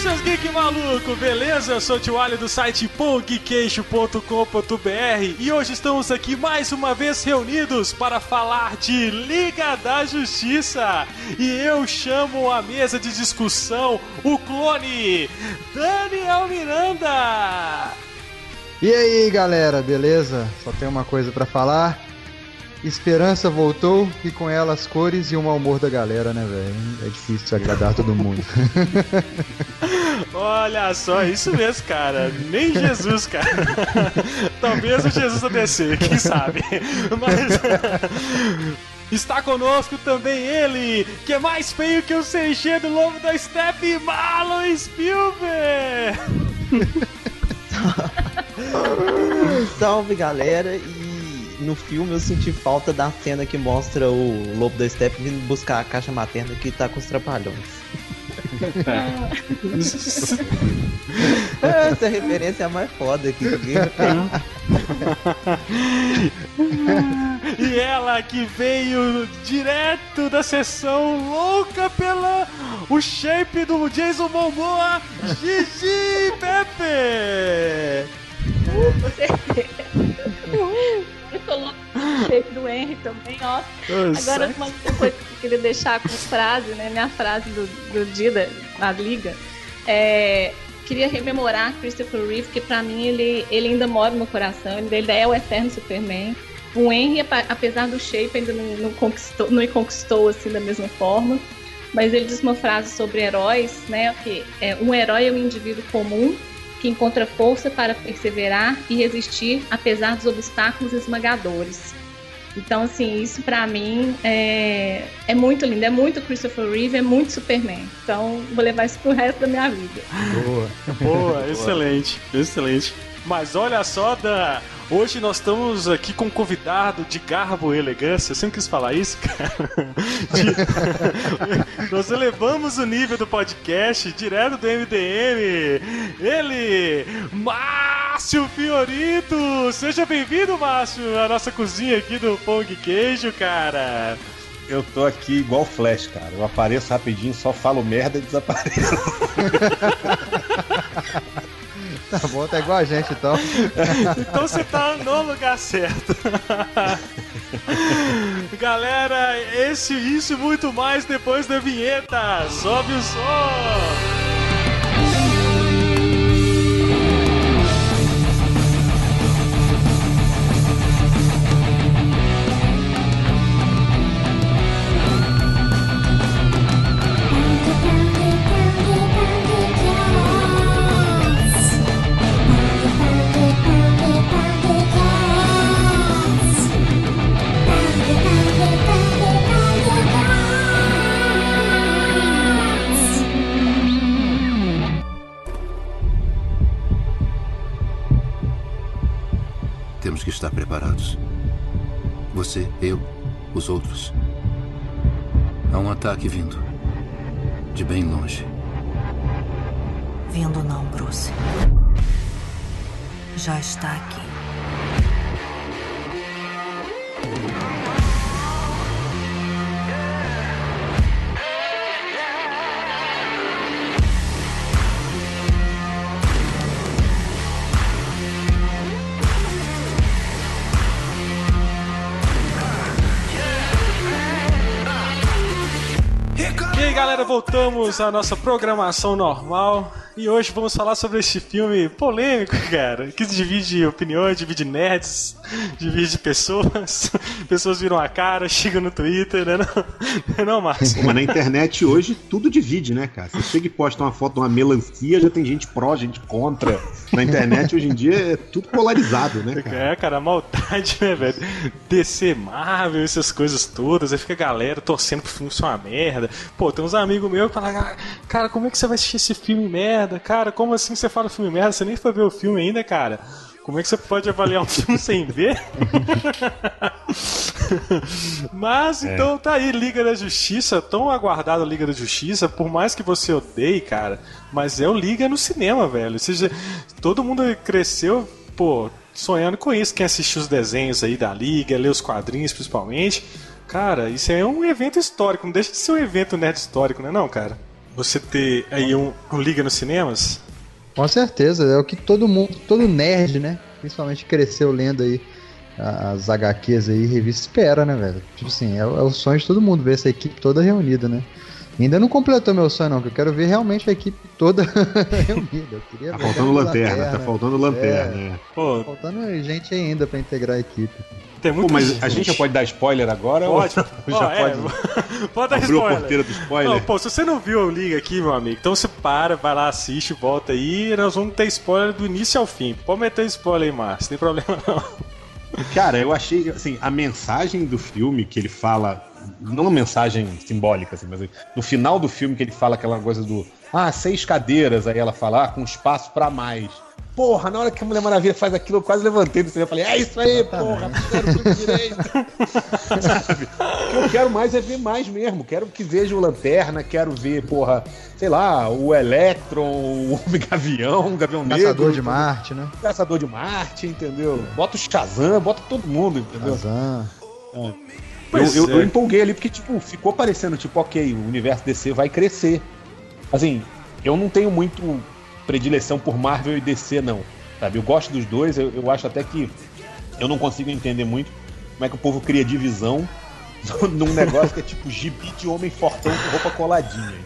seus geek maluco, beleza? Eu sou o Tio Ali do site pongqueixo.com.br e hoje estamos aqui mais uma vez reunidos para falar de Liga da Justiça. E eu chamo a mesa de discussão o clone Daniel Miranda. E aí, galera, beleza? Só tem uma coisa para falar. Esperança voltou e com ela as cores e o mau humor da galera, né, velho? É difícil agradar todo mundo. Olha só, isso mesmo, cara. Nem Jesus, cara. Talvez o Jesus descer, quem sabe. Mas. Está conosco também ele, que é mais feio que o CG do Lobo da Steppe, Marlon Spielberg! Salve galera, e no filme eu senti falta da cena que mostra o Lobo da Steppe vindo buscar a caixa materna que tá com os trapalhões. Essa referência é a mais foda que ninguém E ela que veio direto da sessão louca pela o shape do Jason Momoa, Gigi Pepe! Uh, com certeza. Eu shape do Henry também, ó. Agora, uma coisa que eu queria deixar como frase, né? Minha frase do, do dia da, Liga. É, queria rememorar Christopher Reeve, que pra mim ele, ele ainda mora no coração, ele ainda é o eterno Superman. O Henry, apesar do shape, ainda não, não conquistou, não conquistou assim da mesma forma. Mas ele diz uma frase sobre heróis, né? Que é, um herói é um indivíduo comum que encontra força para perseverar e resistir apesar dos obstáculos esmagadores. Então, assim, isso para mim é, é muito lindo, é muito Christopher Reeve, é muito Superman. Então, vou levar isso pro resto da minha vida. Boa, boa, excelente, excelente. Mas olha só, da Hoje nós estamos aqui com um convidado de garbo e elegância. Eu sempre quis falar isso, cara. De... nós elevamos o nível do podcast direto do MDM. Ele, Márcio Fiorito. Seja bem-vindo, Márcio, à nossa cozinha aqui do Pão de Queijo, cara. Eu tô aqui igual Flash, cara. Eu apareço rapidinho, só falo merda e desapareço. Tá bom, tá igual a gente então. então você tá no lugar certo. Galera, esse isso e muito mais depois da vinheta. Sobe o som! Você, eu, os outros. Há um ataque vindo. De bem longe. Vindo não, Bruce. Já está aqui. Galera, voltamos à nossa programação normal. E hoje vamos falar sobre este filme polêmico, cara, que divide opiniões, divide nerds, divide pessoas. Pessoas viram a cara, chegam no Twitter, né? Não, não, não Márcio? Mas na internet hoje tudo divide, né, cara? Você chega e posta uma foto de uma melancia, já tem gente pró, gente contra. Na internet hoje em dia é tudo polarizado, né, cara? É, cara, a maldade, né, velho? DC Marvel, essas coisas todas, aí fica a galera torcendo pro filme ser uma merda. Pô, tem uns amigos meus que falam, ah, cara, como é que você vai assistir esse filme merda? Cara, como assim você fala filme merda? Você nem foi ver o filme ainda, cara. Como é que você pode avaliar um filme sem ver? Mas é. então tá aí, Liga da Justiça, tão aguardado Liga da Justiça, por mais que você odeie, cara, mas é o Liga no cinema, velho. Ou seja, todo mundo cresceu, pô, sonhando com isso. Quem assistiu os desenhos aí da Liga, lê os quadrinhos principalmente. Cara, isso é um evento histórico, não deixa de ser um evento nerd histórico, né não, cara? você ter aí um, um Liga nos cinemas? Com certeza, é o que todo mundo, todo nerd, né? Principalmente cresceu lendo aí as HQs aí, revista espera, né, velho? Tipo assim, é, é, o sonho de todo mundo ver essa equipe toda reunida, né? Ainda não completou meu sonho, não, que eu quero ver realmente a equipe toda reunida. tá faltando lanterna, lanterna, tá faltando lanterna. É, é. Pô, tá faltando gente ainda pra integrar a equipe. Tem muito Pô, mas gente. a gente já pode dar spoiler agora? Pode. Ou... já é, pode, pode dar spoiler. a porteira do spoiler? Não, pô, se você não viu o Liga aqui, meu amigo, então você para, vai lá, assiste, volta aí nós vamos ter spoiler do início ao fim. Pode meter spoiler aí, Márcio, não tem problema não. Cara, eu achei, assim, a mensagem do filme que ele fala, não uma mensagem simbólica, assim, mas no final do filme que ele fala aquela coisa do, ah, seis cadeiras, aí ela fala, ah, com espaço para mais. Porra, na hora que a Mulher Maravilha faz aquilo, eu quase levantei do cinema e falei, é isso aí, porra, fizeram tudo direito. Sabe? O que eu quero mais é ver mais mesmo. Quero que veja o Lanterna, quero ver, porra, sei lá, o Electron, o Homem Gavião, o Gavião Negro. Caçador de Marte, né? Caçador de Marte, entendeu? Bota o Shazam, bota todo mundo, entendeu? Shazam. É. Eu, eu, é. eu, empolguei ali porque, tipo, ficou parecendo, tipo, ok, o universo DC vai crescer. Assim, eu não tenho muito predileção por Marvel e DC, não. Sabe? Eu gosto dos dois, eu, eu acho até que eu não consigo entender muito como é que o povo cria divisão num negócio que é tipo gibi de homem fortão com roupa coladinha.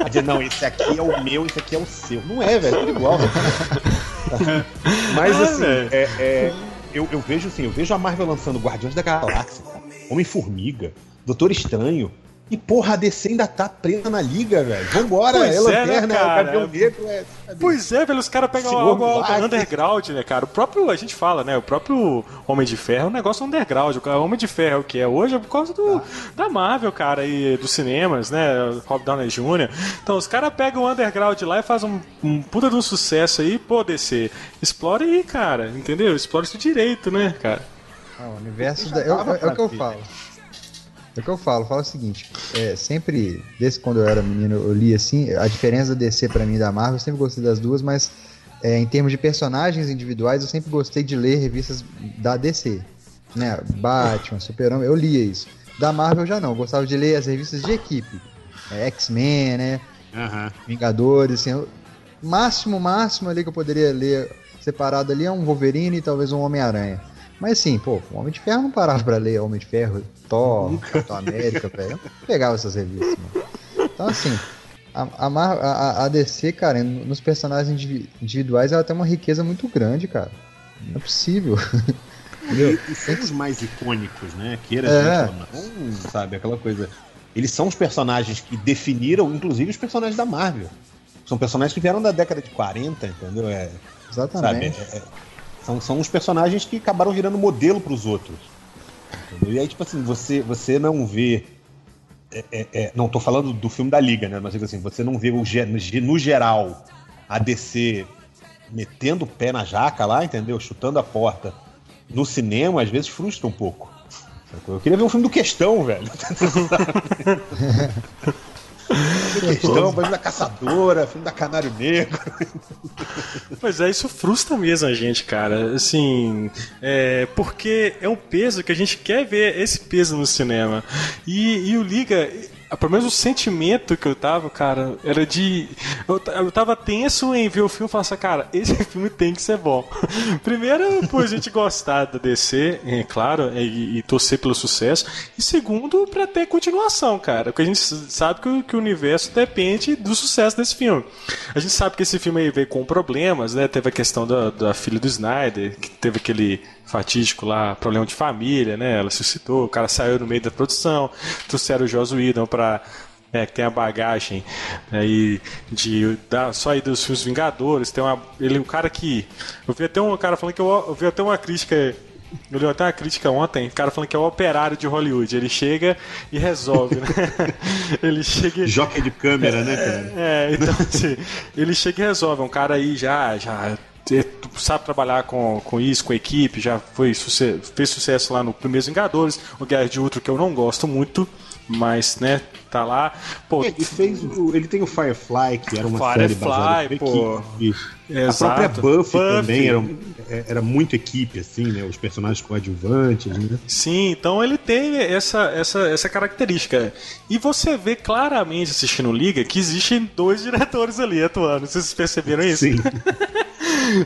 A dizer, não, esse aqui é o meu, esse aqui é o seu. Não é, velho, é tudo igual. Mas ah, assim, é, é, eu, eu vejo assim, eu vejo a Marvel lançando Guardiões da Galáxia, Homem-Formiga, Doutor Estranho, e porra, a DC ainda tá presa na liga, velho. Vambora, pois é, Lanterna, é, né, o Gavião Negro. É, pois é, velho, os caras pegam algo underground, né, cara? O próprio, a gente fala, né? O próprio Homem de Ferro é um negócio underground. O Homem de Ferro, o que é hoje, é por causa do, ah. da Marvel, cara, e dos cinemas, né? Rob Downey Jr. Então, os caras pegam o underground lá e fazem um, um puta de um sucesso aí, pô, DC. Explora aí, cara, entendeu? Explora isso direito, né, cara? Ah, o universo da... é, é o que eu falo. É o que eu falo, eu falo o seguinte, é, sempre, desde quando eu era menino, eu li assim, a diferença da DC para mim e da Marvel, eu sempre gostei das duas, mas é, em termos de personagens individuais, eu sempre gostei de ler revistas da DC, né, Batman, Super-Homem, eu lia isso. Da Marvel já não, eu gostava de ler as revistas de equipe, é, X-Men, né, uhum. Vingadores, assim, eu, máximo, máximo ali que eu poderia ler separado ali é um Wolverine e talvez um Homem-Aranha. Mas assim, pô, o Homem de Ferro não parava pra ler Homem de Ferro, Thor, Capitão América, velho. Eu não pegava essas revistas, mano. Então, assim, a, a, a, DC, cara, nos personagens individuais, ela tem uma riqueza muito grande, cara. Não é possível. E, e são os mais icônicos, né? Queira é. não, sabe? Aquela coisa. Eles são os personagens que definiram, inclusive, os personagens da Marvel. São personagens que vieram da década de 40, entendeu? É, Exatamente. Sabe? É, é, são, são os personagens que acabaram virando modelo para os outros. Entendeu? E aí, tipo assim, você, você não vê. É, é, é, não tô falando do filme da Liga, né? Mas assim, você não vê o, no geral a DC metendo o pé na jaca lá, entendeu? Chutando a porta. No cinema, às vezes frustra um pouco. Eu queria ver um filme do Questão, velho. questão, filme da caçadora, filme da Canário Negro. Pois é, isso frustra mesmo a gente, cara. Assim, é, porque é um peso que a gente quer ver esse peso no cinema. E, e o Liga, pelo menos o sentimento que eu tava, cara, era de. Eu, eu tava tenso em ver o filme e falar assim, cara, esse filme tem que ser bom. Primeiro, por a gente gostar da DC, é claro, e, e, torcer pelo sucesso. E segundo, pra ter continuação, cara. Porque a gente sabe que, que, o universo depende do sucesso desse filme. A gente sabe que esse filme aí veio com problemas, né? Teve a questão da, da filha do Snyder, que teve aquele fatídico lá, problema de família, né? Ela suscitou, o cara saiu no meio da produção, trouxeram o Joss Whedon pra é, que tem a bagagem aí né, de da, só aí dos filmes Vingadores, tem uma ele um cara que eu vi até um cara falando que eu, eu vi até uma crítica eu li até uma crítica ontem, o cara falando que é o operário de Hollywood. Ele chega e resolve, né? ele chega. Jockey de câmera, né, cara? É, então assim, ele chega e resolve. É um cara aí já, já sabe trabalhar com, com isso, com a equipe, já foi fez sucesso lá no Primeiros Vingadores, o Guerra de Ultron, que eu não gosto muito, mas, né, tá lá. Pô, ele fez o, ele tem o Firefly, que era uma Firefly, série baseada pô. A própria Buffy, Buffy, também era, é, era muito equipe, assim, né? Os personagens coadjuvantes, né? Sim, então ele tem essa, essa, essa característica. E você vê claramente assistindo Liga que existem dois diretores ali atuando. Vocês perceberam isso? Sim.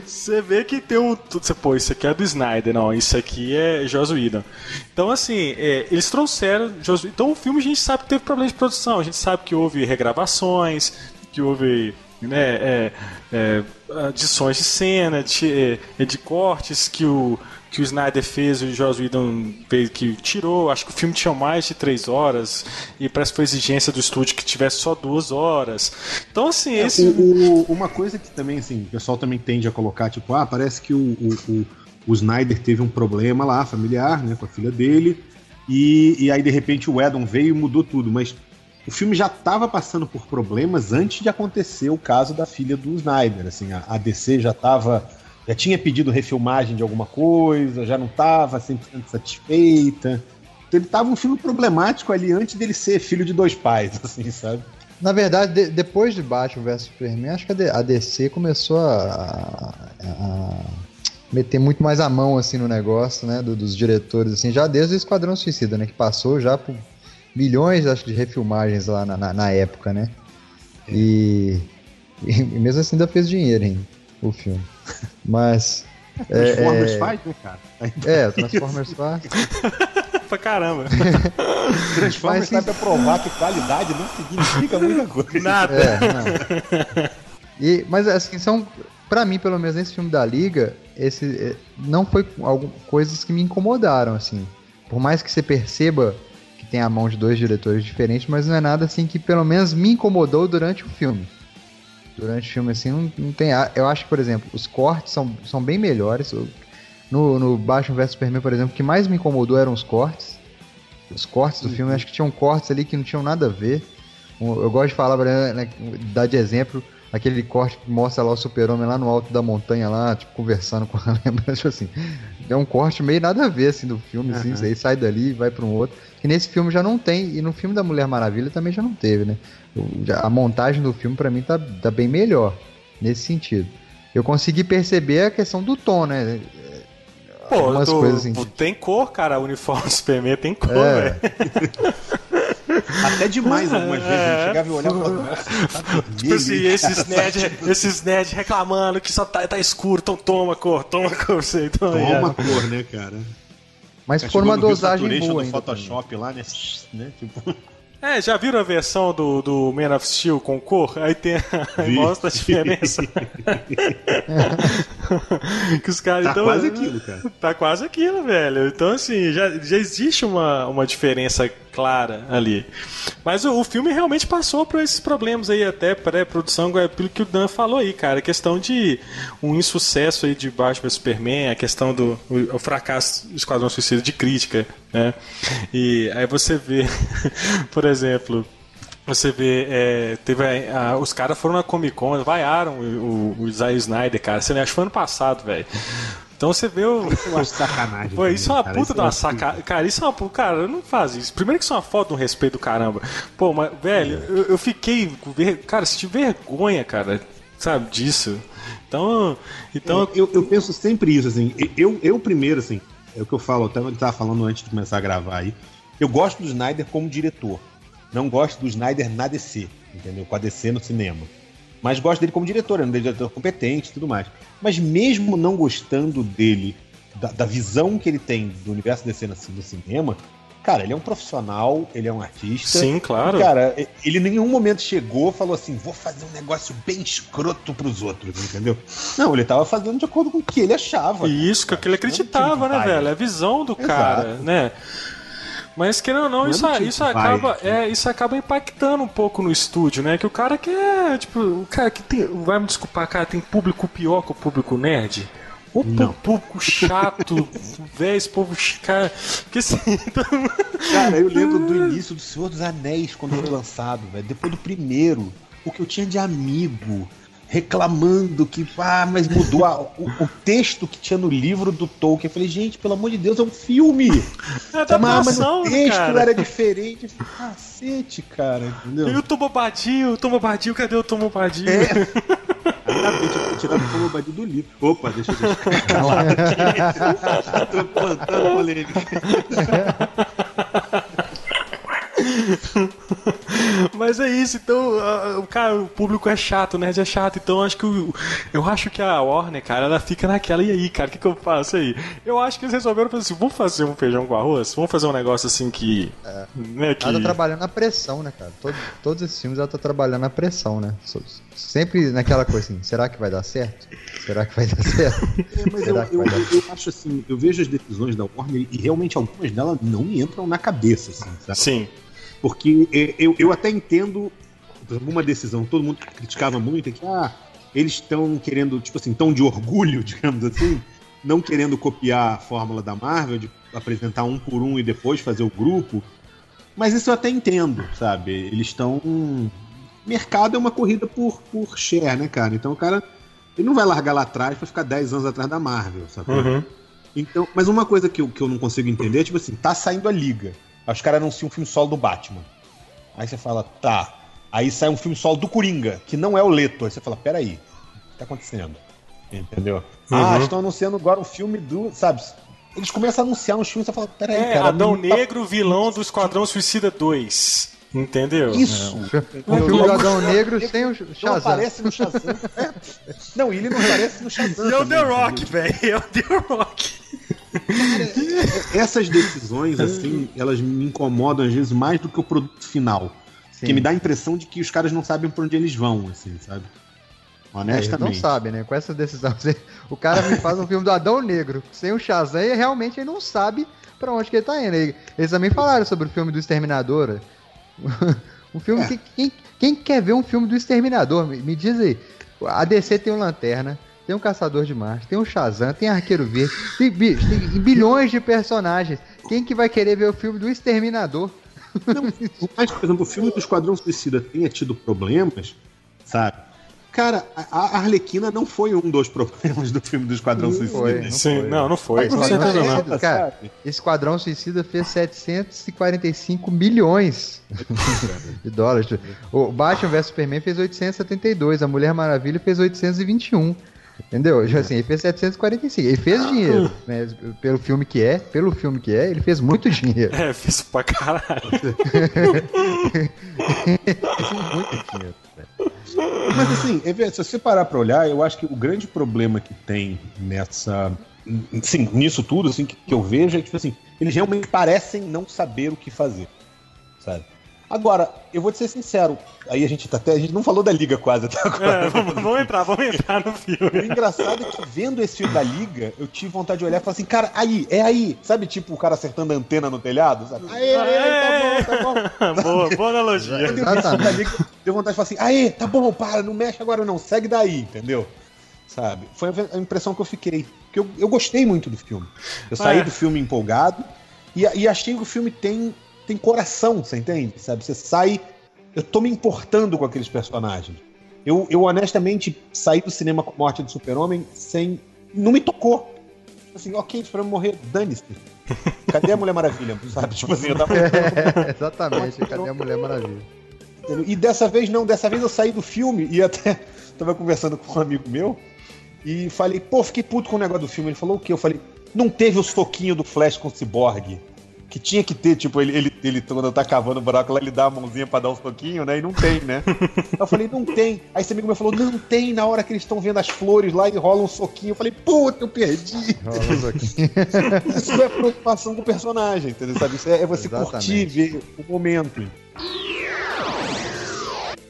Você vê que tem um. Você, pô, isso aqui é do Snyder, não, isso aqui é Joss Whedon. Então, assim, é, eles trouxeram. Joss, então, o filme a gente sabe que teve problemas de produção, a gente sabe que houve regravações, que houve né, é, é, adições de cena, de, é, de cortes que o, que o Snyder fez, o Joss Whedon fez, que tirou. Acho que o filme tinha mais de três horas e parece que foi exigência do estúdio que tivesse só duas horas. Então, assim, é, esse. O, o, uma coisa que também, assim, o pessoal também tende a colocar, tipo, ah, parece que o, o, o Snyder teve um problema lá, familiar, né, com a filha dele. E, e aí, de repente, o Edon veio e mudou tudo. Mas o filme já estava passando por problemas antes de acontecer o caso da filha do Snyder. Assim, a, DC já estava já tinha pedido refilmagem de alguma coisa, já não estava 100% satisfeita. Então ele estava um filme problemático ali antes dele ser filho de dois pais, assim, sabe? Na verdade, de, depois de Batman vs Superman, acho que a, DC começou a, a, a, meter muito mais a mão assim no negócio, né, do, dos diretores, assim, já desde o Esquadrão Suicida, né, que passou já por milhões, acho, de refilmagens lá na, na, na época, né? E, e, mesmo assim ainda fez dinheiro, hein, o filme. Mas. É, Transformers é, faz, né, cara? É, Transformers faz. pra caramba. Transformers Mas, sabe provar que qualidade não significa muita coisa. Nada. É, e, mas assim, são. Pra mim, pelo menos nesse filme da Liga, esse é, não foi algo, coisas que me incomodaram, assim. Por mais que você perceba tem a mão de dois diretores diferentes, mas não é nada assim que pelo menos me incomodou durante o filme durante o filme, assim, não, não tem. Eu acho que, por exemplo, os cortes são, são bem melhores. No, no Batman vs Superman, por exemplo, o que mais me incomodou eram os cortes. Os cortes do uhum. filme, acho que tinham cortes ali que não tinham nada a ver. Eu gosto de falar, né, dar de exemplo, aquele corte que mostra lá o super-homem lá no alto da montanha, lá, tipo, conversando com a lembrança, assim. É um corte meio nada a ver, assim, do filme, uhum. assim, aí sai dali e vai para um outro. Que nesse filme já não tem, e no filme da Mulher Maravilha também já não teve, né? A montagem do filme para mim tá, tá bem melhor nesse sentido. Eu consegui perceber a questão do tom, né? Pô, Algumas tô, coisas assim. tem cor, cara. O uniforme do Superman tem cor, é. velho. Até demais algumas vezes. Ele chegava e olhava pra nossa, tá Tipo assim, esses nerds esses nerd reclamando que só tá, tá escuro, então toma cor, toma cor. Você, então, toma é. cor, né, cara? Mas por uma dosagem boa Photoshop lá, né? né? Tipo... É, já viram a versão do, do Man of Steel com cor? Aí tem aí mostra a diferença. que os caras tá então, quase aquilo, cara. Tá quase aquilo, velho. Então assim, já, já existe uma, uma diferença clara ali. Mas o, o filme realmente passou por esses problemas aí, até pré-produção, é pelo que o Dan falou aí, cara. A questão de um insucesso aí de Batman Superman, a questão do o, o fracasso do Esquadrão Suicida de crítica, né? E aí você vê, por exemplo, você vê, é, teve a, a, os caras foram na Comic Con, vaiaram o, o, o Snyder, cara. Você me acha foi ano passado, velho. Então você vê o. Uma sacanagem. Pô, isso é uma puta de uma sacanagem. Cara, isso é uma puta. Cara, não faz isso. Primeiro que isso é uma foto de um respeito do caramba. Pô, mas, velho, é. eu, eu, fiquei. Cara, se tiver vergonha, cara, sabe, disso. Então. então... Eu, eu, penso sempre isso, assim. Eu, eu primeiro, assim, é o que eu falo, até ele tava falando antes de começar a gravar aí. Eu gosto do Snyder como diretor. Não gosto do Snyder na DC, entendeu? Com a DC no cinema. Mas gosto dele como diretor, é um diretor competente e tudo mais. Mas mesmo não gostando dele, da, da, visão que ele tem do universo DC no, no cinema, cara, ele é um profissional, ele é um artista. Sim, claro. Cara, ele em nenhum momento chegou e falou assim: vou fazer um negócio bem escroto pros outros, entendeu? Não, ele tava fazendo de acordo com o que ele achava. Isso, cara, que ele acreditava, né, velho? É a visão do Exato. cara, né? Mas querendo ou não, não isso, isso acaba, é, isso acaba impactando um pouco no estúdio, né? Que o cara quer, tipo, o cara que tem, vai me desculpar, cara, tem público pior que o público nerd. O público chato, velho, esse povo cara, que assim. Cara, eu lembro do início do Senhor dos Anéis quando foi lançado, velho, depois do primeiro, o que eu tinha de amigo reclamando que, ah, mas mudou a, o, o, texto que tinha no livro do Tolkien. Eu falei, gente, pelo amor de Deus, é um filme! É da mas o texto cara. era diferente. Cacete, cara, entendeu? E o Tomobadinho, o Tomobadinho, cadê o Tomobadinho? É. Exatamente, tirar o Tomobadinho do livro. Opa, deixa eu deixar calado aqui. Tô plantando polêmica. Mas é isso, então, cara, o público é chato, né? É chato, então acho que o, eu acho que a Warner, cara, ela fica naquela, e aí, cara, o que, que eu faço aí? Eu acho que eles resolveram fazer assim, vamos fazer um feijão com arroz? Vamos fazer um negócio assim que. É. Né, que... Ela tá trabalhando na pressão, né, cara? Todo, todos esses filmes ela tá trabalhando na pressão, né? Sempre naquela coisa assim, será que vai dar certo? Será que vai dar certo? É, mas eu, eu, eu, acho assim, eu vejo as decisões da Warner e realmente algumas delas não me entram na cabeça, assim, sabe? Sim. Porque eu, eu até entendo uma decisão, todo mundo criticava muito, é que ah, eles estão querendo, tipo assim, tão de orgulho, digamos assim, não querendo copiar a fórmula da Marvel, de apresentar um por um e depois fazer o grupo. Mas isso eu até entendo, sabe? Eles estão. Mercado é uma corrida por, por share, né, cara? Então o cara. Ele não vai largar lá atrás para ficar 10 anos atrás da Marvel, sabe? Uhum. Então, mas uma coisa que eu, que eu não consigo entender é, tipo assim, tá saindo a liga. Os caras anunciam um filme solo do Batman. Aí você fala, tá. Aí sai um filme solo do Coringa, que não é o Leto. Aí você fala, peraí, o que tá acontecendo? Entendeu? Uhum. Ah, estão anunciando agora um filme do. Sabe? Eles começam a anunciar uns filmes e você fala, peraí, é, cara. Adão Negro, tá... vilão do Esquadrão Suicida 2. Entendeu? Isso. É. Um filme do Adão Negro sem o Shazam. Não aparece no Shazam. É. Não, ele não aparece no Shazam. E é o The Rock, velho. É o The Rock. Cara, essas decisões, assim, elas me incomodam às vezes mais do que o produto final. Sim. Que me dá a impressão de que os caras não sabem por onde eles vão, assim, sabe? Honestamente. É, não sabe, né? Com essa decisão, o cara me faz um filme do Adão Negro sem o Shazam e realmente ele não sabe para onde que ele tá indo. Eles também falaram sobre o filme do Exterminador. um filme é. que quem, quem, quer ver um filme do Exterminador? Me, me diz aí. A DC tem um Lanterna, tem um Caçador de Marte, tem um Shazam, tem Arqueiro Verde, tem, tem bilhões de personagens. Quem que vai querer ver o filme do Exterminador? Não, mas, por exemplo, o filme do Esquadrão Suicida tenha tido problemas, sabe? Cara, a Arlequina não foi um dos problemas do filme do Esquadrão não Suicida. Foi, não Sim, foi. não, não foi. Mas, não, cara, Esquadrão Suicida fez 745 milhões de dólares. O Batman vs Superman fez 872, a Mulher Maravilha fez 821. Entendeu? Assim, ele fez 745. Ele fez dinheiro, né? Pelo filme que é, pelo filme que é, ele fez muito dinheiro. É, fez pra caralho. muito dinheiro. Mas assim, se você parar pra olhar, eu acho que o grande problema que tem nessa. Sim, nisso tudo, assim, que, que eu vejo é que, tipo assim, eles realmente parecem não saber o que fazer. Sabe? Agora, eu vou te ser sincero, aí a gente tá até. A gente não falou da Liga quase até agora. É, vamos, vamos, entrar, vamos entrar no filme. O engraçado é que vendo esse filme da Liga, eu tive vontade de olhar e falar assim, cara, aí, é aí. Sabe, tipo, o cara acertando a antena no telhado? Sabe? Aê, aê, tá bom, tá bom. boa, boa analogia. Quando eu vi da Liga, deu vontade de falar assim, aê, tá bom, para, não mexe agora não, segue daí, entendeu? Sabe? Foi a impressão que eu fiquei. Porque eu, eu gostei muito do filme. Eu saí é. do filme empolgado e, e achei que o filme tem tem coração, você entende? Sabe? Você sai. Eu tô me importando com aqueles personagens. Eu, eu honestamente saí do cinema com a morte do Super-Homem sem. Não me tocou. Assim, ok, pra morrer, dane-se. Cadê a Mulher Maravilha? Sabe? Tipo assim, eu tava. É, exatamente, cadê a Mulher Maravilha? E dessa vez não, dessa vez eu saí do filme e até tava conversando com um amigo meu e falei, pô, fiquei puto com o negócio do filme. Ele falou o quê? Eu falei, não teve o soquinho do Flash com o Cyborg que tinha que ter, tipo, ele, ele, ele quando tá cavando o buraco lá, ele dá a mãozinha pra dar um soquinho, né? E não tem, né? eu falei, não tem. Aí esse amigo meu falou, não tem, na hora que eles estão vendo as flores lá e rola um soquinho. Eu falei, puta, eu perdi. Um. Isso é preocupação com o personagem, entendeu? Sabe? Isso é, é você Exatamente. curtir, ver o momento.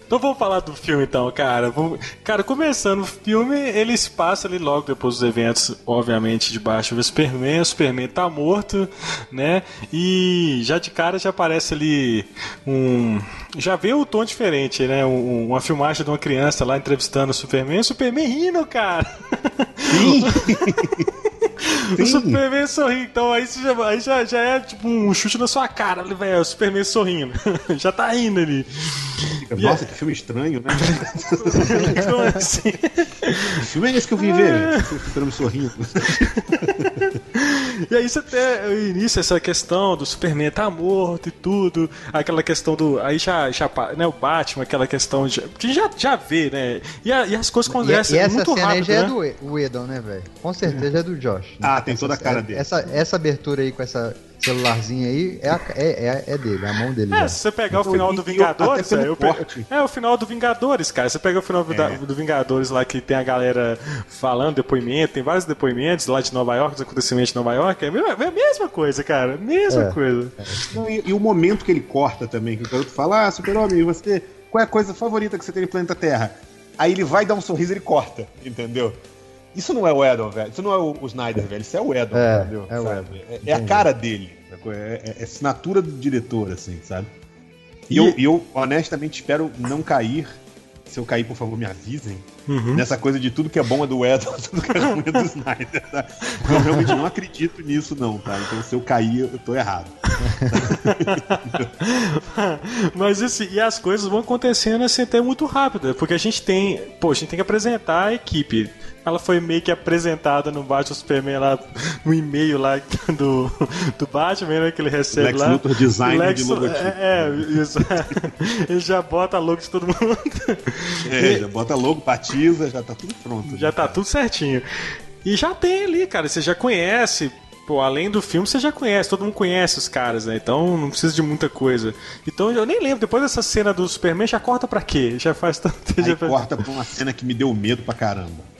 Então vamos falar do filme então, cara. Vamos... Cara, começando o filme, eles passam ali logo depois dos eventos, obviamente, de baixo do Superman. O Superman tá morto, né? E já de cara já aparece ali um. Já vê o tom diferente, né? Um, uma filmagem de uma criança lá entrevistando o Superman. O Superman rindo, cara. Sim! o Superman sorrindo. Então aí, já, aí já, já é tipo um chute na sua cara, velho. O Superman sorrindo. já tá rindo ali. Nossa, que filme estranho, né? Como assim? Que filme é esse que eu vim ver? Superman sorrindo. e aí você tem o início, essa questão do Superman tá morto e tudo. Aquela questão do. Aí já, já né, o Batman, aquela questão de. Que já, já vê, né? E, a, e as coisas acontecem e, muito rápido. Essa cena aí já né? é do Edon, né, velho? Com certeza é do Josh. Né? Ah, tem toda a cara dele. Essa, essa abertura aí com essa celularzinho aí é, a, é, é, é, dele, é a mão dele. É, já. se você pegar então, o final do Vingadores, é, pe... é o final do Vingadores, cara. Você pega o final é. do Vingadores lá que tem a galera falando, depoimento, tem vários depoimentos lá de Nova York, dos acontecimentos de Nova York, é a mesma, é coisa, cara. Mesma é. coisa. Não, e, e, o momento que ele corta também, que o garoto fala, ah, super-homem, você. Qual é a coisa favorita que você tem no planeta Terra? Aí ele vai dar um sorriso e ele corta, entendeu? Isso não é o Edon, velho. Isso não é o, o Snyder, velho. Isso é o Edon, é, entendeu? É, o Edon. É, é, a cara dele. É, é, é, assinatura do diretor, assim, sabe? E, e... Eu, eu, honestamente, espero não cair. Se eu cair, por favor, me avisem. Uhum. Nessa coisa de tudo que é bom é do Edon, tudo que é ruim é do Snyder, tá? Eu realmente não acredito nisso, não, tá? Então, se eu cair, eu tô errado. Mas assim, e as coisas vão acontecendo assim até muito rápido, porque a gente tem, pô, a gente tem que apresentar a equipe ela foi meio que apresentada no Batman Superman lá, no e-mail lá do, do Batman, né, que ele recebe Lex lá. Luthor design Lex, de logotipo. É, é, isso. ele já bota logo de todo mundo. É, já bota logo, batiza, já tá tudo pronto. Já, já tá tudo certinho. E já tem ali, cara, você já conhece, pô, além do filme, você já conhece, todo mundo conhece os caras, né? Então não precisa de muita coisa. Então eu nem lembro, depois dessa cena do Superman, já corta pra quê? Já faz tanto. Aí já corta pra uma cena que me deu medo pra caramba.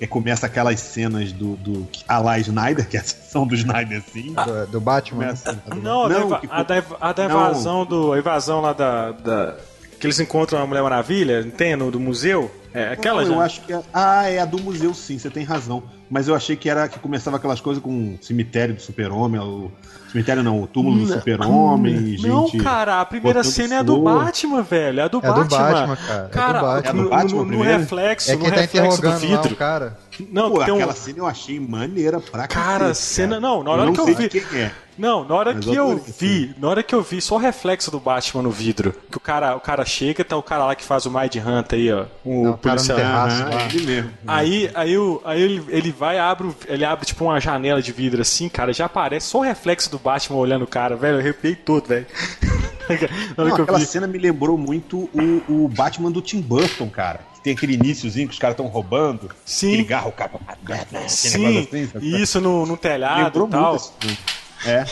E começa aquelas cenas do, do a Snyder, que é a sessão do Snyder, assim. Do, do Batman. Começa, né? não, não, a, da, a, da, invasão do. A invasão lá da, da. Que eles encontram a Mulher Maravilha, tem no do museu. É aquela não, já? Eu acho que é. Ah, é a do museu, sim, você tem razão. Mas eu achei que era que começava aquelas coisas com o cemitério do super-homem, o Cemitério não, o túmulo do super-homem, gente. Não, cara, a primeira cena é a do Batman, velho. É a do é Batman. Do Batman cara. cara é do Batman. No, Batman no, no reflexo, é no tá reflexo do vidro. Lá, cara. Não, Pô, aquela um... cena eu achei maneira pra Cara, cacete, cena. Cara. Não, na hora eu que eu vi. Quem é. Não, na hora Mas que eu vi, na hora que eu vi só o reflexo do Batman no vidro, que o cara, o cara chega, tá o cara lá que faz o Mind Hunter aí, ó, o não, policial. Terraço, ah, ele mesmo. Aí, aí, o, aí ele, ele vai abre, ele abre tipo uma janela de vidro assim, cara, já aparece só o reflexo do Batman olhando o cara, velho, eu arrepiei todo, velho. Não, aquela cena me lembrou muito o, o Batman do Tim Burton, cara tem aquele iníciozinho que os caras estão roubando. Sim. Aquele garro, o cara. Sim. Assim, isso no, no telhado Lembrou e tal. Muito é.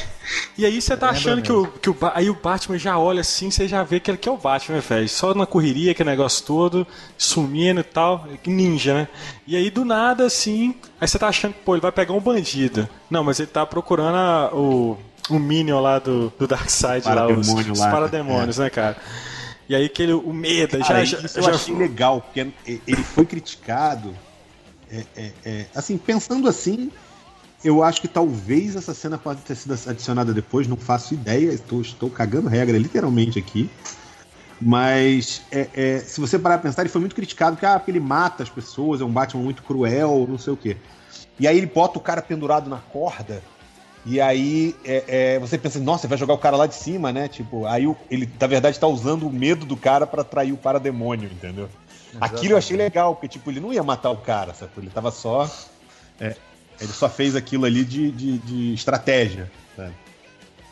E aí você tá achando que o, que o aí o Batman já olha assim, você já vê que ele que é o Batman, velho. Só na correria, aquele negócio todo, sumindo e tal, ninja, né? E aí do nada assim, aí você tá achando que pô, ele vai pegar um bandido. Não, mas ele tá procurando a, o o Minion lá do, do Darkseid lá, os, os parademônios, é. né, cara? E aí que ele, o medo, cara, já, isso já, eu achei legal, porque ele foi criticado. É, é, é, assim, pensando assim, eu acho que talvez essa cena pode ter sido adicionada depois, não faço ideia, estou, estou cagando regra literalmente aqui. Mas é, é, se você parar pra pensar, ele foi muito criticado porque, ah, porque ele mata as pessoas, é um Batman muito cruel, não sei o quê. E aí ele bota o cara pendurado na corda, e aí é, é, você pensa, nossa, vai jogar o cara lá de cima, né? Tipo, aí o, ele, na verdade, tá usando o medo do cara para atrair o parademônio, entendeu? Exatamente. Aquilo eu achei legal, porque, tipo, ele não ia matar o cara, sabe? Ele tava só. É, ele só fez aquilo ali de, de, de estratégia.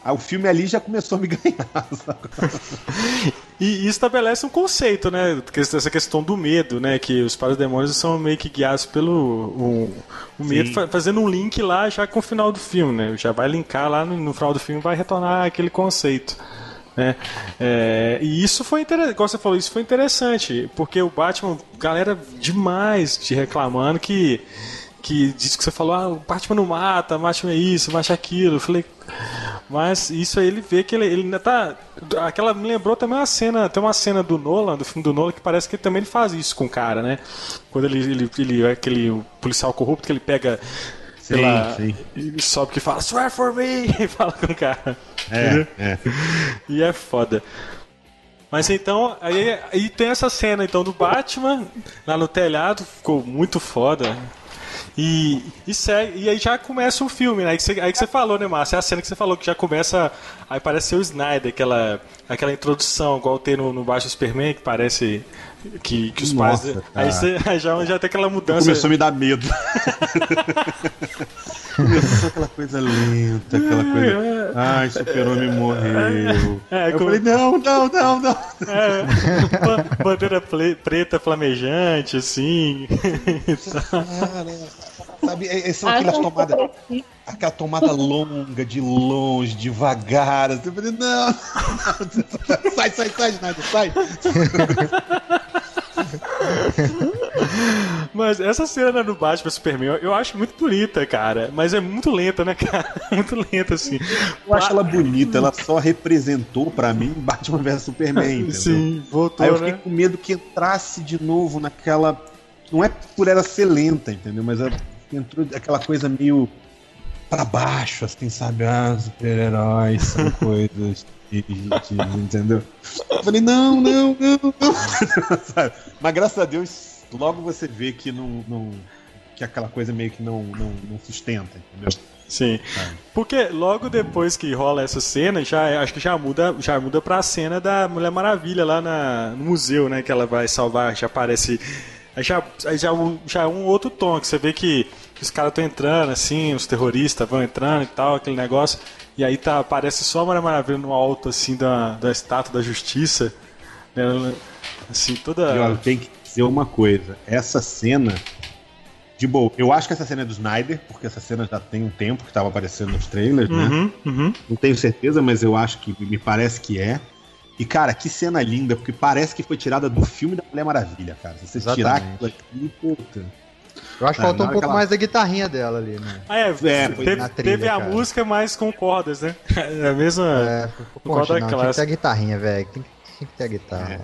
Aí o filme ali já começou a me ganhar. e, e, estabelece um conceito, né? Essa questão do medo, né? Que os parademônios são meio que guiados pelo o, o medo, fazendo um link lá já com o final do filme, né? Já vai linkar lá no, no final do filme, vai retornar aquele conceito. Né? É, e isso foi interessante, como você falou, isso foi interessante, porque o Batman, galera demais te reclamando que que disse que você falou, ah, o Batman não mata, o Batman é isso, o Batman é aquilo. Eu falei, mas isso aí ele vê que ele, ele ainda tá. Aquela me lembrou também uma cena, tem uma cena do Nolan, do filme do Nolan, que parece que também ele faz isso com o cara, né? Quando ele, ele, ele aquele policial corrupto que ele pega sim, pela, sim. e sobe que fala, swear for me! E fala com o cara. É, é. E é foda. Mas então, aí, aí tem essa cena então do Batman lá no telhado, ficou muito foda. E, e, segue, e aí já começa o filme, né? Aí que, você, falou, né, Márcio? É a cena que você falou, que já começa. Aí parece ser o Snyder, aquela, aquela introdução, igual tem no, no Baixo Superman, que parece que, que os Nossa, pais. Aí, você, aí já, já tem aquela mudança. Começou a me dar medo. Começou aquela coisa lenta, aquela coisa. Ai, super-homem morreu. É, eu como... falei, não, não, não, não. É, bandeira preta flamejante, assim. Sabe, é, é, são aquelas tomadas. Aquela tomada longa, de longe, devagar. Assim, eu falei, não, não, sai, sai, sai, Snyder, sai. Mas essa cena do Batman Superman eu acho muito bonita, cara. Mas é muito lenta, né, cara? Muito lenta, assim. Eu acho ela bonita, ela só representou para mim Batman vs Superman, entendeu? Sim, voltou. Aí eu fiquei né? com medo que entrasse de novo naquela. Não é por ela ser lenta, entendeu? Mas ela entrou aquela coisa meio para baixo, assim, sabe? Ah, super-heróis são coisas entendeu? Eu falei, não, não, não, não. Mas graças a Deus, logo você vê que não, não que aquela coisa meio que não, não, não sustenta, entendeu? Sim. Porque logo depois que rola essa cena, já acho que já muda, já muda pra cena da Mulher Maravilha lá na, no museu, né? Que ela vai salvar, já aparece. Já, já, já é um outro tom, que você vê que os caras estão entrando, assim, os terroristas vão entrando e tal, aquele negócio. E aí tá, aparece só a Mulher Maravilha no alto, assim, da, da estátua da justiça. Né? Assim, toda. E olha, tem que dizer uma coisa: essa cena. De boa, eu acho que essa cena é do Snyder, porque essa cena já tem um tempo que estava aparecendo nos trailers, né? Uhum, uhum. Não tenho certeza, mas eu acho que me parece que é. E, cara, que cena linda, porque parece que foi tirada do filme da Mulher Maravilha, cara. Se você Exatamente. tirar aquilo aqui, puta. Eu acho que faltou um pouco mais da guitarrinha dela ali, né? Ah, é, é teve, trilha, teve a música mais com cordas, né? É a mesma. É, corda não, Tinha que ter a guitarrinha, velho. Tem, tem, que ter a guitarra. É.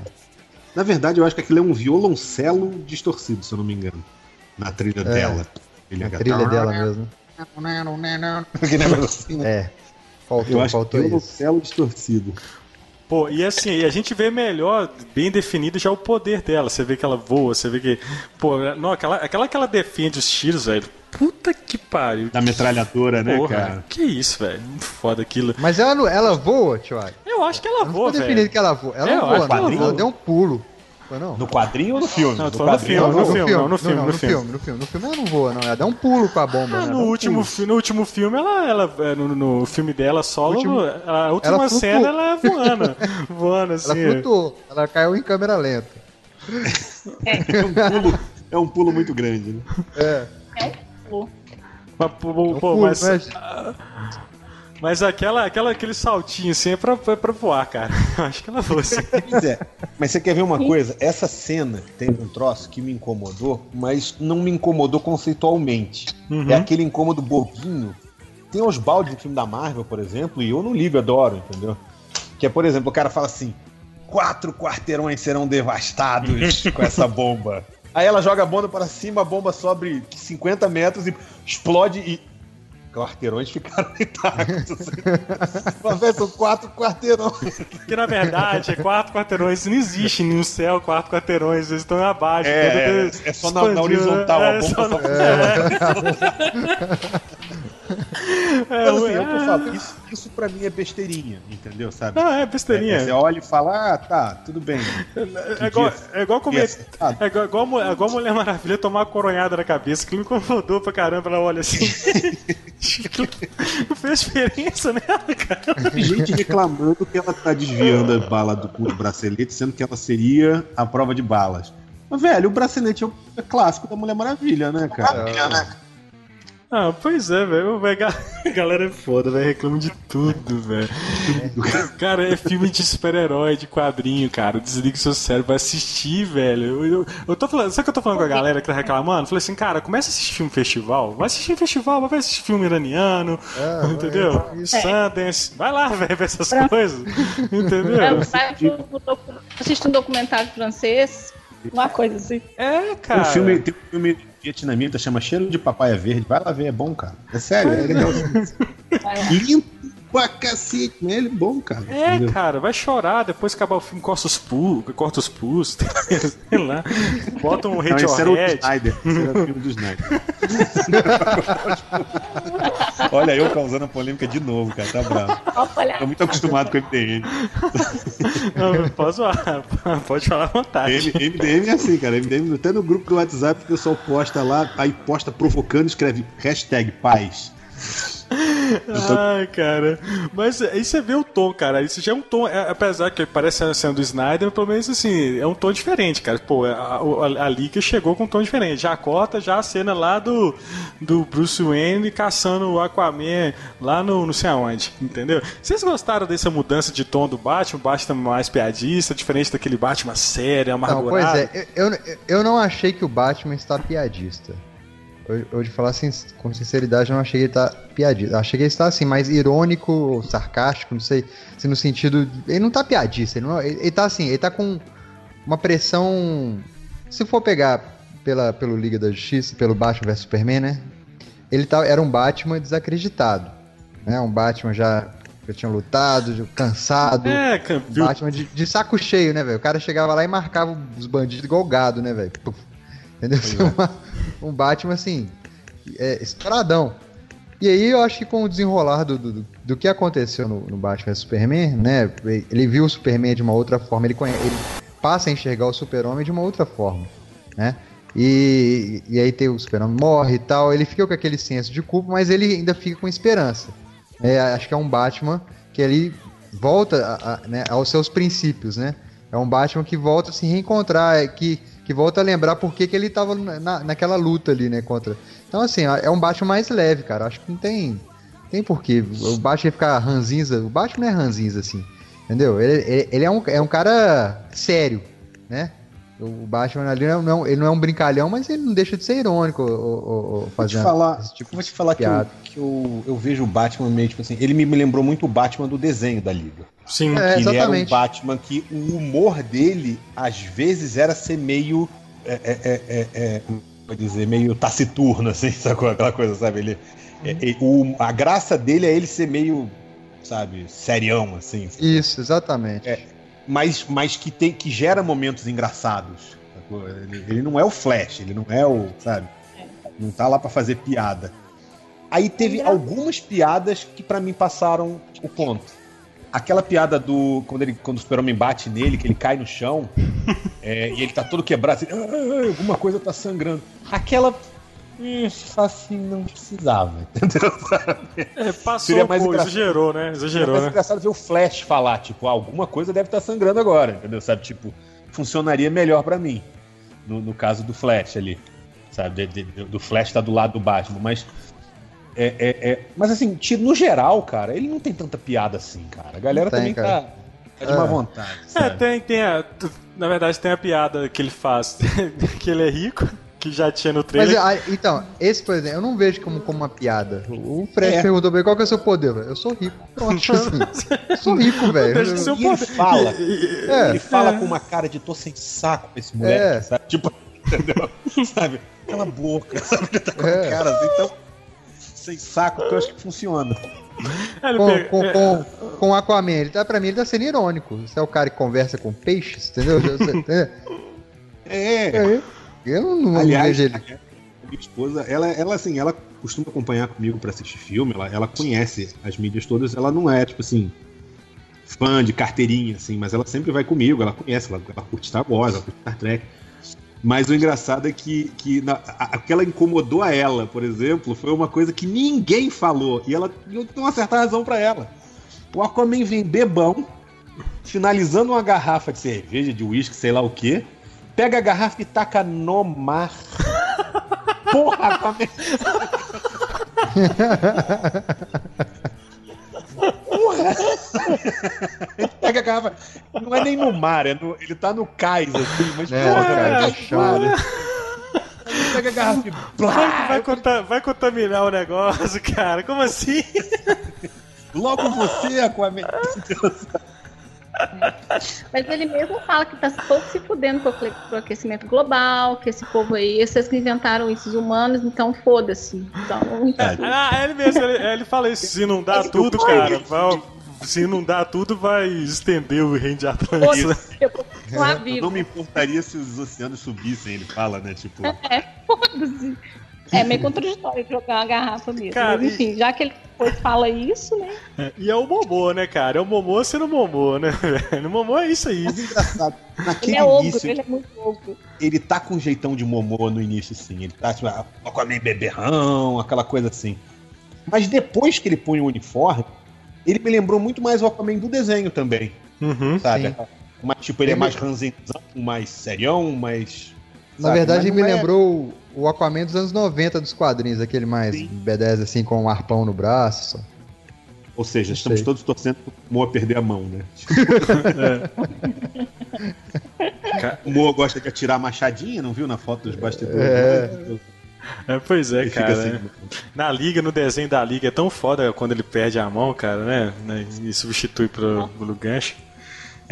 Na verdade, eu acho que aquilo é um violoncelo distorcido, se eu não me engano. Na trilha é, dela. Na trilha dela mesmo. é. Faltou, eu acho faltou violoncelo distorcido. Pô, e assim, a gente vê melhor, bem definido já o poder dela. Você vê que ela voa, você vê que. Pô, não, aquela, aquela que ela defende os tiros, velho. Puta que pariu. Da metralhadora, né, Porra, cara? Que isso, velho. Muito foda aquilo. Mas ela, ela voa, tio Eu acho que ela voa, velho. definido que ela voa. Ela é, voa, não, ela, ela deu um pulo. Não. No quadrinho ou no filme? Não, no, no filme, no, filme, no, filme, no, filme, no filme. No filme ela não voa, não. Ela dá um pulo com a bomba. Ah, né? no, último, um no último filme, ela, ela é, no, no filme dela solo, último, a última ela cena ela é voando. voando assim. Ela flutuou. Ela caiu em câmera lenta. É, é um pulo, é um pulo muito grande, né? É. É um pulo. Mas, pô, é um pulo, mas, mas... Mas aquela, aquela, aquele saltinho assim é pra, é pra voar, cara. Acho que ela fosse. Pois é. Mas você quer ver uma coisa? Essa cena tem um troço que me incomodou, mas não me incomodou conceitualmente. Uhum. É aquele incômodo bobinho. Tem os baldes no filme da Marvel, por exemplo, e eu não ligo, adoro, entendeu? Que é, por exemplo, o cara fala assim: quatro quarteirões serão devastados com essa bomba. Aí ela joga a bomba para cima, a bomba sobe 50 metros e explode e quarteirões ficaram intactos. Vez são quatro quarteirões. Que na verdade é quatro quarteirões. Não existe no céu quatro quarteirões, eles estão abaixo. É, é, é só na, na, horizontal, é, a bomba só, só... É, Mas, assim, é... eu falo, isso, isso pra mim é besteirinha, entendeu? Sabe? Não, é besteirinha. É, você olha e fala, ah, tá, tudo bem. É igual, é igual comer. É igual, igual, igual a Mulher Maravilha tomar uma coronhada na cabeça, que me incomodou pra caramba. Ela olha assim. não fez diferença nela, cara. Tem gente reclamando que ela tá desviando a bala do, do bracelete, sendo que ela seria a prova de balas. Mas, velho, o bracelete é o clássico da Mulher Maravilha, né, cara? Maravilha, né? Ah, pois é, velho. A galera é foda, velho. Reclama de tudo, velho. Cara, é filme de super-herói, de quadrinho, cara. Desliga o seu cérebro, vai assistir, velho. Eu, eu, eu, tô falando, sabe o que eu tô falando com a galera que tá reclamando? Falei assim, cara, começa a assistir filme festival. Vai assistir festival, vai assistir filme iraniano, é, entendeu? É, Sundance. Vai lá, velho, ver essas pra... coisas. Entendeu? É, vai assistir um documentário francês, uma coisa assim. É, cara. Um filme, tem um filme vietnamita, chama Cheiro de Papaya Verde. Vai lá ver, é bom, cara. É sério, é legal. Lindo pra cacete. Mas ele é bom, cara. É, entendeu? cara, vai chorar, depois acabar o filme, corta os pus, corta os pus, sei lá. Bota um Radiohead. Não, era o Snyder. Era o filme do Snyder. Olha, eu causando polêmica de novo, cara, tá bravo. Tô muito acostumado com MDM. Não, posso falar, pode falar à vontade. MDM é assim, cara. MDM, até no grupo do WhatsApp, o pessoal posta lá, aí posta provocando, escreve hashtag paz. Ai, cara. Mas aí você vê o tom, cara. Isso já é um tom, é, apesar que parece sendo do Snyder, pelo menos assim, é um tom diferente, cara. Pô, a, a, a Liga chegou com um tom diferente. Já corta já a cena lá do, do Bruce Wayne caçando o Aquaman lá no não sei aonde, entendeu? Vocês gostaram dessa mudança de tom do Batman? O Batman mais piadista, diferente daquele Batman sério, amargurado? Não, pois é, eu, eu não achei que o Batman está piadista. Eu, eu de falar com sinceridade, eu não achei que ele tá piadista. Eu achei que ele está assim, mais irônico, sarcástico, não sei. Assim, no sentido. Ele não tá piadista, ele, não, ele, ele tá assim, ele tá com uma pressão. Se for pegar pela, pelo Liga da Justiça, pelo Batman vs Superman, né? Ele tá, era um Batman desacreditado. Né? Um Batman já já tinha lutado, cansado. É, viu? Batman de, de, saco cheio, né, velho? O cara chegava lá e marcava os bandidos igual gado, né, velho? Entendeu? É. um Batman assim, é, estouradão. E aí eu acho que com o desenrolar do, do, do que aconteceu no, no Batman Superman, né? Ele viu o Superman de uma outra forma, ele, conhece, ele passa a enxergar o Super-Homem de uma outra forma, né? E, e aí tem o Super-Homem morre e tal, ele fica com aquele senso de culpa, mas ele ainda fica com esperança. É, acho que é um Batman que ele volta a, a, né, aos seus princípios, né? É um Batman que volta a se reencontrar, é, que que volta a lembrar por que, que ele tava na, naquela luta ali, né, contra... Então, assim, é um Batman mais leve, cara, acho que não tem... Tem porquê, o Batman ia ficar ranzinza, o Batman não é ranzinza, assim, entendeu? Ele, ele, ele, é, um, é um cara sério, né? O Batman ali não, é ele não é um brincalhão, mas ele não deixa de ser irônico ou, te falar, esse tipo Vou te falar que, eu, que eu, eu, vejo o Batman meio tipo assim. Ele me lembrou muito o Batman do desenho da Liga. Sim, é, ele era um Batman que o humor dele, às vezes, era ser meio. É, é, é, é, é vou dizer, meio taciturno, assim, sacou? Aquela coisa, sabe? Ele, uhum. o, a graça dele é ele ser meio, sabe, serião, assim. Isso, exatamente. É, mas, mas que, tem, que gera momentos engraçados. Ele, ele, não é o Flash, ele não é o, sabe? Não tá lá para fazer piada. Aí teve algumas piadas que para mim passaram o ponto. Aquela piada do. Quando, ele, quando o super-homem bate nele, que ele cai no chão, é, e ele tá todo quebrado, assim, ah, alguma coisa tá sangrando. Aquela assim, não precisava, entendeu? É, passou Seria mais pô, exagerou, né? Exagerou, mais né? engraçado ver o Flash falar, tipo, ah, alguma coisa deve estar tá sangrando agora, entendeu? Sabe, tipo, funcionaria melhor para mim, no, no, caso do Flash ali, sabe? De, de, do Flash tá do lado do Batman, mas... É, é, é, mas assim, no geral, cara, ele não tem tanta piada assim, cara. A galera tem, também cara. tá, tá de má é. vontade. É, sabe? É, tem, tem a, na verdade tem a piada que ele faz, que ele é rico, que já tinha no trailer. Mas, então, esse, por exemplo, eu não vejo como, como uma piada. O Fred é. perguntou bem qual que é o seu poder. Eu sou rico. Pronto, assim. sou rico, velho. E ele fala. É. Ele fala é. com uma cara de tô sem saco pra esse moleque, é. sabe? Tipo, entendeu? sabe? Cala a boca, sabe? Ele tá com é. cara assim, então. Sem saco, que eu acho que funciona. Com, com, com, com Aquaman, ele tá, pra mim, ele tá sendo irônico. Você é o cara que conversa com peixes, entendeu? é. é. Eu não Aliás, vejo ele. minha esposa, ela, ela assim, ela costuma acompanhar comigo para assistir filme, ela, ela conhece as mídias todas, ela não é, tipo assim, fã de carteirinha, assim, mas ela sempre vai comigo, ela conhece, ela, ela curte Star Wars, ela curte Star Trek. Mas o engraçado é que, que na, a, que ela incomodou a ela, por exemplo, foi uma coisa que ninguém falou. E ela eu tenho uma certa razão para ela. O Aquaman vem bebão, finalizando uma garrafa de cerveja, de uísque, sei lá o quê pega a garrafa e taca no mar. Porra, tá Porra! Ele pega a garrafa. Não é nem no mar, é no, ele tá no cais, assim, mas é, porra, cara, é? Ele pega a garrafa e. Blá, vai, vai, vai contaminar o negócio, cara. Como assim? Logo você, Aquaman. Mas ele mesmo fala que tá pouco se fudendo com o aquecimento global, que esse povo aí, esses que inventaram esses humanos, então foda-se. Então, é. Ah, ele mesmo, ele, ele fala isso, se não dá tudo, cara, vai, se não dá tudo, vai estender o reino de Atlântida. Eu não me importaria se os oceanos subissem, ele fala, né? Tipo. É, foda-se. É meio contraditório jogar uma garrafa mesmo. Cara, Mas, enfim, e... já que ele depois fala isso, né? É, e é o Momô, né, cara? É o Momô sendo Momô, né? O Momô é isso aí. Mas é engraçado. Naquele ele é ogro, início, ele é muito ogro. Ele tá com um jeitão de Momô no início, sim. Ele tá, tipo, Aquaman beberrão, aquela coisa assim. Mas depois que ele põe o uniforme, ele me lembrou muito mais o Aquaman do desenho também. Uhum, sabe? Mas, tipo, ele, é ele é mais ranzenzão, mais serião, mais. Na sabe? verdade, ele me é... lembrou o Aquaman dos anos 90 dos quadrinhos, aquele mais B10 assim, com um arpão no braço. Ou seja, Não estamos sei. todos torcendo pro Moa perder a mão, né? é. O Moa gosta de atirar machadinha, não viu na foto dos bastidores? É. É, pois é, cara. Assim, né? Na liga, no desenho da liga, é tão foda quando ele perde a mão, cara, né? né e substitui pro, pro gancho.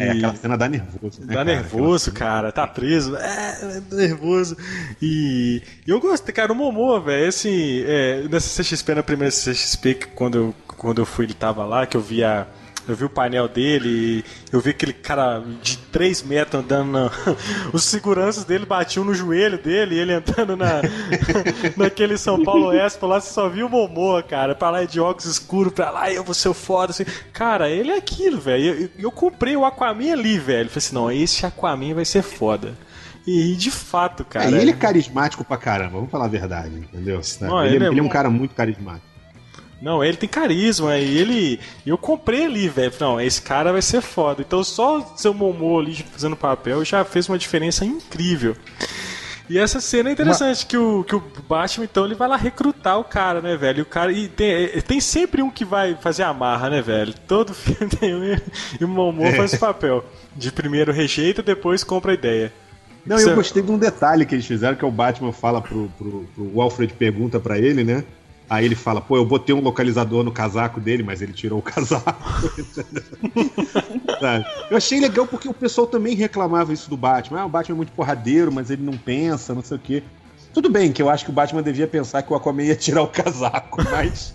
É, aquela cena dá nervoso, né? Dá cara? nervoso, cara, tá preso, é, é nervoso. E eu gostei, cara, o Momoa, velho, assim, é, nessa CXP, na primeira CXP, quando eu, quando eu fui, ele tava lá, que eu vi a eu vi o painel dele, eu vi aquele cara de 3 metros andando. Na... Os seguranças dele batiam no joelho dele, e ele entrando na... naquele São Paulo Expo lá, você só viu o Momoa, cara. Pra lá de óculos escuros, pra lá, eu vou ser o foda. Assim. Cara, ele é aquilo, velho. Eu, eu, eu, comprei o Aquaman ali, velho. Falei assim: não, esse Aquaman vai ser foda. E de fato, cara. É, ele é carismático pra caramba, vamos falar a verdade, entendeu? Não, ele, ele, é, ele é um cara muito carismático. Não, ele tem carisma e ele. Eu comprei ali, velho. Não, esse cara vai ser foda. Então só seu Momô ali fazendo papel já fez uma diferença incrível. E essa cena é interessante, que, o, que o Batman, então, ele vai lá recrutar o cara, né, velho? E o cara. E tem, é, tem sempre um que vai fazer a marra, né, velho? Todo filme tem um e o Momô é. faz o papel. De primeiro rejeita, depois compra a ideia. Não, Você... eu gostei de um detalhe que eles fizeram, que é o Batman fala pro, pro, pro o Alfred pergunta para ele, né? Aí ele fala, pô, eu botei um localizador no casaco dele, mas ele tirou o casaco. eu achei legal porque o pessoal também reclamava isso do Batman. Ah, o Batman é muito porradeiro, mas ele não pensa, não sei o quê. Tudo bem que eu acho que o Batman devia pensar que o Aquaman ia tirar o casaco, mas.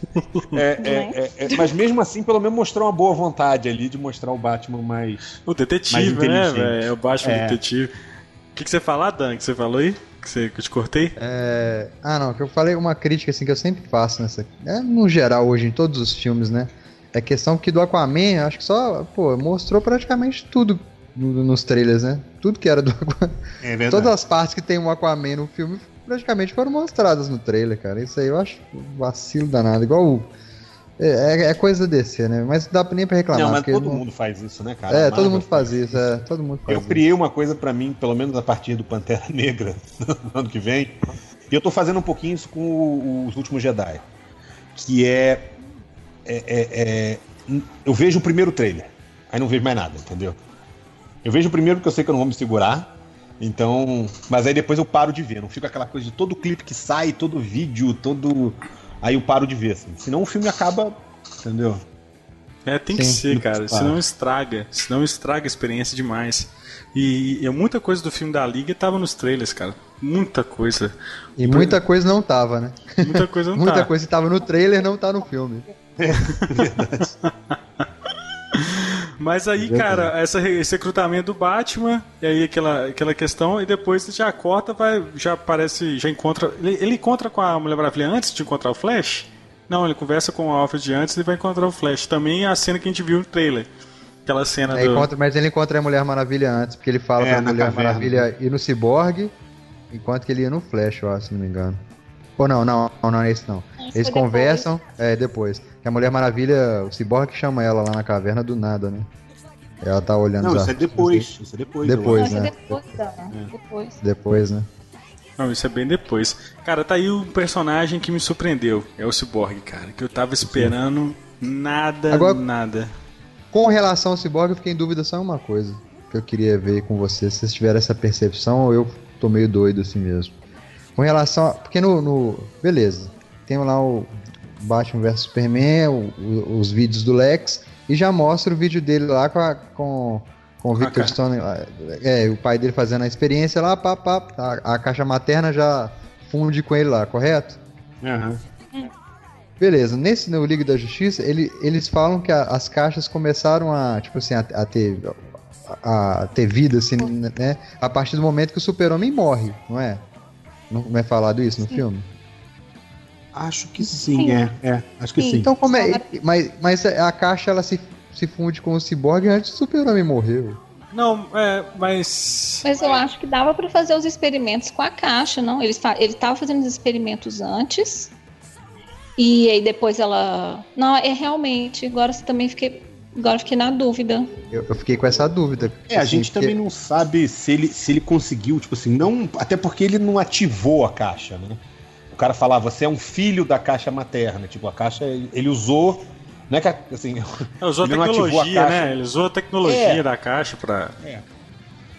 é, é, é, é, mas mesmo assim, pelo menos mostrou uma boa vontade ali de mostrar o Batman mais. O detetive, mais né, velho? É o Batman é. detetive. O que, que você falou, Dan? Que você falou aí? Que, você, que eu te cortei? É... Ah, não, que eu falei uma crítica assim que eu sempre faço nessa. É, no geral, hoje, em todos os filmes, né? É questão que do Aquaman, acho que só, pô, mostrou praticamente tudo nos trailers, né? Tudo que era do Aquaman. É verdade. Todas as partes que tem um Aquaman no filme praticamente foram mostradas no trailer, cara. Isso aí eu acho vacilo danado. Igual o é, é, é coisa desse, né? Mas não dá nem pra reclamar. Não, mas todo não... mundo faz isso, né, cara? É, todo mundo faz isso, é, todo mundo faz Eu isso. criei uma coisa para mim, pelo menos a partir do Pantera Negra, no ano que vem, e eu tô fazendo um pouquinho isso com os Últimos Jedi, que é, é, é, é eu vejo o primeiro trailer, aí não vejo mais nada, entendeu? Eu vejo o primeiro porque eu sei que eu não vou me segurar, então, mas aí depois eu paro de ver, não fica aquela coisa de todo clipe que sai, todo vídeo, todo Aí eu paro de ver, assim. Senão o filme acaba. Entendeu? É, tem Sim, que ser, cara. Senão estraga. Senão estraga a experiência demais. E, e muita coisa do filme da Liga tava nos trailers, cara. Muita coisa. E muita coisa não tava, né? Muita coisa não Muita tá. coisa que tava no trailer não tá no filme. É, verdade. Mas aí, cara, essa, esse recrutamento do Batman, e aí aquela, aquela questão, e depois já corta, vai, já aparece, já encontra. Ele, ele encontra com a Mulher Maravilha antes de encontrar o Flash? Não, ele conversa com o Alfred antes e vai encontrar o Flash. Também é a cena que a gente viu no trailer. Aquela cena é, do... encontra, Mas ele encontra a Mulher Maravilha antes, porque ele fala é, pra Mulher caverna. Maravilha ir no Cyborg, enquanto que ele ia no Flash, eu acho, se não me engano. Ou não, não, não, não é esse não. Eles conversam, depois. é, depois. Que a Mulher Maravilha, o Cyborg chama ela lá na caverna do nada, né? Ela tá olhando Não, isso é depois. Isso é depois. Depois, né? Depois, é. depois. Depois, né? Não, isso é bem depois. Cara, tá aí um personagem que me surpreendeu. É o Cyborg, cara. Que eu tava esperando nada, Agora, nada. Com relação ao Cyborg, eu fiquei em dúvida só uma coisa. Que eu queria ver com vocês. Se vocês tiveram essa percepção ou eu tô meio doido assim mesmo. Com relação a, Porque no, no. Beleza. Tem lá o Batman vs Superman, o, o, os vídeos do Lex, e já mostra o vídeo dele lá com, a, com Com o Victor Stone, é, o pai dele fazendo a experiência lá, pá, pá, a, a caixa materna já funde com ele lá, correto? Aham. Uhum. Beleza, nesse no Liga da Justiça, ele, eles falam que a, as caixas começaram a, tipo assim, a, a ter a, a, ter vida, assim, né? A partir do momento que o super-homem morre, não é? Não, não é falado isso no sim. filme? Acho que sim, sim. é, é, acho que sim. sim. Então como é, mas, mas a caixa ela se, se funde com o ciborgue antes do super-homem morrer. Não, é, mas. Mas eu acho que dava para fazer os experimentos com a caixa, não? Ele estava fazendo os experimentos antes e aí depois ela. Não, é realmente. Agora você também fiquei. Agora fiquei na dúvida. Eu, eu fiquei com essa dúvida. É, a assim, gente porque... também não sabe se ele, se ele conseguiu, tipo assim, não. Até porque ele não ativou a caixa, né? O cara falava, você é um filho da caixa materna. Tipo, a caixa ele usou. Não é que assim. É, usou ele tecnologia, a né? Ele usou a tecnologia é. da caixa pra. É.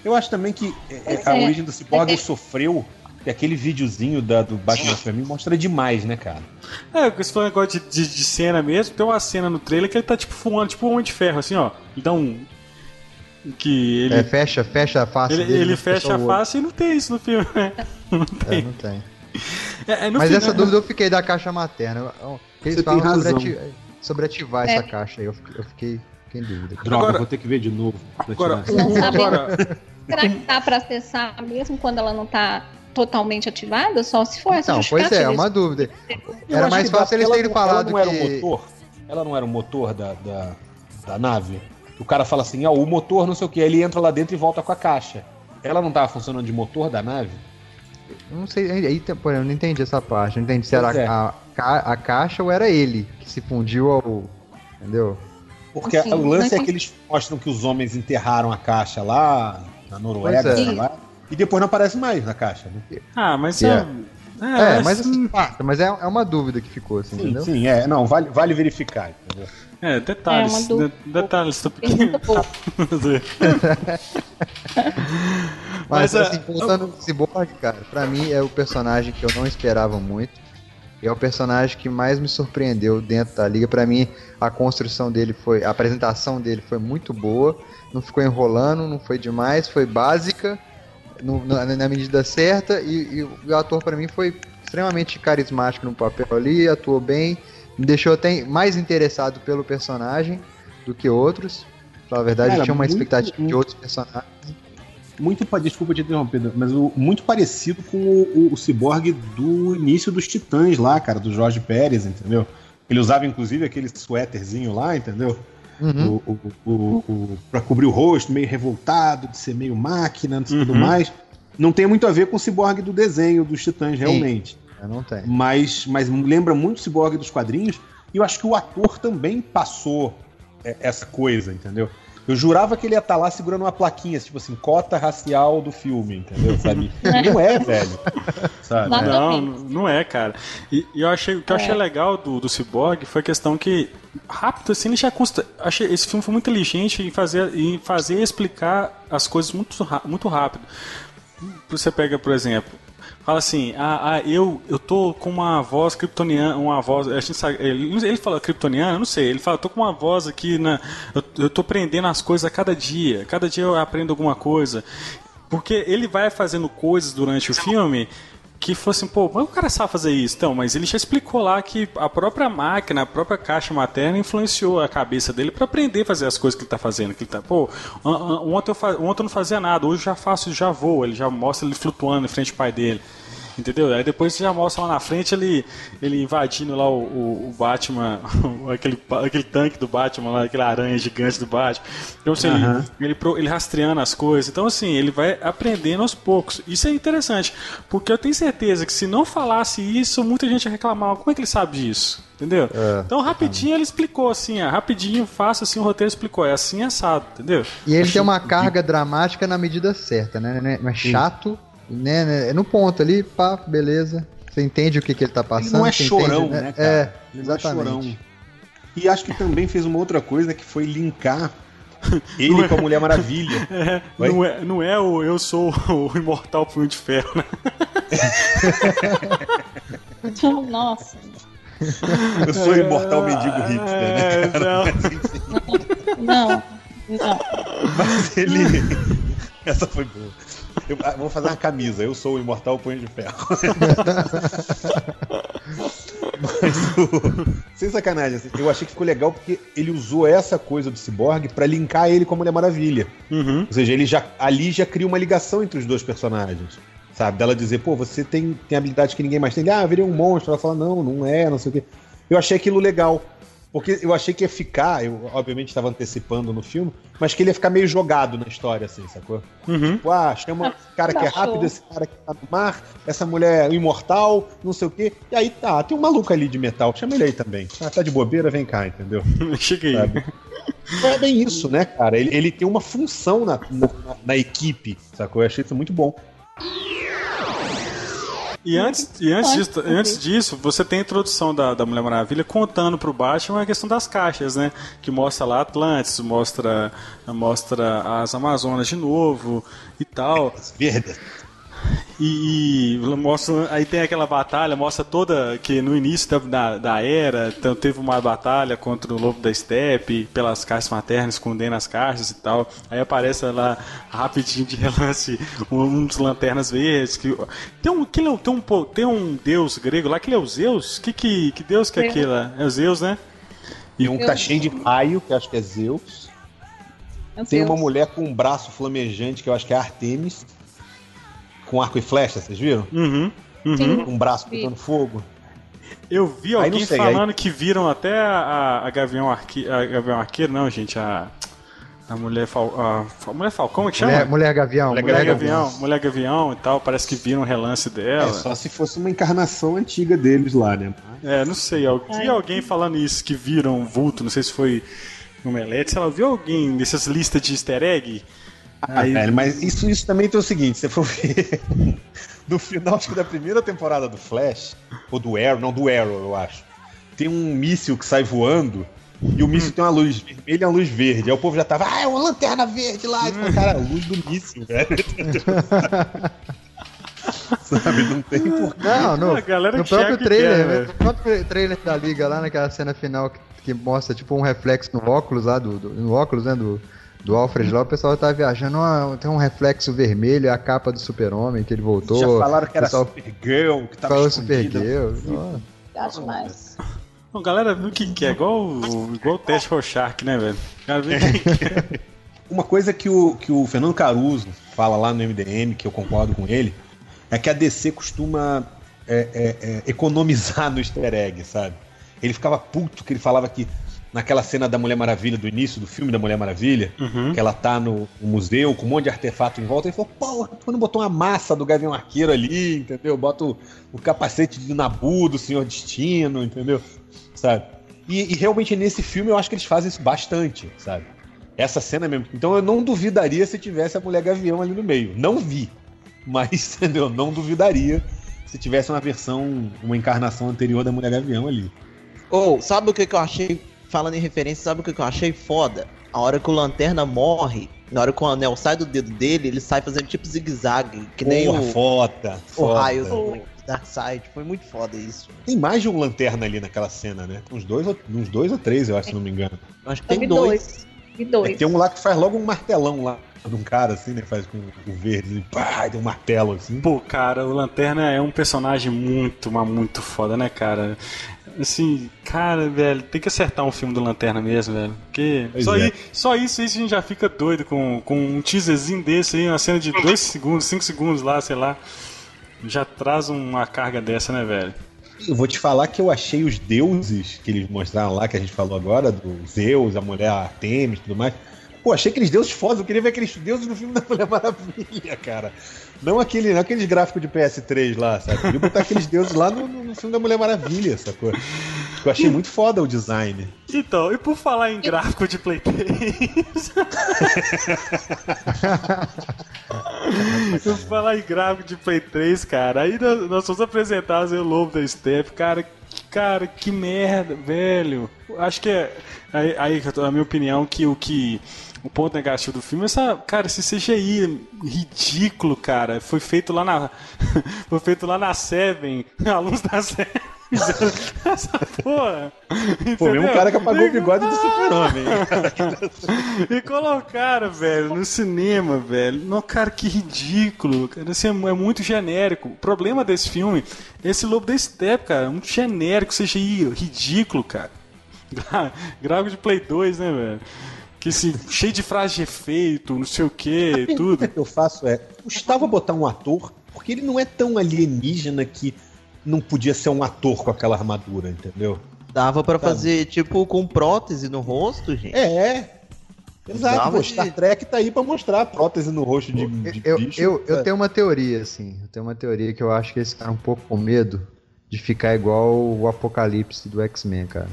Eu acho também que é, a é. origem do Cyborg é. sofreu e aquele videozinho da, do Batman pra mim mostra demais, né, cara? É, porque se for um negócio de, de, de, cena mesmo, tem uma cena no trailer que ele tá tipo fumando, tipo um homem de ferro, assim, ó. Então. Que ele. É, fecha, fecha a face. Ele, dele, ele fecha a face e não tem isso no filme, né? Não tem. É, não tem. É, é Mas essa dúvida eu fiquei da caixa materna. Eles Você falam tem razão. Sobre, ati sobre ativar é. essa caixa aí. Eu fiquei, eu fiquei, dúvida. Droga, agora, vou ter que ver de novo. Agora, agora, Será que dá pra acessar mesmo quando ela não tá totalmente ativada, só se for essa Não, pois é, é uma dúvida. Eu Era mais fácil eles terem falado ela não que... Era o motor? Ela não era o motor da, da, da nave? O cara fala assim, ó, ah, o motor não sei o que, ele entra lá dentro e volta com a caixa. Ela não tava funcionando de motor da nave? Não sei, aí, por eu não entendi essa parte. Não entendi se era é. a, a, a, caixa ou era ele que se fundiu ao. Entendeu? Porque assim, o lance é que eles mostram que os homens enterraram a caixa lá na Noruega, é. lá. E depois não aparece mais na caixa, né? Ah, mas é. É, é, mas assim, mas é, é uma dúvida que ficou, assim, sim, entendeu? Sim, é, não, vale, vale verificar, entendeu? É, detalhes, é de, detalhes do Mas, mas assim, voltando no Cyborg, cara, pra mim é o personagem que eu não esperava muito. E é o personagem que mais me surpreendeu dentro da liga. Para mim, a construção dele foi. A apresentação dele foi muito boa. Não ficou enrolando, não foi demais, foi básica no, na, na, medida certa e, e o ator para mim foi extremamente carismático no papel ali, atuou bem, me deixou até mais interessado pelo personagem do que outros. Na verdade, Cara, eu tinha uma muito, expectativa muito, de outros personagens. Muito, desculpa te interromper, mas o, muito parecido com o, o, o Cyborg do início dos Titãs lá, cara, do Jorge Pérez, entendeu? Ele usava inclusive aquele suéterzinho lá, entendeu? Uhum. O, o, o, pra cobrir o rosto, meio revoltado, de ser meio máquina, e uhum. tudo mais. Não tem muito a ver com o ciborgue do desenho dos Titãs, realmente. Sim, não tem. Mas, mas lembra muito o ciborgue dos quadrinhos. E eu acho que o ator também passou é, essa coisa, entendeu? Eu jurava que ele ia estar tá lá segurando uma plaquinha, tipo assim, cota racial do filme, entendeu? Sabe? não é, velho. Sabe? Não, não é, cara. E, e eu achei, o que eu achei é. legal do, do Cyborg foi a questão que, rápido assim, ele já custa. Achei, esse filme foi muito inteligente em fazer, em fazer explicar as coisas muito, muito rápido. Você pega, por exemplo, fala assim, ah, ah, eu, eu tô com uma voz kryptoniana, uma voz, a gente sabe, ele, ele fala kryptoniana, não sei, ele fala, tô com uma voz aqui na, eu, eu tô aprendendo as coisas a cada dia, cada dia eu aprendo alguma coisa. Porque ele vai fazendo coisas durante o filme que fossem, pô, o cara sabe fazer isso, então, mas ele já explicou lá que a própria máquina, a própria caixa materna influenciou a cabeça dele para aprender a fazer as coisas que ele tá fazendo. Que ele tá, pô, ontem eu, ontem eu não fazia nada, hoje eu já faço, já vou. Ele já mostra ele flutuando em frente ao pai dele. Entendeu? Aí depois você já mostra lá na frente ele, ele invadindo lá o, o, o Batman, aquele, aquele tanque do Batman lá, aquele aranha gigante do Batman. Então, assim, uhum. ele, ele, ele rastreando as coisas. Então, assim, ele vai aprendendo aos poucos. Isso é interessante, porque eu tenho certeza que se não falasse isso, muita gente ia reclamar. Como é que ele sabe disso? Entendeu? É, então, rapidinho ele explicou assim, ó, rapidinho, fácil assim, o roteiro explicou. É assim assado, entendeu? E ele tem uma carga dramática na medida certa, né? Não é chato, né, né, é no ponto ali, pá, beleza. Você entende o que, que ele tá passando. Ele não é chorão, entende, né? né, cara? É, ele exatamente. Não é chorão. E acho que também fez uma outra coisa que foi linkar ele é, com a Mulher Maravilha. É, não, é, não é o Eu Sou o Imortal Punho de Ferro, né? Nossa. Eu sou o Imortal Mendigo Hipster, né? É, não. não. Não. Mas ele. Essa foi boa. Eu ah, vou fazer uma camisa, eu sou o imortal punho de ferro. Mas, o... sem sacanagem, assim, eu achei que ficou legal porque ele usou essa coisa do Cyborg para linkar ele com a Mulher Maravilha. Uhum. Ou seja, ele já ali já cria uma ligação entre os dois personagens. Sabe? Dela dizer, pô, você tem, tem habilidade que ninguém mais tem. Ele, ah, virei um monstro. Ela fala, não, não é, não sei o quê. Eu achei aquilo legal. Porque eu achei que ia ficar, eu obviamente estava antecipando no filme, mas que ele ia ficar meio jogado na história, assim, sacou? Uhum. Tipo, ah, chama esse cara que é rápido, esse cara que tá no mar, essa mulher imortal, não sei o quê. E aí tá, tem um maluco ali de metal, chama ele aí também. Ah, tá de bobeira, vem cá, entendeu? Cheguei. Não é bem isso, né, cara? Ele, ele tem uma função na, na, na equipe, sacou? Eu achei isso muito bom. E antes, e antes, disso, antes disso, você tem a introdução da, da Mulher Maravilha contando pro Batman a questão das caixas, né? Que mostra lá Atlantis, mostra, mostra as Amazonas de novo e tal. Verdes. E, e, mostra, aí tem aquela batalha, mostra toda que no início da, da era então teve uma batalha contra o lobo da steppe pelas caixas maternas, escondendo as caixas e tal. Aí aparece lá rapidinho de relance um, um dos lanternas verdes. Que, tem, um, que, tem, um, tem um deus grego lá que ele é o Zeus? Que, que, que deus que é aquele lá? É o Zeus, né? E um que tá cheio de raio, que acho que é Zeus. É tem uma mulher com um braço flamejante, que eu acho que é Artemis com arco e flecha, vocês viram? Uhum. uhum. Um braço botando fogo. Eu vi alguém sei, falando aí... que viram até a, a, Gavião Arque... a Gavião Arqueiro, não, gente, a. A mulher, fal... a mulher Falcão, como é que chama? Mulher, mulher Gavião. Mulher, mulher Gavião. Gavião. Mulher Gavião e tal, parece que viram um relance dela. É, só se fosse uma encarnação antiga deles lá, né? É, não sei. Eu vi alguém falando isso, que viram um vulto, não sei se foi no Melete, sei lá, viu alguém nessas listas de easter egg ah, Aí... velho, mas isso, isso também tem o seguinte, você for ver no final acho que da primeira temporada do Flash, ou do Arrow, não, do Arrow, eu acho, tem um míssil que sai voando e o míssil tem uma luz vermelha e uma luz verde. Aí o povo já tava, ah, é uma lanterna verde lá. E, tipo, cara, a luz do míssil, velho. Sabe, não tem porquê. Não, no, no próprio trailer, quer, no próprio trailer da Liga lá, naquela cena final que, que mostra tipo um reflexo no óculos lá, do, do no óculos, né, do, do Alfred lá, o pessoal tava viajando, ó, tem um reflexo vermelho, é a capa do super-homem que ele voltou. Já falaram que era pessoal... Supergirl, que tava Falou Supergirl. Acho mais. Bom, galera viu o que, que é, igual, igual o teste Rorschach, né, velho? Uma coisa que o, que o Fernando Caruso fala lá no MDM, que eu concordo com ele, é que a DC costuma é, é, é, economizar no easter egg, sabe? Ele ficava puto que ele falava que naquela cena da Mulher Maravilha, do início do filme da Mulher Maravilha, uhum. que ela tá no, no, museu com um monte de artefato em volta, ele falou, porra, quando botou uma massa do Gavião Arqueiro ali, entendeu? Bota o, o capacete de Nabu, do Senhor Destino, entendeu? Sabe? E, e, realmente nesse filme eu acho que eles fazem isso bastante, sabe? Essa cena mesmo. Então eu não duvidaria se tivesse a Mulher Gavião ali no meio. Não vi. Mas, entendeu? Não duvidaria se tivesse uma versão, uma encarnação anterior da Mulher Gavião ali. Ou, oh, sabe o que, que eu achei falando em referência, sabe o que eu achei foda? A hora que o Lanterna morre, na hora que o anel sai do dedo dele, ele sai fazendo tipo zigue-zague, que nem Porra, o... Foda, o foda. raio do Darkseid. Foi muito foda isso. Tem mais de um Lanterna ali naquela cena, né? Uns dois, uns dois ou três, eu acho, se não me engano. acho que tem dois. E dois. É, tem um lá que faz logo um martelão lá de um cara assim, né? Faz com o verde, pá, tem um martelo assim. Pô, cara, o Lanterna é um personagem muito, mas muito foda, né, cara? Assim, cara, velho, tem que acertar um filme do Lanterna mesmo, velho. Porque só, é. só isso, isso a gente já fica doido com, com um teaserzinho desse aí, uma cena de 2 segundos, 5 segundos lá, sei lá. Já traz uma carga dessa, né, velho? Eu vou te falar que eu achei os deuses que eles mostraram lá, que a gente falou agora, do Zeus, a mulher Artemis e tudo mais. Pô, achei aqueles deuses fodas. Eu queria ver aqueles deuses no filme da Mulher Maravilha, cara. Não, aquele, não aqueles gráficos de PS3 lá, sabe? Queria botar aqueles deuses lá no, no, filme da Mulher Maravilha, sacou? Eu achei muito foda o design. Então, e por falar em gráfico de Play 3. por falar em gráfico de Play 3, cara, aí nós, fomos apresentar o Lobo da Step, cara. Cara, que merda, velho. Acho que é. Aí, aí a minha opinião, que o que o ponto negativo do filme é essa, cara, esse CGI ridículo, cara. Foi feito lá na foi feito lá na Seven, alunos da Seven. essa porra. Pô, mesmo um cara que apagou o bigode do super-homem. e colocaram, velho, no cinema, velho. Não, cara, que ridículo. Cara, assim, é muito genérico. O problema desse filme, esse Lobo da Step, cara, é muito genérico, seja ridículo, cara. Gravo de Play 2, né, velho? Que assim, cheio de frase de efeito, não sei o que, tudo. O que eu faço é, custava botar um ator, porque ele não é tão alienígena que não podia ser um ator com aquela armadura, entendeu? Dava para fazer, tipo, com prótese no rosto, gente. É, Exato, pô, Star Trek tá aí pra mostrar a prótese no rosto de, de eu, bicho. Eu, eu, tenho uma teoria, assim. Eu tenho uma teoria que eu acho que esse cara é um pouco com medo de ficar igual o Apocalipse do X-Men, cara.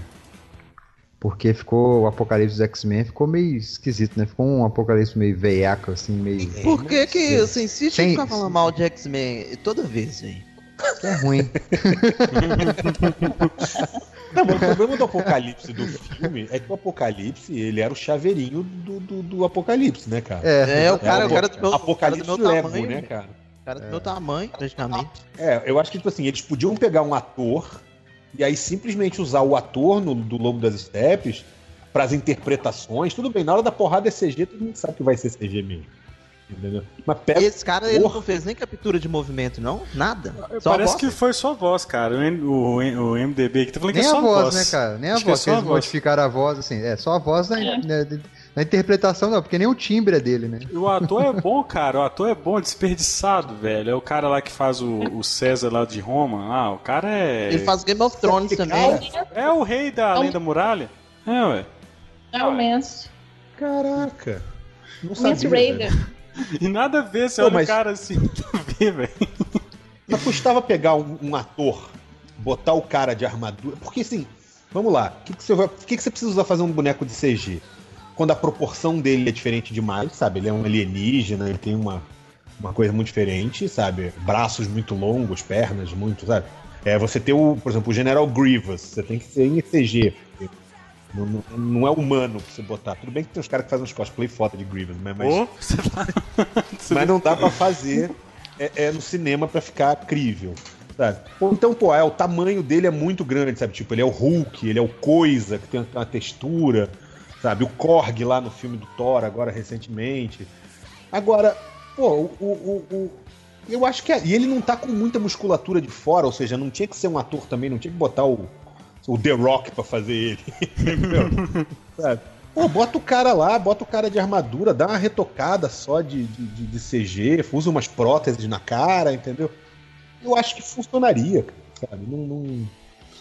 Porque ficou. O Apocalipse do X-Men ficou meio esquisito, né? Ficou um Apocalipse meio veiaco, assim, meio. Por que que você insiste em ficar falando mal de X-Men toda vez, hein? É ruim. Não, o problema do Apocalipse do filme é que o Apocalipse, ele era o chaveirinho do, do, do Apocalipse, né, cara? É, é o cara, é, o cara do meu, Apocalipse cara do meu Lego, tamanho, né, cara? Cara do é. meu tamanho, praticamente. É, eu acho que, tipo assim, eles podiam pegar um ator e aí simplesmente usar o ator no, do Lobo das Steppes para as interpretações. Tudo bem, na hora da porrada é CG, todo mundo sabe que vai ser CG mesmo. Entendeu? Mas pega Esse cara ele não fez nem captura de movimento, não? Nada. Só Parece que foi só a voz, cara. O, o, o MDB que tá falando nem que é só a voz, voz, né, cara? Nem a Acho voz. Que, é eles modificaram a voz, assim. É só a voz na, é. na, na, interpretação, não, porque nem o timbre é dele, né? O ator é bom, cara. O ator é bom, desperdiçado, velho. É o cara lá que faz o, o César lá de Roma. Ah, o cara é. Ele faz Game of Thrones também. É o rei da é da Muralha. É, ué. É o Mance. Caraca. Não Mance Raider. E nada a ver, você Pô, olha mas... o cara assim, vê, velho. Não custava pegar um, um, ator, botar o cara de armadura. Porque assim, vamos lá, o que, que, você, vai, que, que você precisa usar fazer um boneco de CG? Quando a proporção dele é diferente demais, sabe? Ele é um alienígena, ele tem uma, uma coisa muito diferente, sabe? Braços muito longos, pernas muito, sabe? É, você tem o, por exemplo, o General Grievous, você tem que ser em CG. Não, não, não, é humano pra você botar. Tudo bem que tem uns caras que fazem uns cosplay foda de Grievous, né? mas, oh, mas não dá pra fazer é, é no cinema pra ficar crível. Sabe? Então, pô, é, o tamanho dele é muito grande, sabe? Tipo, ele é o Hulk, ele é o Coisa, que tem uma textura, sabe? O Korg lá no filme do Thor, agora recentemente. Agora, pô, o, o, o, eu acho que. É, e ele não tá com muita musculatura de fora, ou seja, não tinha que ser um ator também, não tinha que botar o o The Rock pra fazer ele. Sabe? Pô, bota o cara lá, bota o cara de armadura, dá uma retocada só de, de, de CG, usa umas próteses na cara, entendeu? Eu acho que funcionaria, sabe? Não, não,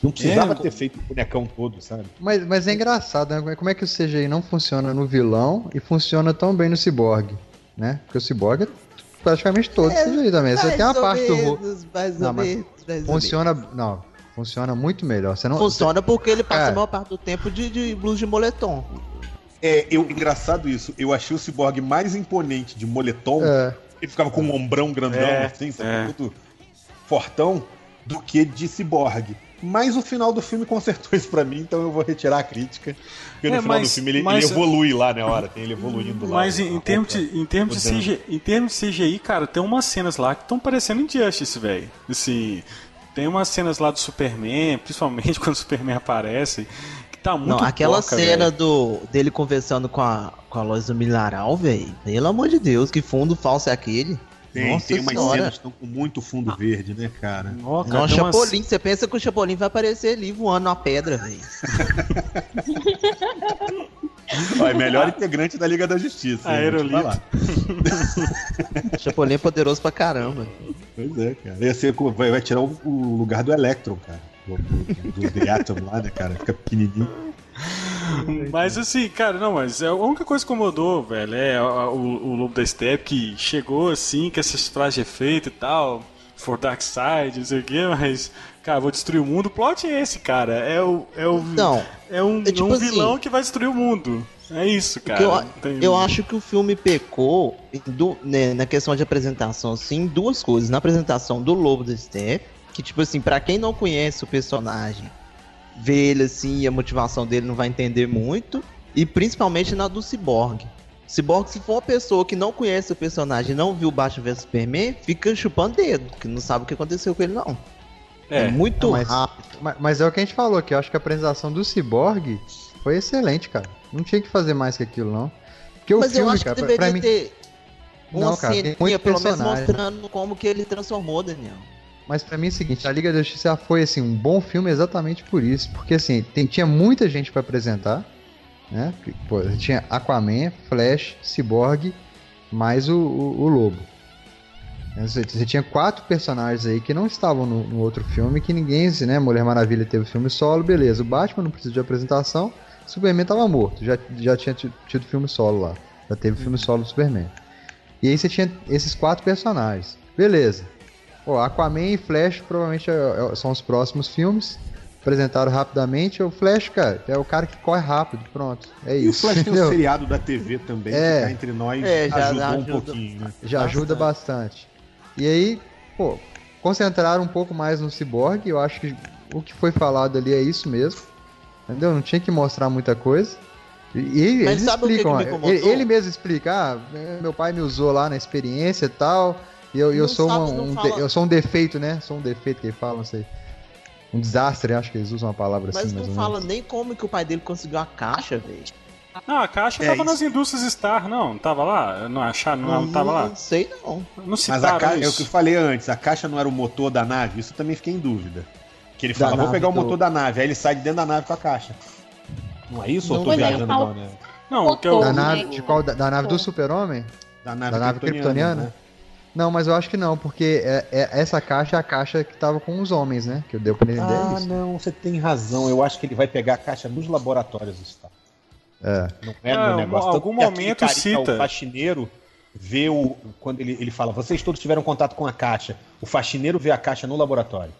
não precisava é, ter feito o bonecão todo, sabe? Mas, mas é engraçado, né? Como é que o CGI não funciona no vilão e funciona tão bem no Cyborg, né? Porque o Cyborg é praticamente todo é, CGI também. Você tem uma parte menos, do... Mais não, menos, funciona... Não, Funciona muito melhor. Você não, Funciona porque ele passa é. a maior parte do tempo de, de blues de moletom. É, eu, engraçado isso. Eu achei o Cyborg mais imponente de moletom. É. Ele ficava com um ombrão grandão, é, assim, sabe? É. Muito fortão, do que de Cyborg. Mas o final do filme consertou isso pra mim, então eu vou retirar a crítica. Porque no é, final mas, do filme ele, mas, ele, evolui lá na né, hora, tem ele evoluindo lá. Mas em, em termos de, em termos de CGI, em termos de CGI, cara, tem umas cenas lá que estão parecendo Injustice, velho. Assim, tem umas cenas lá do Superman, principalmente quando o Superman aparece, que tá muito Não, aquela porca, cena do dele conversando com a, com a Lois do Milharal, velho. Pelo amor de Deus, que fundo falso é aquele? Tem, Nossa tem umas senhas que estão com muito fundo ah. verde, né, cara? Nossa, Não, Chapolin, umas... você pensa que o Chapolin vai aparecer ali voando na pedra, velho. é melhor integrante da Liga da Justiça. Aerolito. Chapolin é poderoso pra caramba. Pois é, cara. Ia ser, vai, vai tirar o, o, lugar do Electron, cara. Do, do, do The Atom lá, né, cara? Fica pequenininho. Mas assim, cara, não, mas a única coisa que incomodou, velho, é o, o Lobo da Step que chegou assim, com essas frases de efeito e tal, for Dark Side, não sei o que, mas, cara, vou destruir o mundo. O plot é esse, cara. É o. É, o, não, é um, é tipo um vilão assim, que vai destruir o mundo. É isso, cara. Eu, Tem... eu acho que o filme pecou do, né, na questão de apresentação, assim, duas coisas. Na apresentação do Lobo da Steppe, que, tipo assim, para quem não conhece o personagem, ver ele assim e a motivação dele não vai entender muito. E principalmente na do Cyborg. Cyborg, se for uma pessoa que não conhece o personagem não viu Batman vs Superman, fica chupando dedo, que não sabe o que aconteceu com ele, não. É, é muito mas, rápido. Mas, mas, é o que a gente falou, que eu acho que a apresentação do Cyborg foi excelente, cara. Não tinha que fazer mais que aquilo, não. Porque mas o filme, eu acho cara, que deveria pra, pra ter mim... uma não, cara, ceninha, pelo menos mostrando como que ele transformou, Daniel. Mas para mim é o seguinte, a Liga da Justiça foi assim um bom filme exatamente por isso, porque assim, tem, tinha muita gente para apresentar, né? Pô, tinha Aquaman, Flash, Cyborg, mais o, o, o Lobo. Você, você, tinha quatro personagens aí que não estavam no, no, outro filme, que ninguém, né? Mulher Maravilha teve filme solo, beleza. O Batman não precisa de apresentação, Superman tava morto, já, já tinha tido filme solo lá. Já teve filme solo do Superman. E aí você tinha esses quatro personagens. Beleza. Pô, Aquaman e Flash provavelmente é, é, são os próximos filmes. Apresentaram rapidamente. O Flash, cara, é o cara que corre rápido. Pronto. É isso. E o Flash entendeu? tem o seriado da TV também, é, que tá entre nós é, já, ajudou já um pouquinho, né? Já bastante. ajuda bastante. E aí, pô, concentraram um pouco mais no Cyborg. Eu acho que o que foi falado ali é isso mesmo. Entendeu? Não tinha que mostrar muita coisa. E, e eles explicam, que que ele, ele, mesmo explica, ah, meu pai me usou lá na experiência e tal. E eu, eu sou sabe, um, um de, eu sou um defeito, né? Sou um defeito que ele fala, não sei. Um desastre, acho que eles usam uma palavra Mas assim. Mas não fala nem como que o pai dele conseguiu a caixa, velho. Não, a caixa é tava isso. nas indústrias Star, não. Tava lá? Não acharam, não, não tava lá? Não sei não. Não Mas a caixa, é o que eu falei antes, a caixa não era o motor da nave, isso eu também fiquei em dúvida. Que ele fala, vou pegar do... o motor da nave, aí ele sai de dentro da nave com a caixa. Não é isso não, ou eu tô viajando igual, né? Não, que eu... Da nave, de qual, da, da nave do super-homem? Da nave, da nave kryptoniana? Né? Não, mas eu acho que não, porque é, é, essa caixa é a caixa que tava com os homens, né? Que deu pra entender ah, isso. não, você tem razão. Eu acho que ele vai pegar a caixa nos laboratórios, está. É. Não é no negócio. Em algum momento cita. O faxineiro vê o. Quando ele, ele fala, vocês todos tiveram contato com a caixa. O faxineiro vê a caixa no laboratório.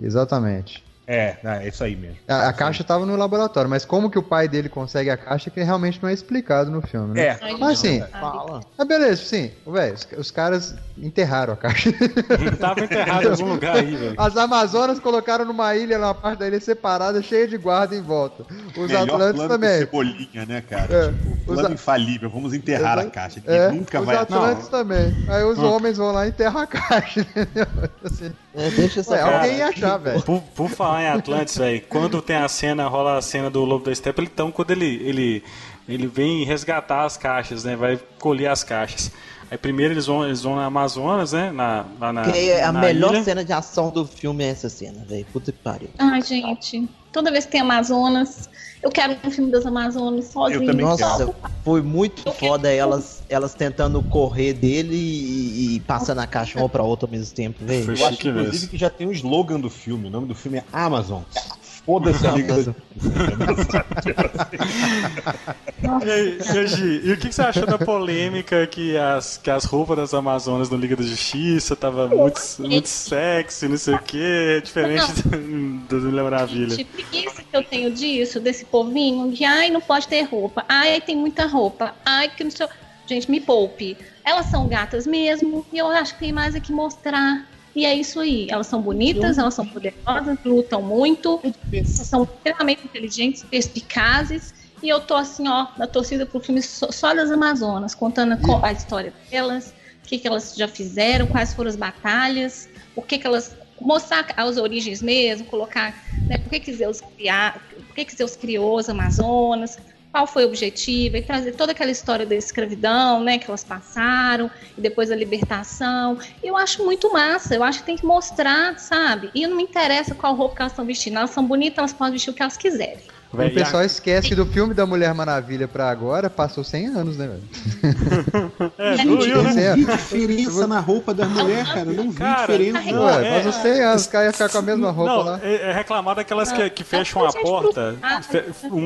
Exatamente. É, é isso aí mesmo. A, a caixa estava no laboratório, mas como que o pai dele consegue a caixa que realmente não é explicado no filme, né? É. Mas assim, fala. Ah, beleza, sim. Velho, os, os, caras enterraram a caixa. Tava enterrado em algum lugar aí, velho. As Amazonas colocaram numa ilha, numa parte da ilha separada, cheia de guarda em volta. Os Melhor Atlantes plano também. cebolinha, né, cara? É. Tipo, plano os... infalível, vamos enterrar a caixa. Que é. nunca os vai... Atlantes não. também. Aí os não. homens vão lá e enterram a caixa, entendeu? Assim. É, deixa essa Ué, alguém ia achar, velho. Por, por falar em Atlantis, velho, quando tem a cena, rola a cena do Lobo da Steppe, então quando ele, ele, ele vem resgatar as caixas, né? Vai colher as caixas. Aí primeiro eles vão, eles vão na Amazonas, né? Na, lá na, que é a na melhor ilha. cena de ação do filme é essa cena, velho. Puta que pariu. Ai, gente. Toda vez que tem Amazonas, eu quero um filme das Amazonas sozinho. Eu também Nossa, quero. foi muito eu foda elas, elas tentando correr dele e, e passando a caixa uma pra outra ao mesmo tempo, velho. Eu acho, que, inclusive, que já tem o um slogan do filme. O nome do filme é Amazon. Foda-se a Liga da e, e o que, você achou da polêmica que as, que as roupas das Amazonas no Liga da Justiça tava muito, muito sexy, não sei o que, diferente do, do Mulher Maravilha? Gente, preguiça que eu tenho disso, desse povinho, que ai, não pode ter roupa, ai, tem muita roupa, ai, que não sei. Gente, me poupe. Elas são gatas mesmo, e eu acho que tem mais aqui mostrar e é isso aí. Elas são bonitas, elas são poderosas, lutam muito, são extremamente inteligentes, perspicazes. E eu tô assim, ó, na torcida pro filme só das Amazonas, contando a história delas, o que, que elas já fizeram, quais foram as batalhas, o que, que elas. mostrar as origens mesmo, colocar né, por que, que Zeus criar, por que, que Zeus criou as Amazonas, qual foi o objetivo, e trazer toda aquela história da escravidão, né, que elas passaram, e depois a libertação. Eu acho muito massa, eu acho que tem que mostrar, sabe? E não me interessa qual roupa que elas estão vestindo, elas são bonitas, elas podem vestir o que elas quiserem. O pessoal esquece que do filme da Mulher Maravilha pra agora passou 100 anos, né, velho? É, é doeu, né? Não vi diferença na roupa da mulher, cara. Não vi cara, diferença. Não, é, passou 100 anos, os caras iam ficar com a mesma roupa não, lá. É, é reclamar daquelas que, que fecham a porta. Fe,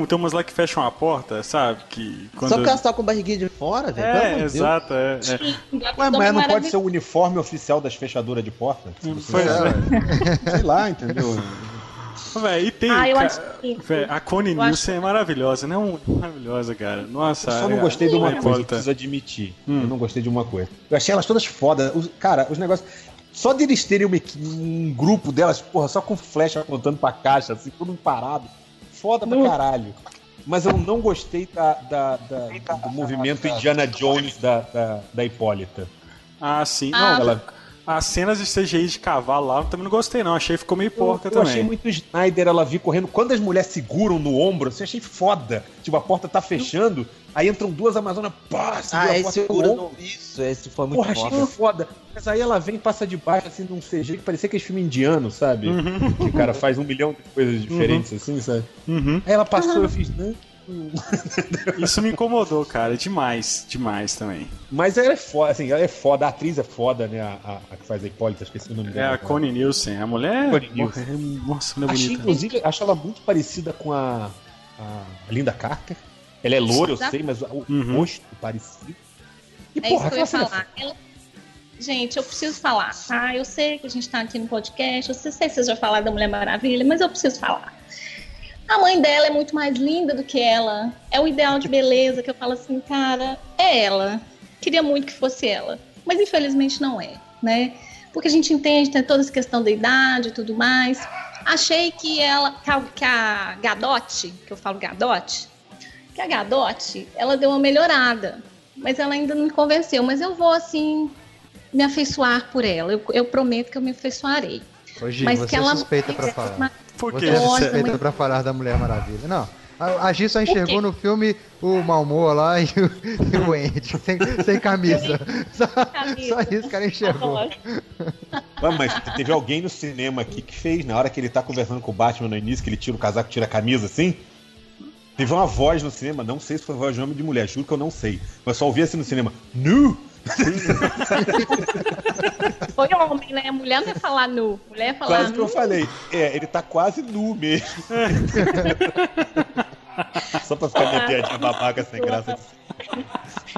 tem umas lá que fecham a porta, sabe? Que quando... Só porque elas estão com barriguinha de fora, velho. É, exato. É, é. Ué, mas não pode ser o uniforme oficial das fechaduras de porta? Pois é. Sei lá, entendeu? Véi, e tem. Ah, eu acho que... Véi, a Connie Nielsen é maravilhosa, né? Maravilhosa, cara. Nossa. Eu só não gostei de uma coisa, preciso admitir. Hum. Eu não gostei de uma coisa. Eu achei elas todas foda. Os, cara, os negócios. Só de eles terem uma, um grupo delas, porra, só com flecha apontando pra caixa, assim, tudo parado. Foda pra caralho. Mas eu não gostei da, da, da do movimento Indiana Jones da, da, da Hipólita. Ah, sim. Ah, não, ela As cenas de CGI de cavalo lá, eu também não gostei, não. Achei que ficou meio porca eu, também. Eu achei muito Snyder ela vir correndo. Quando as mulheres seguram no ombro, assim, achei foda. Tipo, a porta tá fechando, aí entram duas Amazonas, pá, ah, esse segurando isso, esse foi muito Porra, foda. achei foda. Mas aí ela vem e passa de baixo, assim, num CG que parecia aquele filme indiano, sabe? Uhum. Que o cara faz um milhão de coisas diferentes, uhum. assim, sabe? Uhum. Aí ela passou, eu fiz, não, Isso me incomodou, cara, demais, demais também. Mas ela é foda, assim, ela é foda, a atriz é foda, né? A, a, a que faz a Hipólita, esqueci o nome dela. É a Connie Nielsen, a mulher. Connie Nielsen. É, nossa, mulher Achei, bonita. Inclusive, acho ela muito parecida com a, a Linda Carter. Ela é loura, eu sei, mas o uhum. rosto parecido. E, é porra, isso que eu ia falar. Ela... Gente, eu preciso falar, tá? Eu sei que a gente tá aqui no podcast, eu sei se vocês já falaram da Mulher Maravilha, mas eu preciso falar. A mãe dela é muito mais linda do que ela. É o ideal de beleza que eu falo assim, cara, é ela. Queria muito que fosse ela. Mas infelizmente não é, né? Porque a gente entende, tem toda essa questão da idade e tudo mais. Achei que ela, que a Gadote, que eu falo Gadote, que a Gadote, ela deu uma melhorada. Mas ela ainda não me convenceu. Mas eu vou, assim, me afeiçoar por ela. Eu, eu prometo que eu me afeiçoarei. Hoje, mas você que ela suspeita para falar. Por quê? Você é pra falar da Mulher Maravilha. Não. A, a Gi só enxergou no filme o Malmoa lá e o, e o Andy, sem, sem camisa. Só, camisa. só isso que ela enxergou. mas teve alguém no cinema aqui que fez, na hora que ele tá conversando com o Batman no início, que ele tira o casaco, tira a camisa assim. Teve uma voz no cinema, não sei se foi voz de homem ou de mulher, juro que eu não sei. Mas só ouvi assim no cinema, nu! Foi homem, né? Mulher não ia falar nu. Mulher ia falar Quase que eu falei. É, ele tá quase nu mesmo. Só pra ficar minha piadinha babaca sem graça.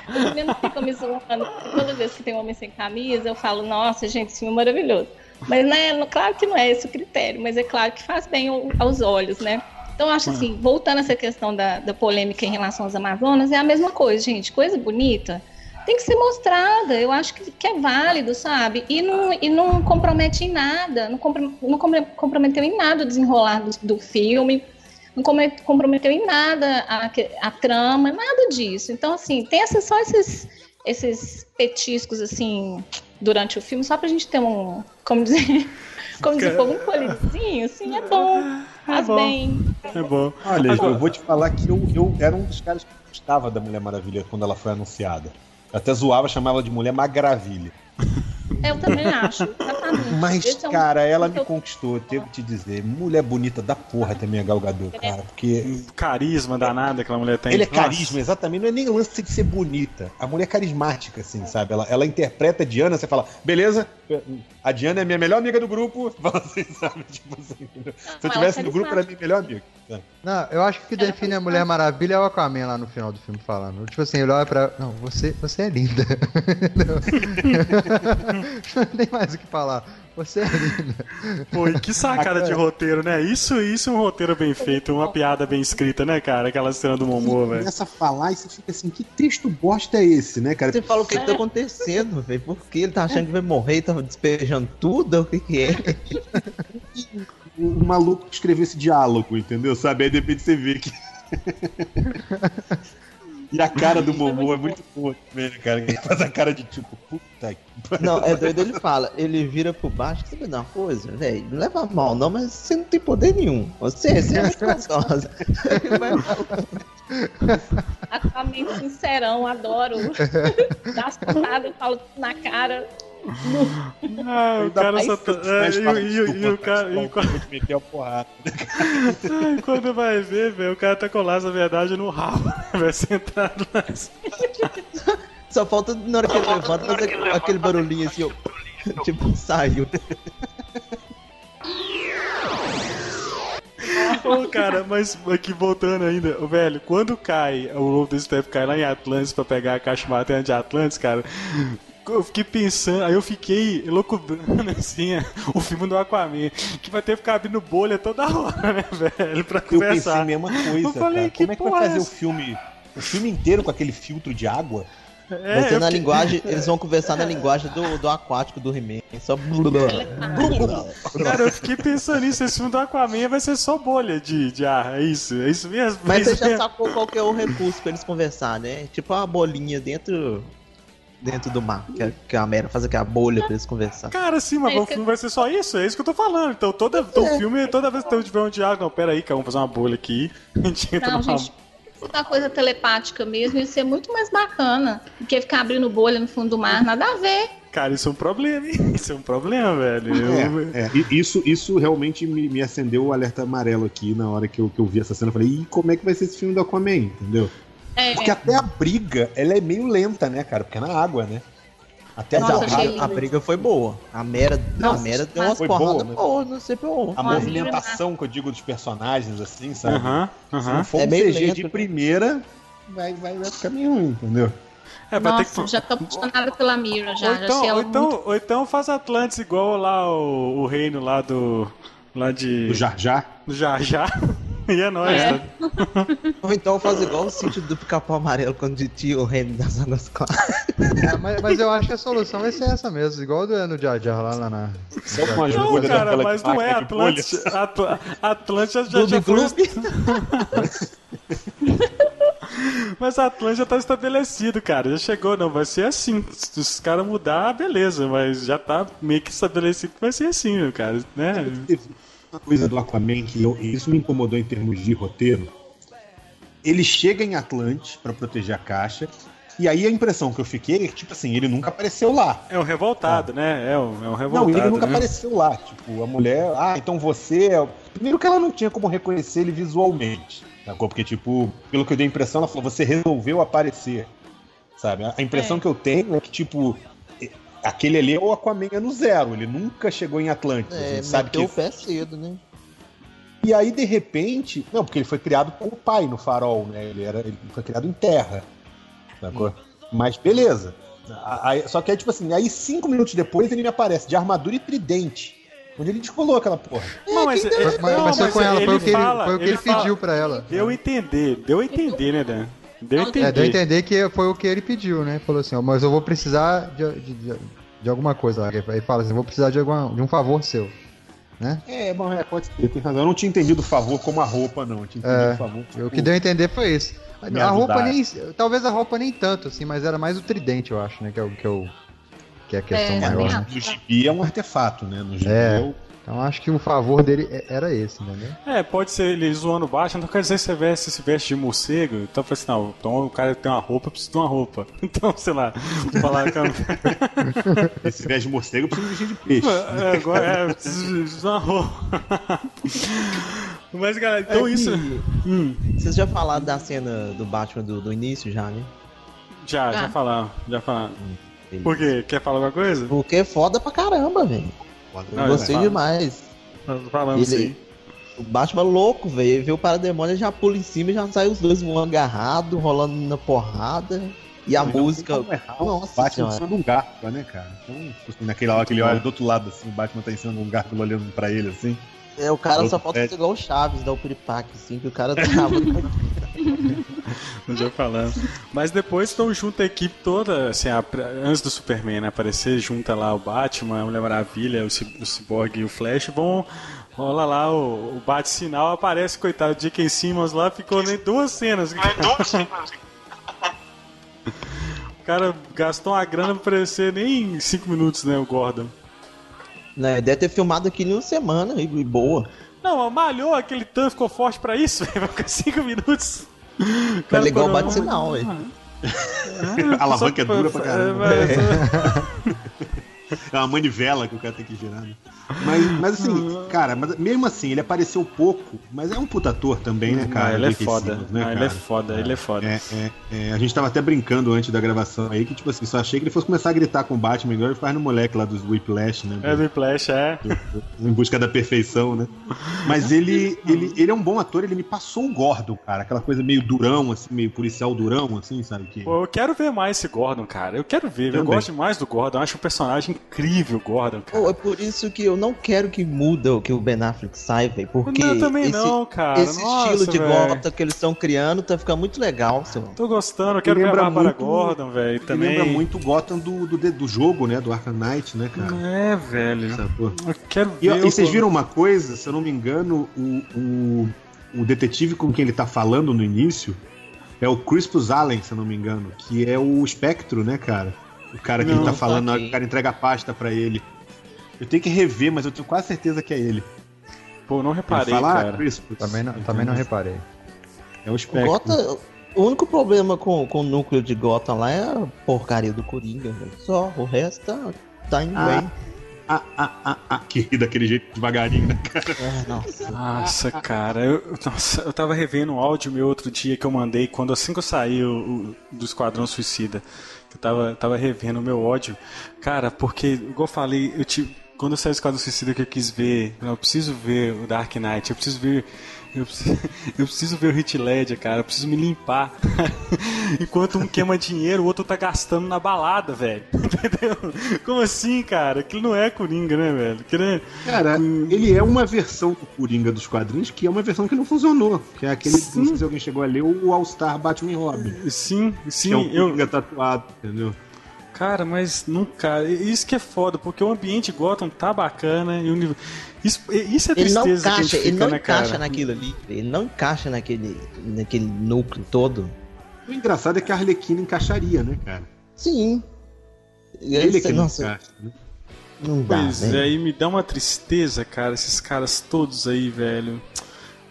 Os meninos ficam me zoando. Toda vez que tem um homem sem camisa, eu falo, nossa, gente, esse filme é maravilhoso. Mas, né, claro que não é esse o critério, mas é claro que faz bem aos olhos, né? Então, eu acho assim, voltando a essa questão da, da polêmica em relação às Amazonas, é a mesma coisa, gente. Coisa bonita tem que ser mostrada. Eu acho que, que é válido, sabe? E não, e não compromete em nada, não, comprom não comprometeu em nada o desenrolar do, do filme, não comprometeu em nada a, a trama, nada disso. Então, assim, tem essa, só esses, esses petiscos, assim, durante o filme, só pra gente ter um, como dizer, como dizer, um polizinho, assim, é bom. É faz é bom, bem. É bom. Olha, Agora, eu vou te falar que eu, eu era um dos caras que gostava da Mulher Maravilha quando ela foi anunciada. Até zoava, chamava de mulher Magravilha. Eu também acho, exatamente. Mas, Esse cara, é um... ela me conquistou, eu tenho que te dizer. Mulher bonita da porra também a Galgador, cara. Porque. Carisma danada que aquela mulher tem. Ele é Nossa. carisma, exatamente. Não é nem lance de ser bonita. A mulher é carismática, assim, sabe? Ela, ela interpreta a Diana, você fala, beleza, a Diana é minha melhor amiga do grupo. Você sabe, tipo assim. Não, Se eu tivesse no grupo, era minha melhor amiga. Não, eu acho que o que define a Mulher Maravilha é o Aquaman lá no final do filme falando. Tipo assim, ele olha pra. Não, você, você é linda. não tem mais o que falar. Você é linda. Pô, e que sacada de roteiro, né? Isso, isso é um roteiro bem feito, uma piada bem escrita, né, cara? Aquela cena do Momô, velho. começa a falar e você fica assim, que texto bosta é esse, né, cara? Você fala o que, que tá acontecendo, velho? Por que ele tá achando que vai morrer e tá despejando tudo? O que que é? o maluco que escreveu esse diálogo, entendeu? Sabe? Aí de repente você vê que. E a cara do Momo é muito boa também, né, cara? Ele faz a cara de tipo, puta que Não, é doido, ele fala, ele vira por baixo, sabe uma coisa, velho? Não leva mal, não, mas você não tem poder nenhum. Você, você é muito gostosa. Atualmente sincerão, adoro. Dá as porradas, falo na cara. Ah, o cara só tá. É, e, e, e, o cara. Meter a porrada. quando vai ver, velho, o cara tá com laço, na verdade, no rabo. Vai sentado lá. Só falta na hora que ele levanta fazer aquele, aquele barulhinho assim, ó. Tipo, saiu. Ô, cara, mas aqui voltando ainda, velho, quando cai, o Lobo do Step cai lá em Atlantis pra pegar a caixa materna de Atlantis, cara, eu fiquei pensando, aí eu fiquei loucubrando assim, o filme do Aquaman, que vai ter que ficar abrindo bolha toda hora, né, velho, pra conversar. Eu pensei a mesma coisa, eu falei, cara. Como é que vai fazer é o filme, o filme inteiro com aquele filtro de água? É, vai na fiquei... linguagem, eles vão conversar na linguagem do, do aquático do He-Man. Só. Cara, eu fiquei pensando nisso. Esse filme do Aquaman vai ser só bolha de, de ar. É isso, é isso mesmo. Mas você já sacou qual que é o recurso pra eles conversar, né? Tipo uma bolinha dentro dentro do mar. Que a, que a Mera faz aquela bolha pra eles conversar. Cara, sim, mas é o filme vai ser só isso? É isso que eu tô falando. Então, toda, é. o filme, toda vez que eu tiver um diálogo, não, pera aí, cara, vamos fazer uma bolha aqui. A gente entra não, gente, uma coisa telepática mesmo ia ser muito mais bacana do que ficar abrindo bolha no fundo do mar, nada a ver. Cara, isso é um problema, hein? Isso é um problema, velho. É, é. Isso, isso realmente me, me, acendeu o alerta amarelo aqui na hora que eu, que eu vi essa cena. Eu falei, e como é que vai ser esse filme do Aquaman, entendeu? É, Porque até a briga, ela é meio lenta, né, cara? Porque é na água, né? Até Nossa, a, a, briga foi boa. A Mera, Nossa, a Mera deu umas porradas boa, boa, não sei por A movimentação que eu digo dos personagens, assim, sabe? Uh -huh, uh -huh. Se não for é um CG lento. de primeira, vai, vai, vai ficar meio ruim, entendeu? É, vai Nossa, ter que... já tô apaixonada pela Mira, já. Ou então, já ou então, muito... ou então faz Atlantis igual lá o, o reino lá do... Lá de... Do Jar Jar? Do Jar Jar. E é nóis, é. Tá? Ou então faz igual o sítio do pica-pau amarelo quando tinha o reino das águas claras. É, mas, mas, eu acho que a solução vai ser essa mesmo, igual do no Jar Jar lá, lá na. Só com não, cara, mas não é Atlântica. Atlântica já, já foi. Mas a Atlântida tá estabelecido, cara. Já chegou, não. Vai ser assim. Se os caras mudar, beleza. Mas já tá meio que estabelecido que vai ser assim, meu cara. Né? Uma coisa do Aquaman que eu, isso me incomodou em termos de roteiro. Ele chega em Atlantis para proteger a caixa. E aí a impressão que eu fiquei é que, tipo assim, ele nunca apareceu lá. É um revoltado, ah. né? É um, é um revoltado. Não, ele nunca né? apareceu lá. Tipo, a mulher. Ah, então você é. Primeiro que ela não tinha como reconhecer ele visualmente. Sacou? Porque, tipo, pelo que eu dei a impressão, ela falou, você resolveu aparecer. Sabe? A impressão é. que eu tenho é que, tipo, aquele ali é o Aquaman é no zero, ele nunca chegou em Atlântico. É, sabe que o pé cedo, né? E aí, de repente. Não, porque ele foi criado com o pai no farol, né? Ele, era, ele foi criado em terra. Sacou? Hum. Mas beleza. Aí, só que aí, tipo assim, aí cinco minutos depois ele me aparece de armadura e tridente. Onde ele descolou aquela porra. Não, mas, é, mas, não, mas foi com ela, foi o que ele, foi o que ele, ele pediu pra ela. Deu a entender, deu a entender, né, Dan? Deu a entender. É, deu a entender que foi o que ele pediu, né? Falou assim, ó, mas eu vou precisar de, de, de, alguma coisa. Aí fala assim, vou precisar de, alguma, de um favor seu. Né? É, bom, é, pode ser, tem razão. Eu não tinha entendido o favor como a roupa, não. Eu tinha entendido é, o favor. Tipo, o que deu a entender foi isso. A roupa nem. Talvez a roupa nem tanto, assim, mas era mais o tridente, eu acho, né? Que é o que, eu, que é a questão é, maior. Né? No gibi é um artefato, né? No gibi é, é o então acho que o favor dele é, era esse, entendeu? É, pode ser ele zoando baixo, não quer dizer que você veste, se veste de morcego. Então eu falei assim, não, então o cara tem uma roupa, precisa de uma roupa. Então, sei lá, falar que eu... Se veste de morcego, precisa vestir de peixe. É, agora é, preciso de uma roupa. Mas, galera, então é, isso. Hum. Vocês já falaram da cena do Batman do, do início, já, né? Já, ah. já falaram, já falaram. Hum, Por quê? Quer falar alguma coisa? Porque é foda pra caramba, velho. Eu gostei é demais. Falando ele, O Batman louco, velho. Vê o parademônio, já pula em cima e já sai os dois voando agarrado, rolando na porrada. E a música. Nossa, Batman em cima de um gato, né, cara? Então, tipo assim, naquela hora que ele olha do outro lado, assim, o Batman tá em cima de um gato olhando pra ele, assim. É, o cara só falta ser igual o Chaves da Upiripac, assim, que o cara tava. Não já falando. Mas depois estão junto a equipe toda, assim, a, antes do Superman né, aparecer, junta lá o Batman, a Mulher Maravilha, o, o Cyborg e o Flash, vão. Rola lá, o, o bate-sinal aparece, coitado, de J.K. Simmons lá, ficou nem duas cenas. Nem duas cenas. o cara gastou uma grana pra aparecer nem cinco minutos, né, o Gordon. Né, deve ter filmado aqui em uma semana e boa. Não, malhou aquele tanto, ficou forte pra isso, vai ficar cinco minutos. Cara, é legal o bate-sinal, velho. A alavanca é dura pra caramba. É, é uma manivela que o cara tem que girar, né? Mas, mas assim, cara, mas mesmo assim, ele apareceu pouco, mas é um puta ator também, né, cara? Ah, ele é foda. Simmons, né, ah, ele é foda, é, ele é foda. É, é, é, a gente tava até brincando antes da gravação aí, que, tipo assim, só achei que ele fosse começar a gritar com o Batman igual ele faz no moleque lá dos Whiplash, né? É, do Whiplash, é. Do, do, em busca da perfeição, né? Mas ele, ele, ele é um bom ator, ele me passou o Gordon, cara. Aquela coisa meio durão, assim, meio policial durão, assim, sabe? Que... Pô, eu quero ver mais esse Gordon, cara. Eu quero ver, eu, eu gosto mais do Gordon, eu acho um personagem incrível, Gordon, cara. Pô, é por isso que eu não quero que muda o que o Ben Affleck sai, velho. Porque não, também esse, não, cara. esse Nossa, estilo de Gotham que eles estão criando tá ficando muito legal, seu. Tô gostando, eu quero ver a Bárbara Gordon, velho. Também lembra muito Gotham do, do, do jogo, né? Do Arkham Knight, né, cara? É, velho. Eu quero ver. E, e vocês viram uma coisa, se eu não me engano, o, o, o detetive com quem ele tá falando no início é o Crispus Allen, se eu não me engano, que é o espectro, né, cara? O cara que não, ele tá falando, okay. o cara entrega a pasta pra ele. Eu tenho que rever, mas eu tenho quase certeza que é ele. Pô, não reparei, fala, ah, cara. também não, também não reparei. É o espectro. O, Gotham, o único problema com, com o núcleo de Gotham lá é a porcaria do Coringa, velho. Só, o resto tá, tá indo ah. bem ah, ah, ah, ah, que daquele jeito devagarinho, né, cara? É, nossa. nossa, cara, eu, nossa, eu tava revendo um áudio meu outro dia que eu mandei quando assim que eu saí o, o, do Esquadrão Suicida. Eu tava, tava revendo o meu ódio. Cara, porque, igual eu falei, eu te, quando do Esquadrão Suicida que eu quis ver, eu preciso ver o Dark Knight, eu preciso ver eu preciso, eu preciso ver o Hit Ledger, cara. Eu preciso me limpar. Enquanto um queima dinheiro, o outro tá gastando na balada, velho. Entendeu? Como assim, cara? Aquilo não é Coringa, né, velho? É... Cara, ele é uma versão do Coringa dos quadrinhos que é uma versão que não funcionou. Que é aquele. Sim. Não sei se alguém chegou a ler o All-Star Batman Robin. Sim, sim. Que é um Coringa eu... tatuado, entendeu? Cara, mas nunca. Isso que é foda, porque o ambiente Gotham tá bacana e o Isso, isso é tristeza ele não encaixa, fica, ele não né, encaixa cara? naquilo ali. Ele não encaixa naquele, naquele núcleo todo. O engraçado é que a Arlequina encaixaria, né, cara? Sim. Ele é que não encaixa, né? Não dá, pois né? é, aí me dá uma tristeza, cara, esses caras todos aí, velho.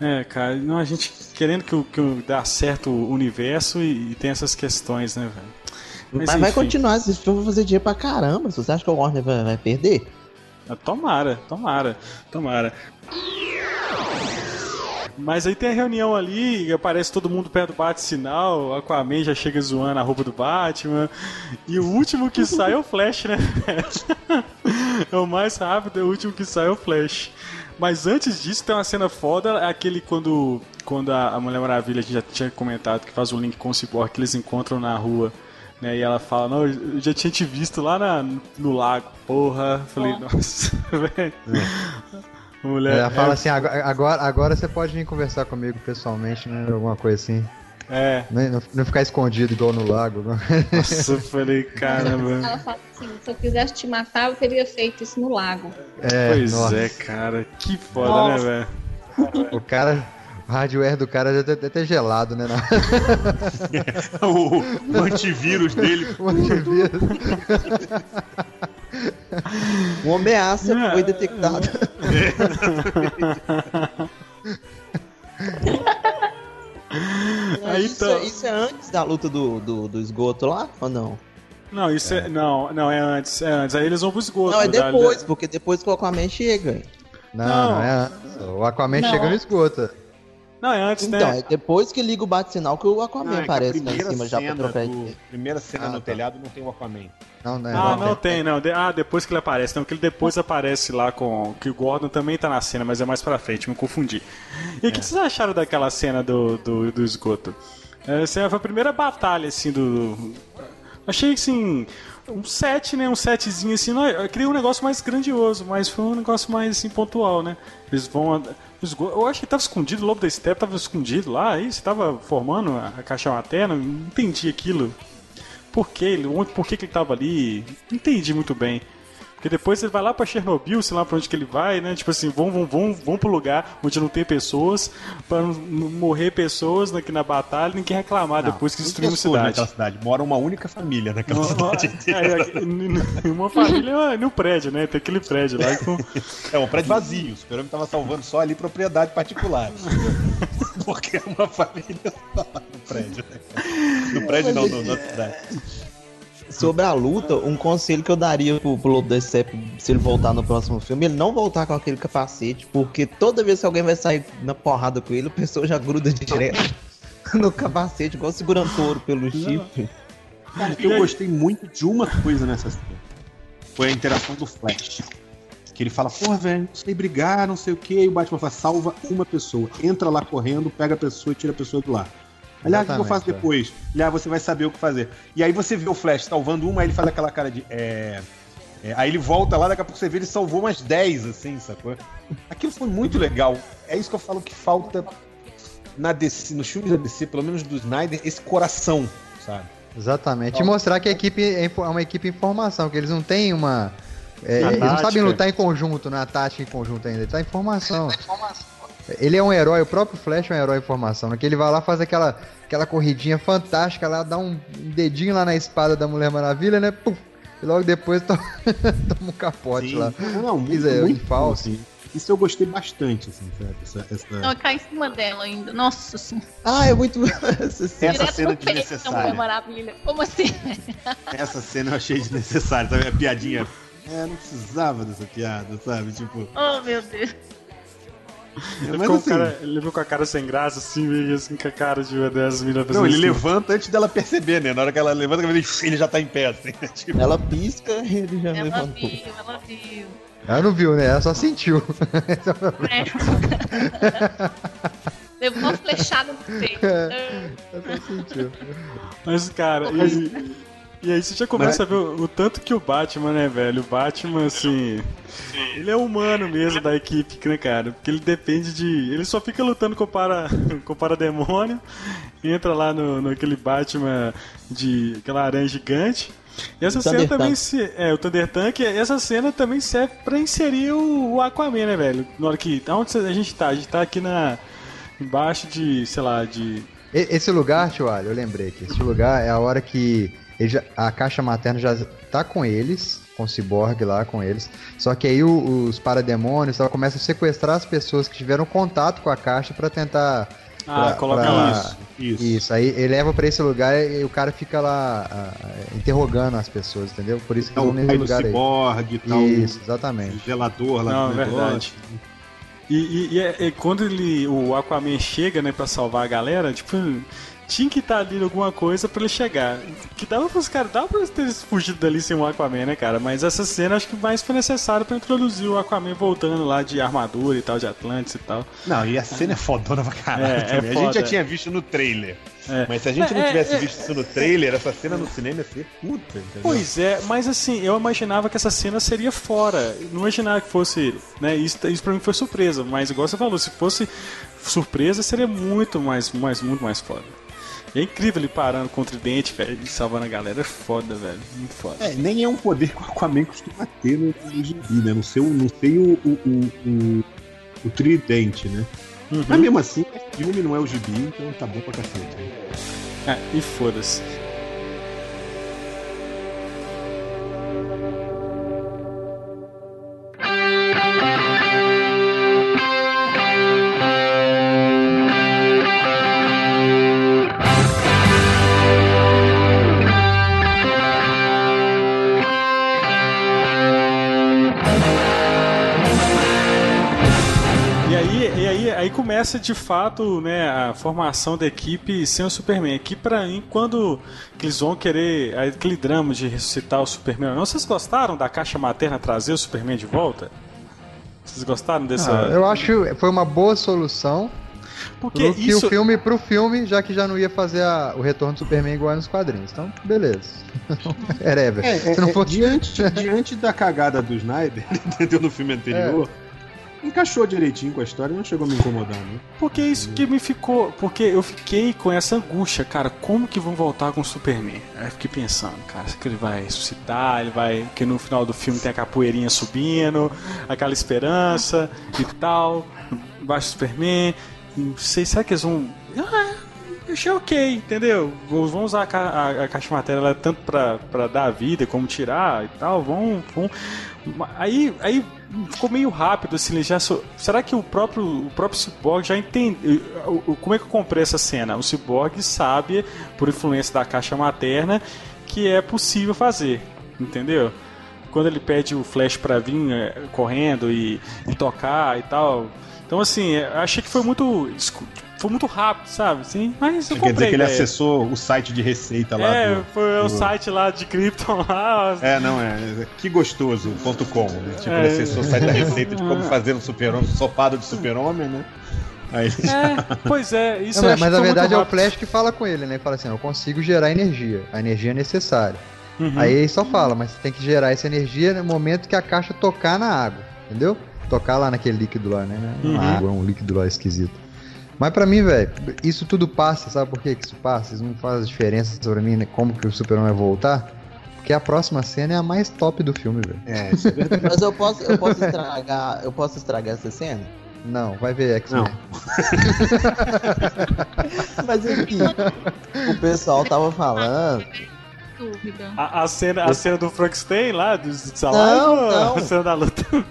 É, cara, não, a gente querendo que, que dá certo o universo e, e tem essas questões, né, velho? Mas, Mas vai continuar, esse filme vai fazer dinheiro pra caramba. Você acha que o Warner vai, vai perder? Ah, tomara, tomara, tomara. Mas aí tem a reunião ali, aparece todo mundo perto do bate-sinal, Aquaman já chega zoando a roupa do Batman. E o último que sai é o Flash, né? é o mais rápido, é o último que sai é o Flash. Mas antes disso tem uma cena foda, é aquele quando, quando a Mulher Maravilha, a gente já tinha comentado que faz o um link com o Cyborg, que eles encontram na rua né? E ela fala, não, eu já tinha te visto lá na, no lago. Porra, falei, nossa, velho. É. Mulher, ela fala é... assim, agora, agora você pode vir conversar comigo pessoalmente, né? Alguma coisa assim. É. Não, não, ficar escondido igual no lago. Não. Nossa, eu falei, caramba. Ela fala assim, se eu quisesse te matar, eu teria feito isso no lago. É, pois nossa. é, cara. Que foda, né, nossa. né, velho? O cara o hardware do cara já deve ter gelado, né? o, o antivírus dele. O antivírus. Uma ameaça é. foi detectada. Aí, isso, então... isso, é antes da luta do, do, do esgoto lá ou não? Não, isso é. é. não, não, é antes, é antes. Aí eles vão pro esgoto. Não, é depois, da... porque depois que o Aquaman chega. Não, não, não é antes. O Aquaman não. chega no esgoto. Não, é antes, então, né? Então, é depois que liga o bate-sinal que o Aquaman não, é aparece lá em cima já pra trocar do... Primeira cena ah, no tá. telhado não tem o Aquaman. Não, não, é, ah, não, não tem, não. Ah, depois que ele aparece. Não, que ele depois aparece lá com. Que o Gordon também tá na cena, mas é mais pra frente, me confundi. E o é. que vocês acharam daquela cena do, do, do esgoto? Essa foi a primeira batalha, assim, do. Achei assim. Um set, né? Um setzinho assim. Não, eu queria um negócio mais grandioso, mas foi um negócio mais assim, pontual, né? Eles vão. Eu acho que estava escondido, o Lobo da Steppe estava escondido lá, aí você estava formando a caixa materna, não entendi aquilo. Por quê? Por que, que ele estava ali? Não entendi muito bem. Porque depois ele vai lá pra Chernobyl, sei lá pra onde que ele vai, né? Tipo assim, vão, vão, vão, vão pro lugar onde não tem pessoas, pra não morrer pessoas aqui na batalha, ninguém reclamar não, depois que destruiu a cidade. Naquela cidade. Mora uma única família naquela cidade. É, é, uma família no prédio, né? Tem aquele prédio lá. Com... É um prédio vazio. O super tava salvando só ali propriedade particular. Porque é uma família só no prédio. Né? No prédio não, no, na cidade sobre a luta, um conselho que eu daria pro, pro Lobo Decep se ele voltar no próximo filme, ele não voltar com aquele capacete, porque toda vez que alguém vai sair na porrada com ele, a pessoa já gruda direto no capacete, igual segurando touro pelo chifre. Cara, eu gostei muito de uma coisa nessa cena. Foi a interação do Flash. Que ele fala, porra, velho, não sei brigar, não sei o que. E o Batman fala, salva uma pessoa. Entra lá correndo, pega a pessoa e tira a pessoa do lá. Aliás, o que eu faço é. depois? Aliás, você vai saber o que fazer. E aí você vê o Flash salvando uma, aí ele faz aquela cara de. É... É, aí ele volta lá, daqui a pouco você vê ele salvou umas 10, assim, sacou? Aquilo foi muito legal. É isso que eu falo que falta na DC, nos filmes da DC, pelo menos do Snyder, esse coração, sabe? Exatamente. E mostrar que a equipe é uma equipe em formação, que eles não têm uma. É, eles não sabem lutar em conjunto, na tática em conjunto ainda. Tá em formação. Tá em formação. Ele é um herói, o próprio Flash é um herói em formação, né? Que ele vai lá, faz aquela, aquela corridinha fantástica lá, dá um dedinho lá na espada da Mulher Maravilha, né? Puf, e logo depois toma, toma um capote Sim. lá. Não, não muito, é, muito falso. Assim. Isso eu gostei bastante, assim, sabe? Essa, essa... Não, cai em cima dela ainda. Nossa senhora. Ah, é muito. essa cena, essa cena desnecessária. É maravilha. Como assim? Essa cena eu achei desnecessária, sabe? A piadinha. É, não precisava dessa piada, sabe? Tipo. Oh, meu Deus. Ele, ficou assim, cara, ele viu com a cara sem graça, assim, meio assim, com a cara de uma das meninas Não, ele assim. levanta antes dela perceber, né? Na hora que ela levanta, ele já tá em pé, assim, tipo... Ela pisca e ele já ela levantou. Viu, ela viu. Ela não viu, né? Ela só sentiu. É. Levou uma flechada no peito. É, ela só sentiu. Mas, cara, e, e aí você já começa Mas... a ver o, o, tanto que o Batman, né, velho? O Batman, assim. Ele é humano mesmo da equipe, né, cara? Porque ele depende de. Ele só fica lutando com o, para... com o parademônio, entra lá no, no aquele Batman de aquela aranha gigante. E essa cena também se. É, o Thunder Tank, essa cena também serve pra inserir o, o Aquaman, né, velho? Na hora que. Onde a gente tá? A gente tá aqui na. Embaixo de, sei lá, de. Esse lugar, tio eu lembrei que esse lugar é a hora que já, a caixa materna já tá com eles, com o Cyborg lá com eles. Só que aí o, os parademônios começam a sequestrar as pessoas que tiveram contato com a caixa para tentar ah, coloca pra... isso, isso. Isso, aí ele leva pra esse lugar e o cara fica lá uh, interrogando as pessoas, entendeu? Por isso que é, nesse lugar ciborgue, aí. Tal, isso, exatamente. O zelador lá Não, verdade. E, e, e, é, e, quando ele, o Aquaman chega, né, pra salvar a galera, tipo, tinha que estar tá ali alguma coisa para ele chegar. Que dava pros caras, dava pra ter fugido dali sem o Aquaman, né, cara? Mas essa cena acho que mais foi necessário para introduzir o Aquaman voltando lá de armadura e tal, de Atlantis e tal. Não, e a cena é fodona pra caralho é, é a gente já tinha visto no trailer. É. Mas se a gente não é, tivesse é, visto isso no trailer, essa cena no cinema ia ser puta, entendeu? Pois é, mas assim, eu imaginava que essa cena seria fora. Não imaginava que fosse, né? Isso, isso pra mim foi surpresa. Mas igual você falou, se fosse surpresa, seria muito mais, mais, muito mais foda. É incrível ele parando contra o dente, velho, e salvando a galera. É foda, velho. Muito foda. É, nem é um poder que o Aquaman costuma ter no, no gibi, né? Não sei, não sei o, o, o, o, o tridente, né? Uhum. Mas mesmo assim, o filme não é o gibi, então tá bom pra cacete. Né? É, e foda-se. Começa de fato né, a formação da equipe sem o Superman. Aqui para mim, quando eles vão querer aquele drama de ressuscitar o Superman, não vocês gostaram da caixa materna trazer o Superman de volta? Vocês gostaram dessa? Ah, eu acho que foi uma boa solução. Porque pro isso... o filme pro filme, já que já não ia fazer a, o retorno do Superman igual nos quadrinhos. Então, beleza. Era É, é, Se não é, fosse... diante, diante da cagada do Snyder, entendeu? No filme anterior. É encaixou direitinho com a história não chegou a me incomodar, né? Porque isso que me ficou. Porque eu fiquei com essa angústia, cara, como que vão voltar com o Superman? Aí fiquei pensando, cara, será que ele vai ressuscitar? Ele vai. Porque no final do filme tem a capoeirinha subindo, aquela esperança e tal. Embaixo do Superman. Não sei, será que eles vão. Ah, eu achei ok, entendeu? Vão usar a, ca a, a caixa matéria tanto pra, pra dar vida como tirar e tal. Vão. vão... Aí, aí ficou meio rápido, assim, já será que o próprio, o próprio Cyborg já entende, como é que eu comprei essa cena? O Cyborg sabe, por influência da caixa materna, que é possível fazer, entendeu? Quando ele pede o Flash pra vir é, correndo e, e tocar e tal, então assim, achei que foi muito foi muito rápido, sabe? Sim, mas eu Quer dizer que ele acessou o site de receita lá. É, do, foi do... o site lá de Krypton lá. É, não, é. Que gostoso.com. Né? Tipo, é. ele acessou o site da receita de como fazer um super-homem, sopado de super-homem, né? Aí é, pois é, isso não, Mas na verdade é o Flash que fala com ele, né? Fala assim: eu consigo gerar energia, a energia é necessária. Uhum. Aí ele só fala, mas você tem que gerar essa energia no momento que a caixa tocar na água, entendeu? Tocar lá naquele líquido lá, né? Uhum. Uma água, um líquido lá esquisito. Mas para mim, velho, isso tudo passa, sabe por que isso passa? Isso não faz diferença pra mim, né? como que o Superman vai voltar. Porque a próxima cena é a mais top do filme, velho. É, isso é verdade. Mas eu posso, eu posso estragar. Eu posso estragar essa cena? Não, vai ver X-Men. Mas aqui, o pessoal tava falando dúvida. A, a, cena, a cena do Frankenstein lá, do Salai, não, não. a cena da luta?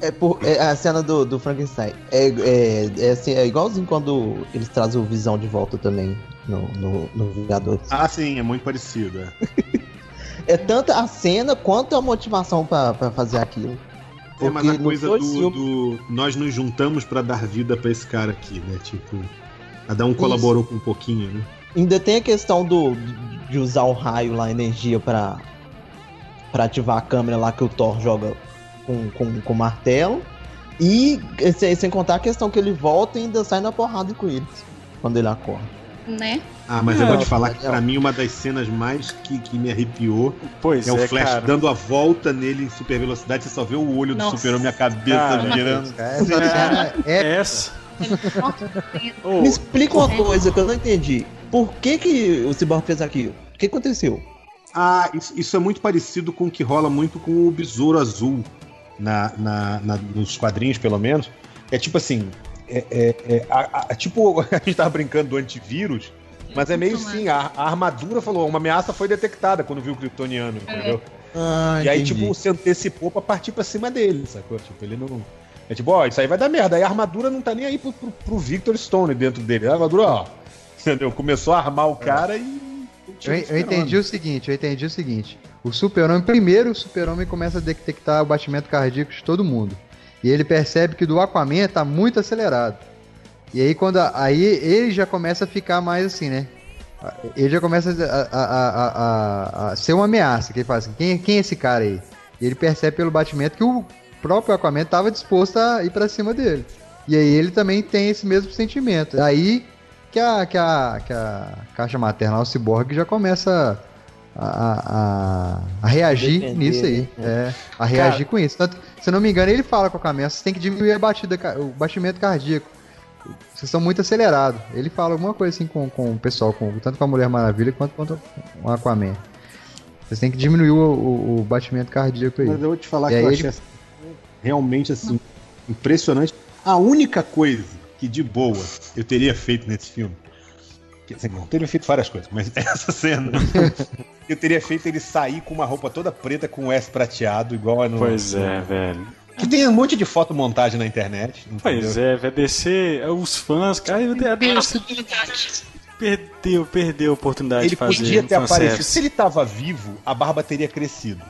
É, por, é a cena do, do Frankenstein. É, é, é, assim, é igualzinho quando eles trazem o Visão de volta também no, no, no Vingadores. Ah, sim, é muito parecido. É, tanto a cena quanto a motivação para fazer aquilo. É, mas a coisa do, filmes... do, Nós nos juntamos para dar vida para esse cara aqui, né? Tipo, cada um colaborou Isso. com um pouquinho, né? Ainda tem a questão do de usar o raio lá, a energia para ativar a câmera lá que o Thor joga com, com, com martelo. E sem, sem contar a questão que ele volta e ainda sai na porrada com eles quando ele acorda. Né? Ah, mas eu vou te falar que pra mim uma das cenas mais que, que me arrepiou pois é, o é, Flash cara. dando a volta nele em super velocidade, você só vê o olho Nossa. do super-homem, a cabeça cara, girando. Essa cena é essa. Me explica uma coisa que eu não entendi. Por que, que o Cyborg fez aquilo? O que aconteceu? Ah, isso, isso, é muito parecido com o que rola muito com o Besouro Azul na, na, na nos quadrinhos, pelo menos. É tipo assim, é, é, é a, a, tipo, a gente tava brincando do antivírus, mas é meio assim, a, a, armadura falou, uma ameaça foi detectada quando viu o Kryptoniano, é. entendeu? Ah, e aí, entendi. tipo, se antecipou pra partir pra cima dele, sacou? Tipo, ele não. É tipo, ó, isso aí vai dar merda. Aí a armadura não tá nem aí pro, pro, pro Victor Stone dentro dele. A armadura, ó, entendeu? Começou a armar o cara é. e. Eu, eu, entendi o seguinte, eu entendi o seguinte. O super-homem, primeiro o super-homem começa a detectar o batimento cardíaco de todo mundo. E ele percebe que do Aquaman tá muito acelerado. E aí quando aí ele já começa a ficar mais assim, né? Ele já começa a, a, a, a ser uma ameaça. Que ele fala assim, quem, quem é esse cara aí? E ele percebe pelo batimento que o próprio Aquaman estava disposto a ir para cima dele. E aí ele também tem esse mesmo sentimento. Aí que a, que a, que a caixa materna, o ciborgue, já começa a, a, a reagir Defender, nisso aí. Né? É, a reagir Cara, com isso. Tanto, se não me engano, ele fala com a Caminha, você tem que diminuir a batida, o batimento cardíaco. Vocês estão muito acelerados. Ele fala alguma coisa assim com, com o pessoal, com, tanto com a Mulher Maravilha quanto com o Aquaman. Vocês têm que diminuir o, o, o, batimento cardíaco aí. Mas eu vou te falar e que eu achei ele... realmente assim, impressionante. A única coisa que de boa eu teria feito nesse filme Assim, não teria feito várias coisas, mas essa cena. eu teria feito ele sair com uma roupa toda preta com o S prateado, igual no. Pois é, velho. Que tem um monte de fotomontagem na internet. Entendeu? Pois é, vai descer os fãs. Cara, a DC perdeu, perdeu a oportunidade ele de fazer. Ele podia ter aparecido. Se ele tava vivo, a barba teria crescido.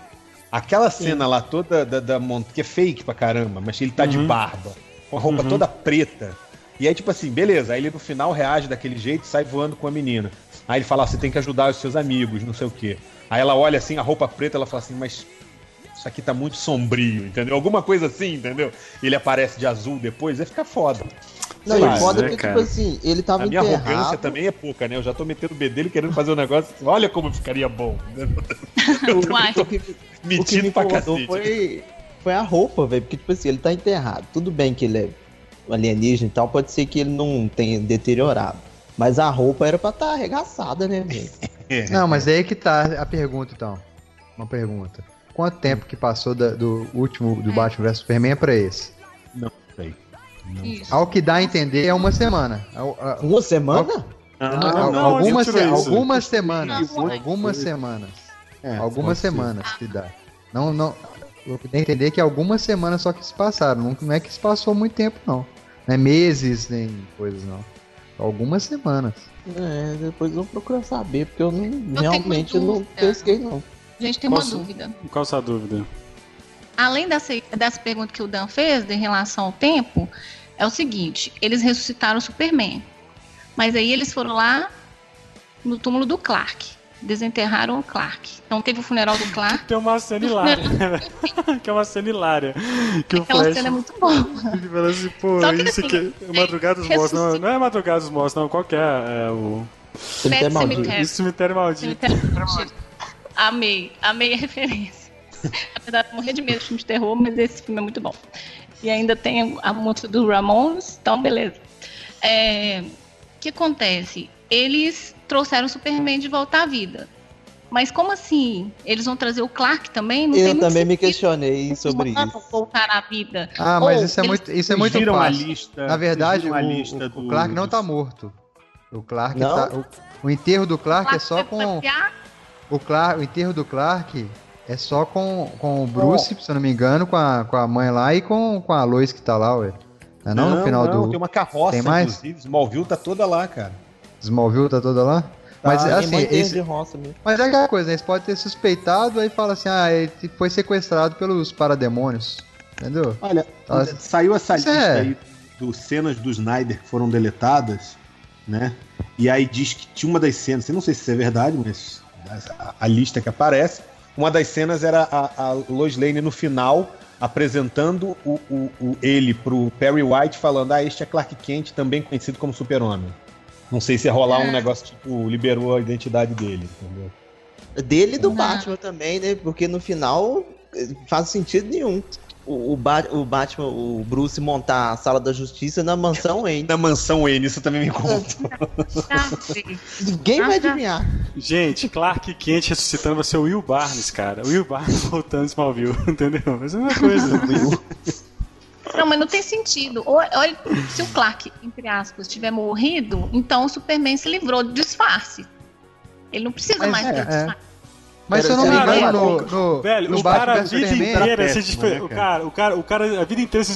Aquela cena Sim. lá toda da, da, que é fake pra caramba, mas ele tá uhum. de barba, com a roupa uhum. toda preta e aí, tipo assim, beleza. Aí ele no final reage daquele jeito e sai voando com a menina. Aí ele fala: você tem que ajudar os seus amigos, não sei o quê. Aí ela olha assim, a roupa preta, ela fala assim, mas isso aqui tá muito sombrio, entendeu? Alguma coisa assim, entendeu? Ele aparece de azul depois, aí fica foda. Não, e foda é, porque, tipo assim, ele tava A minha enterrado. arrogância também é pouca, né? Eu já tô metendo o bedelho querendo fazer um negócio. Olha como ficaria bom. Eu tô, tô metido pra cacete. Foi, foi a roupa, velho. Porque, tipo assim, ele tá enterrado. Tudo bem que ele é alienígena e tal, pode ser que ele não tenha deteriorado. Mas a roupa era pra estar tá arregaçada, né, velho? não, mas aí que tá a pergunta, então. Uma pergunta. Quanto tempo que passou da, do último do é. Batman vs Superman pra esse? Não sei. Não. Ao que dá a entender é uma semana. Uma semana? Não, não, algumas, se, algumas semanas. algumas semanas. É, algumas semanas ser. que dá. Não, não. Eu entender que algumas semanas só que se passaram. Não, não é que se passou muito tempo, não. Não é meses nem coisas, não. Algumas semanas. É, depois eu vou procurar saber, porque eu não, realmente não pesquei, não. Gente, tem uma dúvida. Qual a sua dúvida? Além dessa, dessa pergunta que o Dan fez em relação ao tempo, é o seguinte: eles ressuscitaram o Superman. Mas aí eles foram lá no túmulo do Clark desenterraram o Clark. Então teve o funeral do Clark. Tem uma cena hilária. que é uma cena hilária. Que Aquela o Flash, cena é muito boa. Ele fala assim, pô, isso que, aqui é Madrugada dos Mortos. Não, não é Madrugada dos Mortos, não. Qual que é, é o... Cemitério Maldito. Isso, Cemitério Maldito. Cemitério Maldito. Amei. Amei a referência. Apesar de morrer de medo de filme de terror, mas esse filme é muito bom. E ainda tem a música do Ramones, então beleza. É, o que acontece? Eles trouxeram o Superman de volta à vida. Mas como assim? Eles vão trazer o Clark também? Não eu também me questionei sobre isso. voltar à vida. Ah, mas Ou isso é muito, isso é muito fácil. Lista, Na verdade, o, lista o, o Clark não tá morto. O Clark não? tá. O, o enterro do Clark, Clark é só com. o, Clark, o enterro do Clark é só com, com o Bruce, oh. se eu não me engano, com a, com a mãe lá e com, com a Lois que tá lá, ué. Não, é não, no final não, do. Tem uma carroça, tem mais? inclusive. Smallville tá toda lá, cara. Smallville tá toda lá? Tá, mas assim, esse, mas é aquela coisa, né? Eles podem ter suspeitado, aí fala assim, ah, ele foi sequestrado pelos parademônios. Entendeu? Olha, tá, saiu essa lista é... aí dos cenas do Snyder que foram deletadas, né? E aí diz que tinha uma das cenas, eu não sei se isso é verdade, mas a, a lista que aparece, uma das cenas era a, a Lois Lane no final apresentando o, o, o, ele pro Perry White falando, ah, este é Clark Kent, também conhecido como Super-Homem. Não sei se ia rolar é. um negócio tipo, liberou a identidade dele, entendeu? Dele e do Batman também, né? Porque no final eh, faz sentido nenhum o, o, ba o, Batman, o Bruce montar a sala da justiça na mansão Wayne. Na mansão Wayne, isso também me conta. Ninguém vai adivinhar. Gente, Clark Kent ressuscitando vai ser o Will Barnes, cara. O Will Barnes voltando Smallville, entendeu? Mas é uma coisa. Não, mas não tem sentido. Olha, se o Clark, entre aspas, tiver morrido, então o Superman se livrou do disfarce. Ele não precisa mas mais é, ter é. disfarce. Mas se eu não me engano, no, no, velho, no o cara a vida inteira se diferenciou. Né, o, cara, o, cara, o cara a vida inteira se,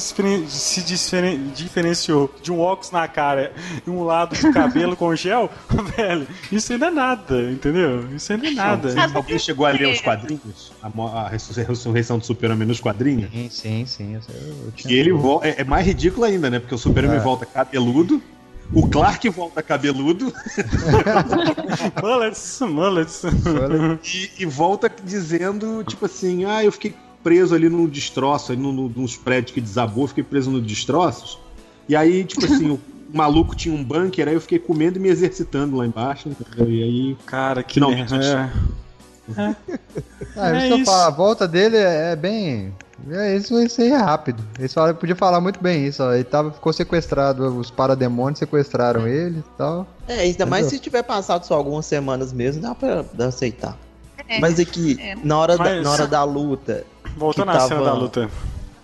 se diferen, diferenciou de um óculos na cara e um lado de cabelo com gel, velho. Isso ainda é nada, entendeu? Isso ainda é nada. Alguém chegou a ler os quadrinhos? A, a ressurreição do Super-Homem nos quadrinhos? Sim, sim, sim. Eu, eu e ele é, é, mais ridículo ainda, né? Porque o Super-Homem é. volta cabeludo o Clark volta cabeludo. mullets, mullets. E, e, volta dizendo, tipo assim, ah, eu fiquei preso ali no destroço, ali no, no, nos prédios que desabou, fiquei preso nos destroços. E aí, tipo assim, o maluco tinha um bunker, aí eu fiquei comendo e me exercitando lá embaixo, entendeu? E aí. Cara, que finalmente. É. É. Ah, é isso. Falar, a volta dele é, é bem. É, isso, isso aí é rápido. Eles falam, podia falar muito bem isso, ó. Ele tava, ficou sequestrado, os parademônios sequestraram ele e tal. É, ainda Entendeu? mais se tiver passado só algumas semanas mesmo, dá pra, dá aceitar. É, Mas aqui, é. na, hora Mas... da, na hora da luta. Voltando à cena da luta.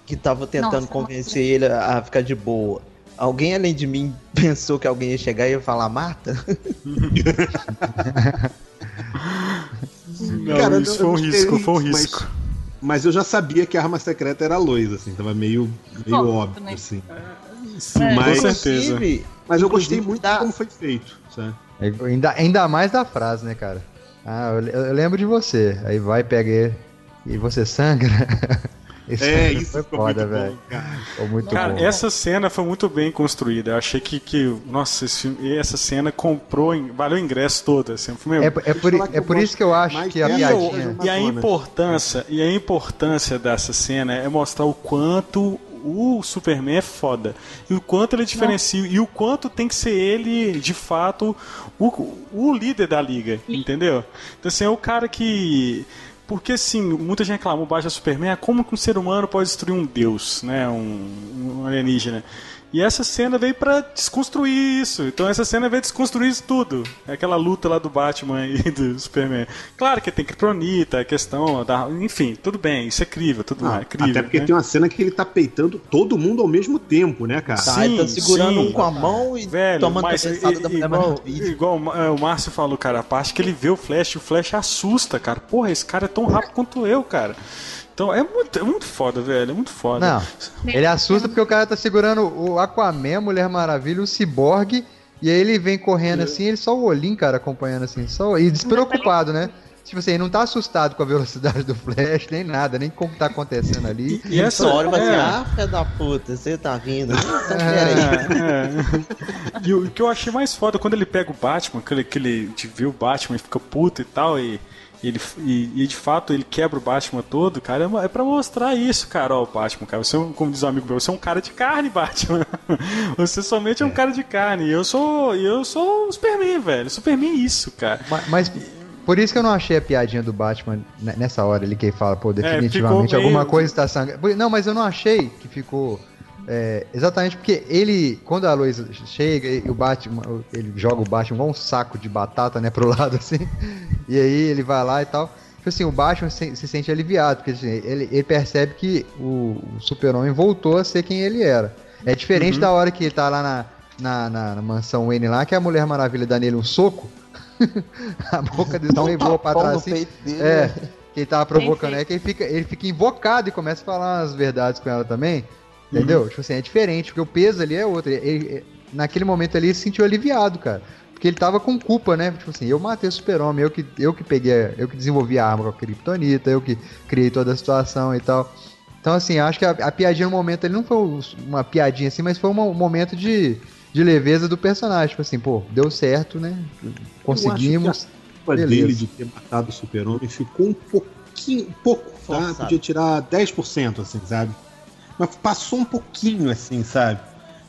Que tava tentando Nossa, convencer ele a ficar de boa. Alguém além de mim pensou que alguém ia chegar e ia falar Marta? Não, Cara, isso foi um risco, foi um risco. Mas, eu já sabia que a arma secreta era a Lois, assim, tava meio, meio oh, óbvio, também. assim. Sim, é, mas, com certeza. Mas eu gostei muito de como foi feito, sabe? É, ainda, ainda mais da frase, né, cara? Ah, eu, eu lembro de você. Aí vai, pega ele. E você sangra. Esse é, isso foi foda, velho. Muito cara, bom. essa cena foi muito bem construída. Eu achei que, que nossa, filme, essa cena comprou, valeu o ingresso todo. Assim, filme, é, é, por, é por isso que eu acho que a piadinha... E a importância, e a importância dessa cena é mostrar o quanto o Superman é foda. E o quanto ele diferencia. E o quanto tem que ser ele, de fato, o, o líder da liga. Entendeu? Então, assim, é o cara que porque, assim, muita gente reclama, o Batman Superman, como que um ser humano pode destruir um deus, né? Um, um alienígena. E essa cena veio para desconstruir isso. Então essa cena veio desconstruir isso tudo. É aquela luta lá do Batman e do Superman. Claro que tem Kryptonita, a questão da. Enfim, tudo bem, isso é crível, tudo ah, é crível. Até porque né? tem uma cena que ele tá peitando todo mundo ao mesmo tempo, né, cara? Sim, tá, ele tá segurando sim. um com a mão e Velho, tomando mas, da igual, igual é, o Márcio falou, cara, a parte que ele vê o Flash, o Flash assusta, cara. Porra, esse cara é tão rápido quanto eu, cara. Então é muito, é muito foda, velho. É muito foda. Não. Ele assusta porque o cara tá segurando o Aquaman, Mulher Maravilha, o Cyborg. E aí ele vem correndo assim, ele só o olhinho, cara, acompanhando assim, só. E despreocupado, né? Tipo assim, ele não tá assustado com a velocidade do Flash, nem nada, nem como tá acontecendo ali. E, essa hora vai é. ser, ah, filha da puta, você tá vindo. É, é. E o que eu achei mais foda quando ele pega o Batman, que ele, que ele vê o Batman e fica puto e tal, e ele, e, e, de fato ele quebra o Batman todo, cara, é, é pra mostrar isso, cara, ó, o Batman, cara. Você, é como diz um amigo meu, você é um cara de carne, Batman. você somente é, um é. cara de carne. E eu sou. eu sou o Superman, velho. Superman é isso, cara. Mas, mas, por isso que eu não achei a piadinha do Batman nessa hora ele que fala, pô, definitivamente é, alguma meio... coisa está sangrando. Não, mas eu não achei que ficou é, exatamente porque ele, quando a Lois chega e o Batman, ele joga o Batman igual um saco de batata, né, pro lado assim, e aí ele vai lá e tal. Tipo assim, o Batman se, se sente aliviado, porque assim, ele, ele, percebe que o, o Super-Homem voltou a ser quem ele era. É diferente uhum. da hora que ele tá lá na, na, na, na mansão Wayne lá, que a Mulher Maravilha dá nele um soco, a boca dele também voa pra trás assim. Dele, é, né? que ele tava provocando é que ele fica, ele fica invocado e começa a falar as verdades com ela também. Entendeu? Uhum. Tipo assim, é diferente, porque o peso ali é outro. Ele, ele, naquele momento ali ele se sentiu aliviado, cara. Porque ele tava com culpa, né? Tipo assim, eu matei o super-homem, eu que, eu que peguei, eu que desenvolvi a arma com a Kryptonita, eu que criei toda a situação e tal. Então, assim, acho que a, a piadinha no momento ele não foi uma piadinha assim, mas foi um momento de, de leveza do personagem. Tipo assim, pô, deu certo, né? Conseguimos. a culpa dele de ter matado o super-homem ficou um pouquinho, pouco, tá? Podia tirar 10%, assim, sabe? Mas passou um pouquinho, assim, sabe?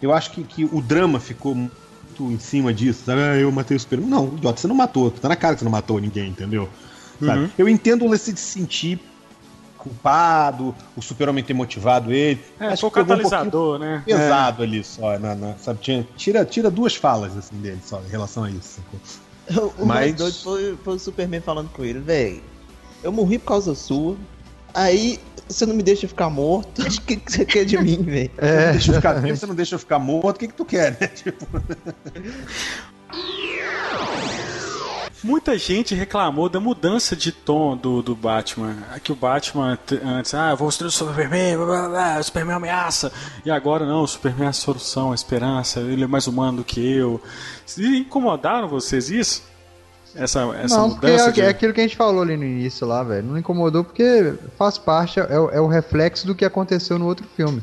Eu acho que, que o drama ficou muito em cima disso, sabe? Ah, eu matei o super-homem. Não, idiota, você não matou. Tá na cara que você não matou ninguém, entendeu? Uhum. Eu entendo o lance de se sentir culpado, o super-homem ter motivado ele. É, Acho foi o catalisador, um né? Pesado é. ali só, na, na, sabe? Tira, tira duas falas assim dele só em relação a isso. O Mas... mais doido foi, foi o Superman falando com ele, velho. Eu morri por causa sua. Aí você não me deixa ficar morto. O que, que você quer de mim, velho? É. Deixa eu ficar vivo, você não deixa eu ficar morto. O que, que tu quer, né? Tipo. Muita gente reclamou da mudança de tom do, do Batman. Que o Batman antes, ah, vou construir o Superman, blá, blá, blá, o Superman ameaça. E agora não, o Superman é a solução, a esperança, ele é mais humano do que eu. Incomodaram vocês isso? Essa, essa não, mudança? É, é aquilo que a gente falou ali no início lá, velho. Não incomodou porque faz parte, é, é o reflexo do que aconteceu no outro filme.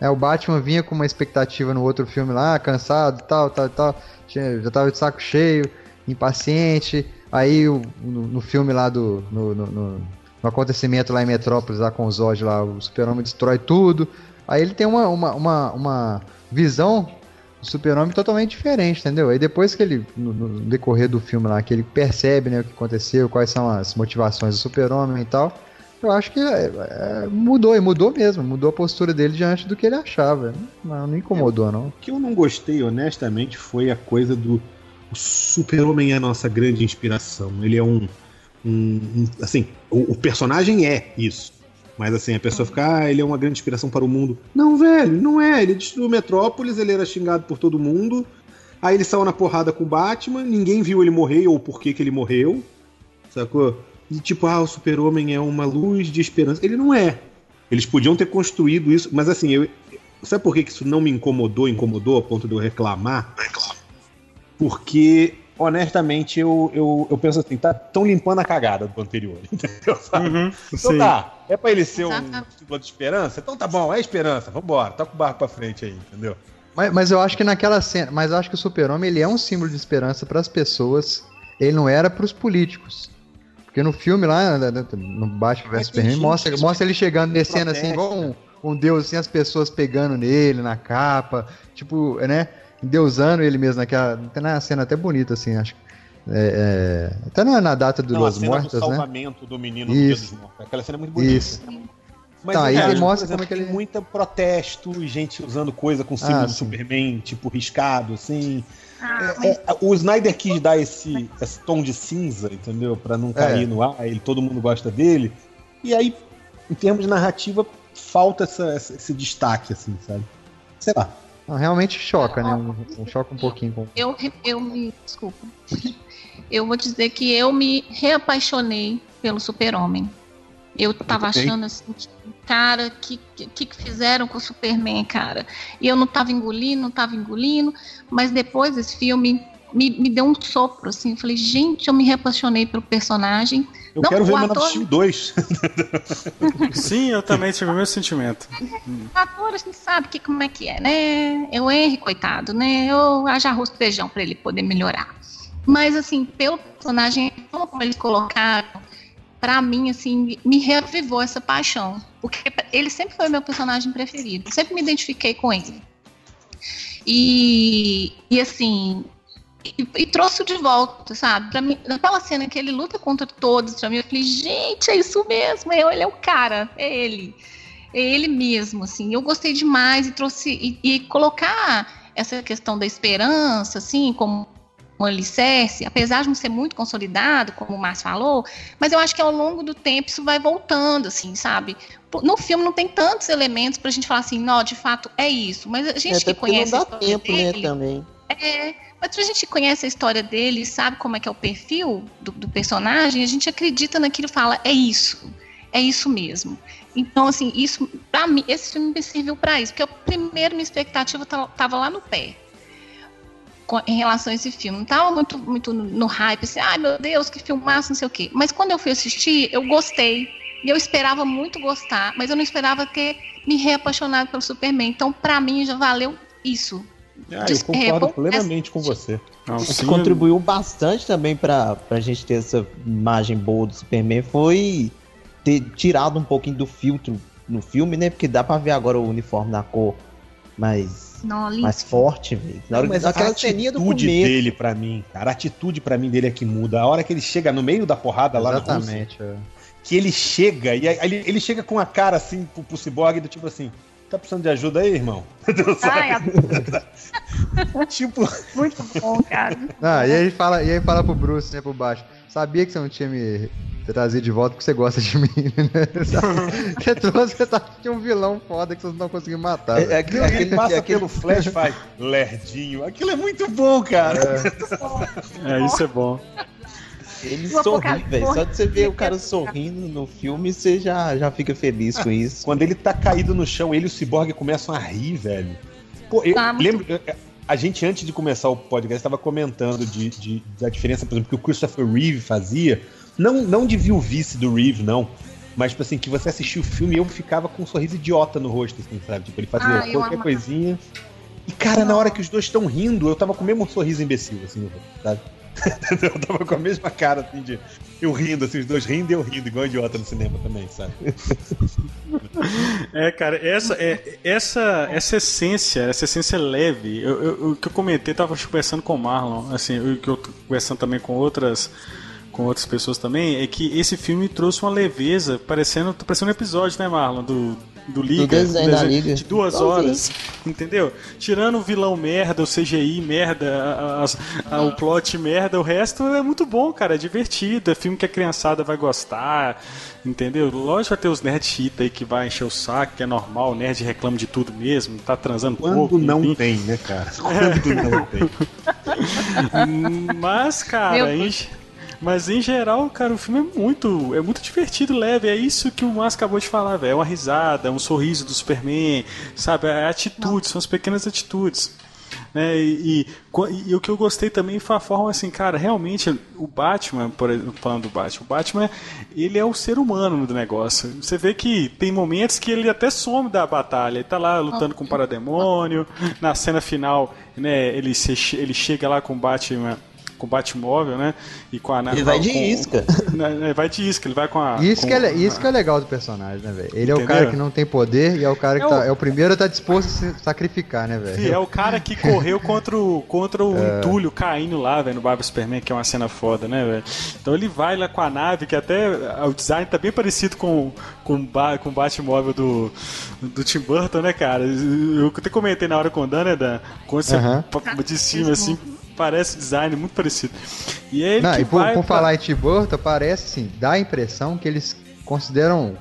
É, o Batman vinha com uma expectativa no outro filme lá, cansado, tal, tal, tal. Tinha, já tava de saco cheio impaciente. Aí o, no, no, filme lá do. No, no, no, acontecimento lá em Metrópolis, lá com o Zod lá, o super-homem destrói tudo. Aí ele tem uma, uma, uma, uma visão super-homem totalmente diferente, entendeu? Aí depois que ele, no, no, decorrer do filme lá, que ele percebe né, o que aconteceu, quais são as motivações do super-homem e tal, eu acho que é, é, mudou, e mudou mesmo, mudou a postura dele diante do que ele achava. Não, não incomodou, não. O que eu não gostei, honestamente, foi a coisa do o super-homem é a nossa grande inspiração. Ele é um. um, um assim, o, o, personagem é isso. Mas assim, a pessoa fica, ah, ele é uma grande inspiração para o mundo. Não, velho, não é. Ele destruiu Metrópolis, ele era xingado por todo mundo. Aí ele saiu na porrada com o Batman, ninguém viu ele morrer ou por que, ele morreu. Sacou? E tipo, ah, o super-homem é uma luz de esperança. Ele não é. Eles podiam ter construído isso, mas assim, eu, sabe por que isso não me incomodou, incomodou a ponto de eu reclamar? Reclamar porque honestamente, eu, eu, eu penso assim, tá tão limpando a cagada do anterior, entendeu? Uhum, então sim. tá, é pra ele ser um símbolo de esperança? Então tá bom, é esperança, vambora, toca o barco pra frente aí, entendeu? Mas, mas eu acho que naquela cena, mas eu acho que o super-homem, ele é um símbolo de esperança para as pessoas, ele não era para os políticos. Porque no filme lá, no Batman vs Superman, mostra, mostra ele chegando, descendo assim, igual um, um deus, assim, as pessoas pegando nele, na capa, tipo, né? Endeusando ele mesmo naquela. Tem uma cena até bonita, assim, acho. É, é, até na, na data do Não, Mortas, do né? salvamento do menino Isso. no Dia dos Mortos. Aquela cena é muito bonita. Isso. Mas tá, aí ele mostra exemplo, como é que ele. Tem muito protesto e gente usando coisa com símbolo ah, do Superman, tipo, riscado, assim. Ah, é, é, o Snyder quis dar esse, esse tom de cinza, entendeu? Para não cair é. no ar, ele, todo mundo gosta dele. E aí, em termos de narrativa, falta essa, esse destaque, assim, sabe? Sei lá. Não, realmente choca, né? Um, um choca um pouquinho com. Eu, eu me. Desculpa. Eu vou dizer que eu me reapaixonei pelo Super-Homem. Eu tava achando assim, cara, que, que que fizeram com o Superman, cara? E eu não tava engolindo, não tava engolindo, mas depois desse filme me, me deu um sopro, assim. Falei, gente, eu me reapaixonei pelo personagem. Eu não, quero ver ator... Man of 2. Sim, eu também tive o mesmo sentimento. O ator, a gente sabe que, como é que é, né? Eu erro, coitado, né? Eu haja arroz feijão para ele poder melhorar. Mas, assim, pelo personagem, como eles colocaram, para mim, assim, me reavivou essa paixão. Porque ele sempre foi meu personagem preferido. sempre me identifiquei com ele. E, e assim, e, e, trouxe de volta, sabe? Pra mim, naquela cena que ele luta contra todos, pra mim, eu falei, gente, é isso mesmo, é, ele é o cara, é ele. É ele mesmo, assim. Eu gostei demais e trouxe. E, e colocar essa questão da esperança, assim, como um alicerce, apesar de não ser muito consolidado, como o Márcio falou, mas eu acho que ao longo do tempo isso vai voltando, assim, sabe? No filme não tem tantos elementos pra gente falar assim, não, de fato é isso, mas a gente é, que conhece não dá tempo, né, dele, né, também. É, Mas a gente conhece a história dele, sabe como é que é o perfil do, do personagem, a gente acredita naquilo e fala, é isso, é isso mesmo. Então, assim, isso, para mim, esse filme me serviu para isso, porque eu, primeiro minha expectativa estava lá no pé em relação a esse filme. Não estava muito, muito no hype, assim, ai meu Deus, que filmaço, não sei o quê. Mas quando eu fui assistir, eu gostei. E eu esperava muito gostar, mas eu não esperava ter me reapaixonado pelo Superman. Então, para mim, já valeu isso. Ah, eu concordo é, plenamente com você. Não, o que contribuiu bastante também para a gente ter essa imagem boa do Superman foi ter tirado um pouquinho do filtro no filme, né? Porque dá pra ver agora o uniforme na cor mais, Não, mais forte, velho. Na hora, mas aquela ceninha do começo. dele pra mim, cara, a atitude pra mim dele é que muda. A hora que ele chega no meio da porrada lá Exatamente, na Rússia, é. que ele chega, e aí, ele, ele chega com a cara assim pro, pro Cyborg do tipo assim, tá precisando de ajuda aí, irmão? Ai, tipo... Muito bom, cara. Ah, e aí fala, e aí fala pro Bruce, né, por baixo. Sabia que você não tinha me trazer de volta porque você gosta de mim, né? você trouxe, você tá de um vilão foda que vocês não conseguindo matar. É, é, aquele, aquele passa é aquele... pelo flash faz lerdinho. Aquilo é muito bom, cara. É, é isso é bom. Ele sorri, velho. Só de você ver o cara sorrindo no filme, você já, já fica feliz com isso. Quando ele tá caído no chão, ele e o Cyborg começam a rir, velho. Pô, eu tá, lembro. A gente, antes de começar o podcast, estava comentando de, de, da diferença, por exemplo, que o Christopher Reeve fazia não, não de vice do Reeve, não. Mas, tipo assim, que você assistia o filme e eu ficava com um sorriso idiota no rosto, assim, sabe? Tipo, ele fazia ah, qualquer coisinha. E, cara, não. na hora que os dois estão rindo, eu tava com o mesmo sorriso imbecil, assim, sabe? eu tava com a mesma cara, assim, de. Eu rindo, assim, os dois rindo e eu rindo, igual idiota no cinema também, sabe? É, cara, essa, é, essa, essa essência, essa essência leve, o que eu comentei, tava conversando com o Marlon, assim, o que eu tô conversando também com outras com outras pessoas também, é que esse filme trouxe uma leveza, parecendo, parecendo um episódio, né, Marlon? Do, do Liga, do desenho, do desenho Liga. de duas horas, entendeu? Tirando o vilão merda, o CGI merda, a, a, a, o plot merda, o resto é muito bom, cara, é divertido, é filme que a criançada vai gostar, entendeu? Lógico vai ter os nerd chita aí que vai encher o saco, que é normal, o nerd reclama de tudo mesmo, tá transando Quando pouco. Quando não enfim. tem, né, cara? Quando não tem. Mas, cara, mas em geral, cara, o filme é muito, é muito divertido, leve. É isso que o Márcio acabou de falar, velho. É uma risada, é um sorriso do Superman, sabe? É atitude, são as pequenas atitudes. Né? E, e, e, o que eu gostei também foi a forma assim, cara, realmente o Batman, por exemplo, falando do Batman, o Batman, ele é o ser humano do negócio. Você vê que tem momentos que ele até some da batalha, ele tá lá lutando com o parademônio, na cena final, né, ele, se, ele chega lá com o Batman com o Batmóvel, né? E com a Ele vai de com, isca. Né, ele vai de isca, ele vai com a. Isso, com, que, é, isso que é legal do personagem, né, velho? Ele Entendeu? é o cara que não tem poder e é o cara que é, tá, o... é o primeiro a estar tá disposto a se sacrificar, né, velho? É o cara que correu contra o, contra o é. entulho caindo lá, velho, no Barba Superman, que é uma cena foda, né, velho? Então ele vai lá com a nave, que até o design tá bem parecido com, com, com o Batmóvel do, do Tim Burton, né, cara? Eu até comentei na hora com o Dan, né, Dan? Quando você uh -huh. de cima, assim, parece design muito parecido. E ele Não, e por, por pra... falar em Tim Burton, parece assim, dá a impressão que eles consideram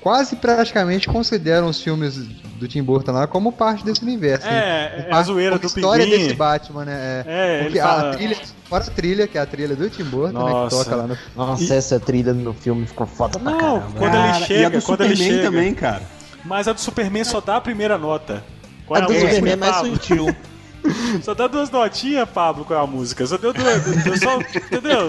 quase praticamente consideram os filmes do Tim Burton lá como parte desse universo. É, é a zoeira do história Pinguim. desse Batman, né? É, é porque fala... a trilha, fora a trilha, que é a trilha do Tim Burton, Nossa. né? Que toca lá no Nossa, e... essa trilha no filme ficou foda pra caramba. Quando cara, ele chega, e a do quando Superman ele chega. também, cara. Mas a do Superman só dá a primeira nota. Qual a é do Superman é mais sutil. Só dá duas notinhas, Pablo, com a música. Só deu duas. deu só, entendeu?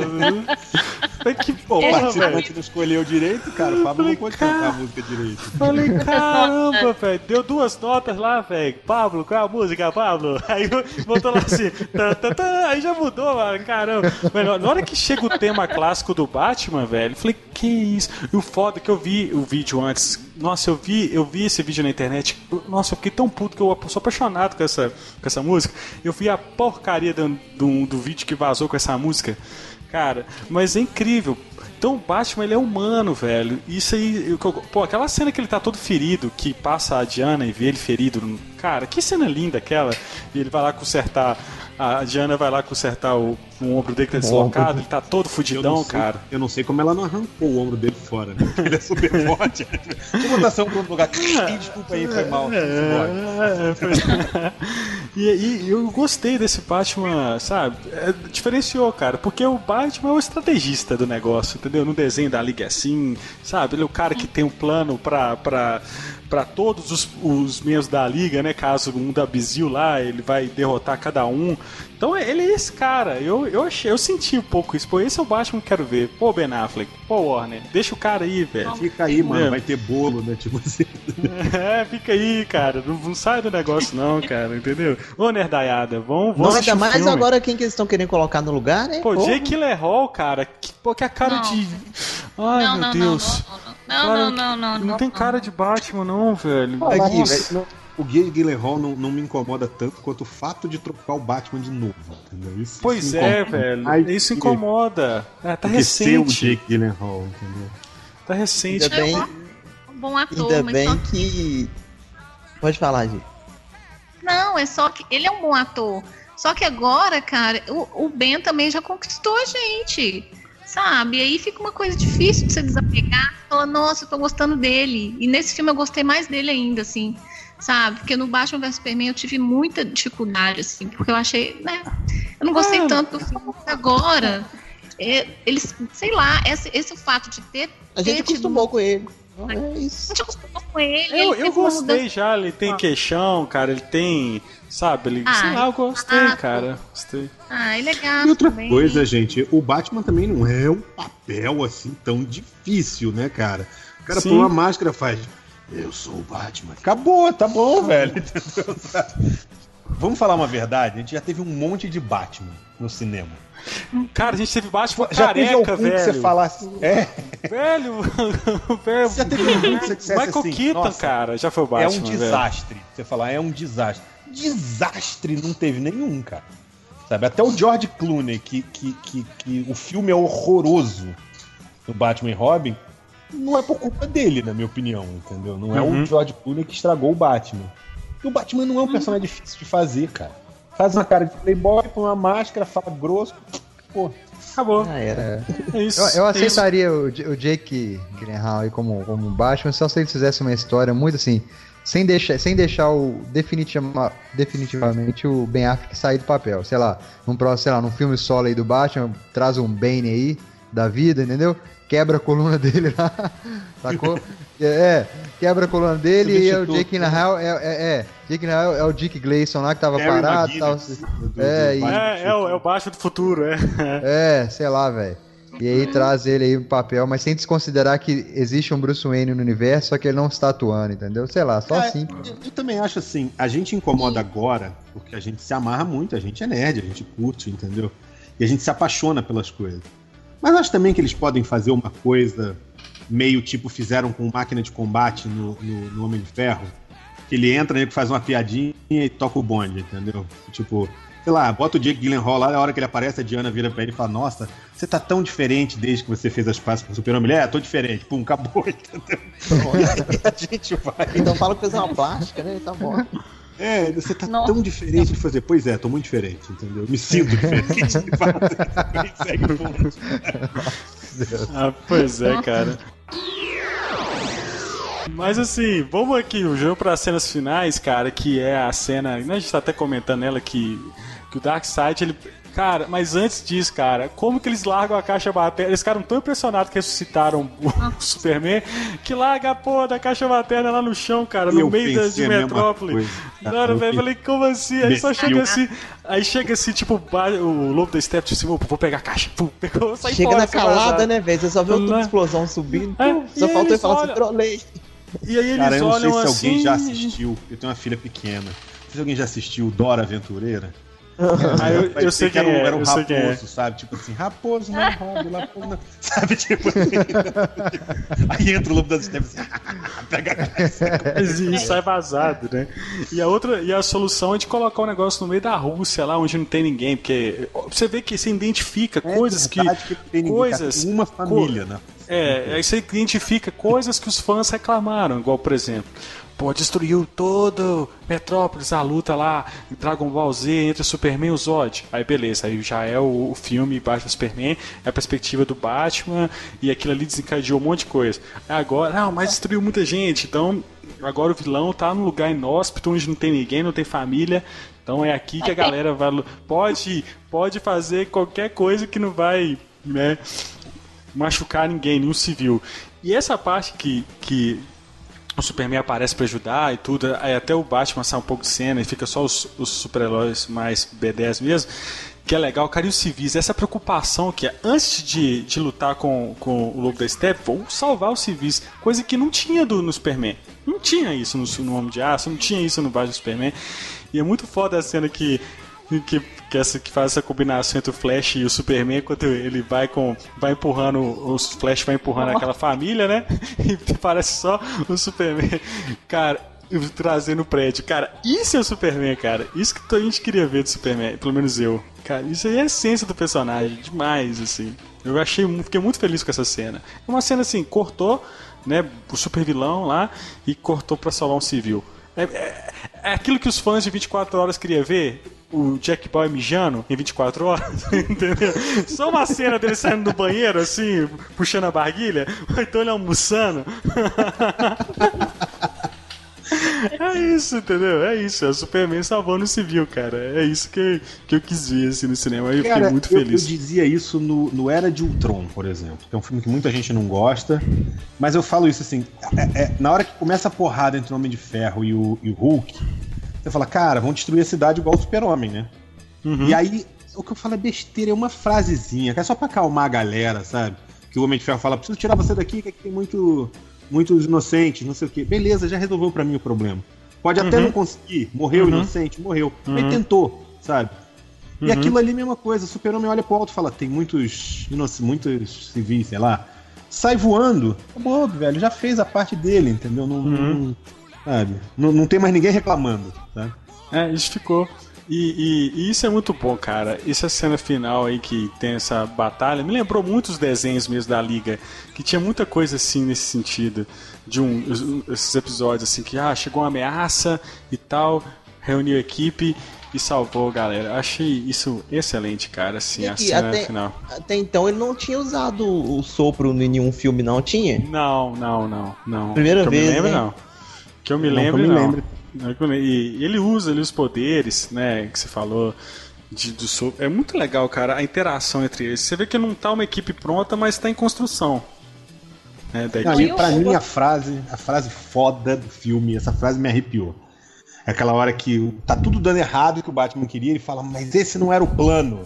Que porra, velho. Você não escolheu direito, cara. O Pablo não pode cantar a música direito. Falei, caramba, velho. Deu duas notas lá, velho. Pablo, qual é a música, Pablo? Aí botou lá assim. Tá, tá, tá, aí já mudou, mano. Caramba. Mano, na hora que chega o tema clássico do Batman, velho, falei, que isso? E o foda é que eu vi o vídeo antes. Nossa, eu vi, eu vi esse vídeo na internet. Nossa, eu fiquei tão puto que eu sou apaixonado com essa, com essa música. Eu vi a porcaria do, do, do vídeo que vazou com essa música. Cara, mas é incrível. Então o Batman ele é humano, velho. Isso aí. Pô, aquela cena que ele tá todo ferido, que passa a Diana e vê ele ferido. Cara, que cena linda aquela. E ele vai lá consertar. A Diana vai lá consertar o, o ombro dele tá deslocado, ele tá todo fudidão, cara. Eu não sei como ela não arrancou o ombro dele fora, né? Ele é super forte. Vou botar seu ombro no lugar. Desculpa aí, foi mal. É, foi... e, e eu gostei desse Batman, sabe? É, diferenciou, cara, porque o Batman é o estrategista do negócio, entendeu? No desenho da Liga é assim, sabe? Ele é o cara que tem um plano pra. pra para todos os, os membros da liga, né? Caso um da Bizil lá, ele vai derrotar cada um. Então ele é esse cara. Eu, eu achei, eu senti um pouco isso. Pô, esse é o Batman que quero ver. Pô, Ben Affleck. Pô, Warner. Deixa o cara aí, velho. Fica aí, mano. É. Vai ter bolo, né? Tipo assim. É, fica aí, cara. Não, não sai do negócio, não, cara. Entendeu? Ô, Nerdaiada, vamos. Não, ainda mais filme. agora quem que eles estão querendo colocar no lugar, né? Pô, Porra. Jake Hall, cara. Que, pô, que a cara não. de. Ai, não, meu não, Deus. Não, não, não, não, não. tem cara de Batman, não, velho. É que, o Guia Gyllenhaal não, não me incomoda tanto quanto o fato de trocar o Batman de novo, entendeu? Isso, pois isso é, velho. isso incomoda. É, tá recente. Ser o Jake Gyllenhaal, entendeu? Tá recente. Ainda bem, um bom ator, ainda bem que... que... Pode falar, gente. Não, é só que ele é um bom ator. Só que agora, cara, o, o Ben também já conquistou a gente sabe? E aí fica uma coisa difícil de você desapegar. Fala, nossa, eu tô gostando dele. E nesse filme eu gostei mais dele ainda, assim, sabe? Porque no Batman vs Superman eu tive muita dificuldade, assim, porque eu achei, né? Eu não gostei ah. tanto do filme. Agora, é, eles, sei lá, esse, esse fato de ter. A gente ter acostumou tido... com ele. É isso. A gente acostumou com ele. Eu, ele eu gostei já, ele tem queixão, cara, ele tem Sabe? Ele, ah, sei lá, eu gostei, ah, cara. Gostei. Ah, é legal. E outra também. coisa, gente, o Batman também não é um papel assim tão difícil, né, cara? O cara Sim. põe uma máscara faz. Eu sou o Batman. Acabou, tá bom, velho. Vamos falar uma verdade? A gente já teve um monte de Batman no cinema. Cara, a gente teve Batman já careca, teve velho. Que você falasse, é. Velho, velho. Já teve algum que você dissesse Michael assim, Keaton, cara, já foi o Batman. É um desastre. Velho. Você falar, é um desastre desastre não teve nenhum, cara. Sabe? Até o George Clooney, que, que, que, que o filme é horroroso do Batman e Robin, não é por culpa dele, na minha opinião, entendeu? Não é uhum. o George Clooney que estragou o Batman. E o Batman não é um uhum. personagem difícil de fazer, cara. Faz uma cara de playboy, põe uma máscara, fala grosso, pô, acabou. Ah, era. É isso, eu, eu é aceitaria isso. o, o Jake Gyllenhaal como, como Batman só se ele fizesse uma história muito assim sem deixar, sem deixar o definitiva, definitivamente o Ben Affleck sair do papel. Sei lá, num próximo, sei lá, num filme solo aí do Batman, traz um Bane aí da vida, entendeu? Quebra a coluna dele lá, sacou? é, quebra a coluna dele e é o Jake Gyllenhaal é, é, é, Jake Gyllenhaal é o Dick Gleason lá que tava Harry parado, tal, é, e, é, é, o, é o baixo do futuro, é. É, sei lá, velho. E aí traz ele aí no papel, mas sem desconsiderar que existe um Bruce Wayne no universo, só que ele não está atuando, entendeu? Sei lá, só é, assim. Eu, eu, também acho assim, a gente incomoda agora, porque a gente se amarra muito, a gente é nerd, a gente curte, entendeu? E a gente se apaixona pelas coisas. Mas acho também que eles podem fazer uma coisa meio tipo fizeram com máquina de combate no, no, no Homem de Ferro. Que ele entra, ele faz uma piadinha e toca o bonde, entendeu? Tipo, sei lá, bota o Jake Gyllenhaal lá, na hora que ele aparece, a Diana vira pra ele e fala, nossa, você tá tão diferente desde que você fez as pazes com o Super-Homem. É, tô diferente. Pum, acabou, entendeu? a gente vai. Então fala que fez uma plástica, né? Tá bom. É, você tá Nossa. tão diferente de fazer. Pois é, tô muito diferente, entendeu? Me sinto diferente. Segue ah, pois é, cara. Mas assim, vamos aqui, o jogo para cenas finais, cara, que é a cena. Né, a gente tá até comentando ela que, que o Darkseid ele, Cara, mas antes disso, cara, como que eles largam a caixa materna? Eles ficaram tão impressionados que ressuscitaram o Superman que larga a porra da caixa materna lá no chão, cara, no eu meio da, de Metrópole. Não, velho, falei, como assim? Aí só chega assim, aí chega assim, tipo, o lobo da Step, tipo, vou pegar a caixa, pum, pegou, sai Chega fora, na calada, né, velho? Você só vê uma explosão subindo, é, só falta ele falar assim, trolei. E aí eles Cara, eu não sei se assim... alguém já assistiu, eu tenho uma filha pequena, se alguém já assistiu Dora Aventureira. Ah, eu, eu sei que era, um, era um é, raposo, é. sabe? Tipo assim, raposo não roube, raposo não... Sabe, tipo assim. Aí entra o lobo das steps assim, pega a E sai vazado, né? E a outra, e a solução é de colocar o um negócio no meio da Rússia, lá onde não tem ninguém, porque você vê que você identifica é coisas que... que coisas... Uma família, co... né? É, aí você identifica coisas que os fãs reclamaram, igual, por exemplo pô, destruiu todo Metrópolis, a luta lá, Dragon Ball Z entre Superman e o Zod. Aí beleza, aí já é o, o filme Batman Superman, é a perspectiva do Batman, e aquilo ali desencadeou um monte de coisa. Agora, não, mas destruiu muita gente, então agora o vilão tá num lugar inóspito, onde não tem ninguém, não tem família. Então é aqui que a galera vai. Pode, pode fazer qualquer coisa que não vai né, machucar ninguém, nenhum civil. E essa parte que, que o Superman aparece para ajudar e tudo, aí até o Batman sai um pouco de cena e fica só os, os super-heróis mais B10 mesmo, que é legal, cara, e os civis, essa preocupação que é, antes de, de lutar com, com o Lobo da Steppe, vou salvar os civis, coisa que não tinha do, no Superman. Não tinha isso no, no Homem de Aço, não tinha isso no Batman Superman. E é muito foda a cena que que, que, essa, que faz essa combinação entre o Flash e o Superman, quando ele vai com. vai empurrando. Os Flash vai empurrando aquela família, né? E parece só o Superman. Cara, trazendo o prédio. Cara, isso é o Superman, cara. Isso que a gente queria ver do Superman, pelo menos eu. Cara, isso aí é a essência do personagem, demais, assim. Eu achei, fiquei muito feliz com essa cena. É uma cena assim, cortou, né, o super vilão lá e cortou pra salvar um civil. É, é, é aquilo que os fãs de 24 horas queriam ver o Jack Boy mijando em 24 horas, entendeu? Só uma cena dele saindo do banheiro, assim, puxando a barguilha, ou então ele almoçando. É isso, entendeu? É isso. É o Superman salvando o civil, cara. É isso que, que eu quis ver assim, no cinema. E eu fiquei muito feliz. Eu, eu dizia isso no, no Era de Ultron, por exemplo. Que é um filme que muita gente não gosta. Mas eu falo isso assim: é, é, na hora que começa a porrada entre o Homem de Ferro e o, e o Hulk, você fala, cara, vão destruir a cidade igual o Super-Homem, né? Uhum. E aí, o que eu falo é besteira, é uma frasezinha, que é só pra acalmar a galera, sabe? Que o Homem de Ferro fala, preciso tirar você daqui, que aqui tem muito, muitos inocentes, não sei o quê. Beleza, já resolveu para mim o problema. Pode até uhum. não conseguir, morreu uhum. inocente, morreu. Uhum. Ele tentou, sabe? E uhum. aquilo ali, mesma coisa. O super-homem olha pro alto e fala: tem muitos, muitos civis, sei lá. Sai voando. Acabou, velho. Já fez a parte dele, entendeu? Não, uhum. não sabe? Não, não tem mais ninguém reclamando, tá? É, isso ficou. E, e, e, isso é muito bom, cara. Essa cena final aí que tem essa batalha me lembrou muitos desenhos mesmo da Liga, que tinha muita coisa assim nesse sentido. De um, esses episódios assim que ah, chegou uma ameaça e tal, reuniu a equipe e salvou a galera. Achei isso excelente, cara, assim, e, a cena até, final. Até então ele não tinha usado o sopro em nenhum filme, não tinha? Não, não, não, não. Primeira vez. Eu me lembro, não. Que eu me lembro, não. não. E ele usa ali os poderes, né, que você falou. De, do É muito legal, cara, a interação entre eles. Você vê que não tá uma equipe pronta, mas tá em construção. Né, da não, pra mim, a frase, a frase foda do filme, essa frase me arrepiou. É aquela hora que tá tudo dando errado que o Batman queria, ele fala, mas esse não era o plano.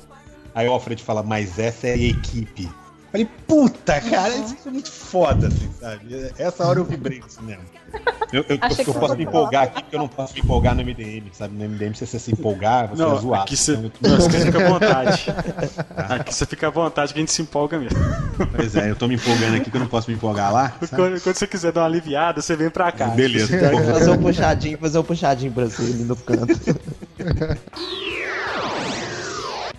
Aí o Alfred fala, mas essa é a equipe. Falei, puta, cara, isso é muito foda, assim, sabe? Essa hora eu vibrei no cinema. Eu, eu, eu, eu posso me empolgar aqui, porque eu não posso me empolgar no MDM, sabe? No MDM, se você se empolgar, você não, é zoado. Aqui você, não, aqui você fica à vontade. Aqui você fica à vontade que a gente se empolga mesmo. Pois é, eu tô me empolgando aqui que eu não posso me empolgar lá. Quando, quando, você quiser dar uma aliviada, você vem pra cá. Beleza. Fazer um puxadinho, fazer um puxadinho pra você ali no canto.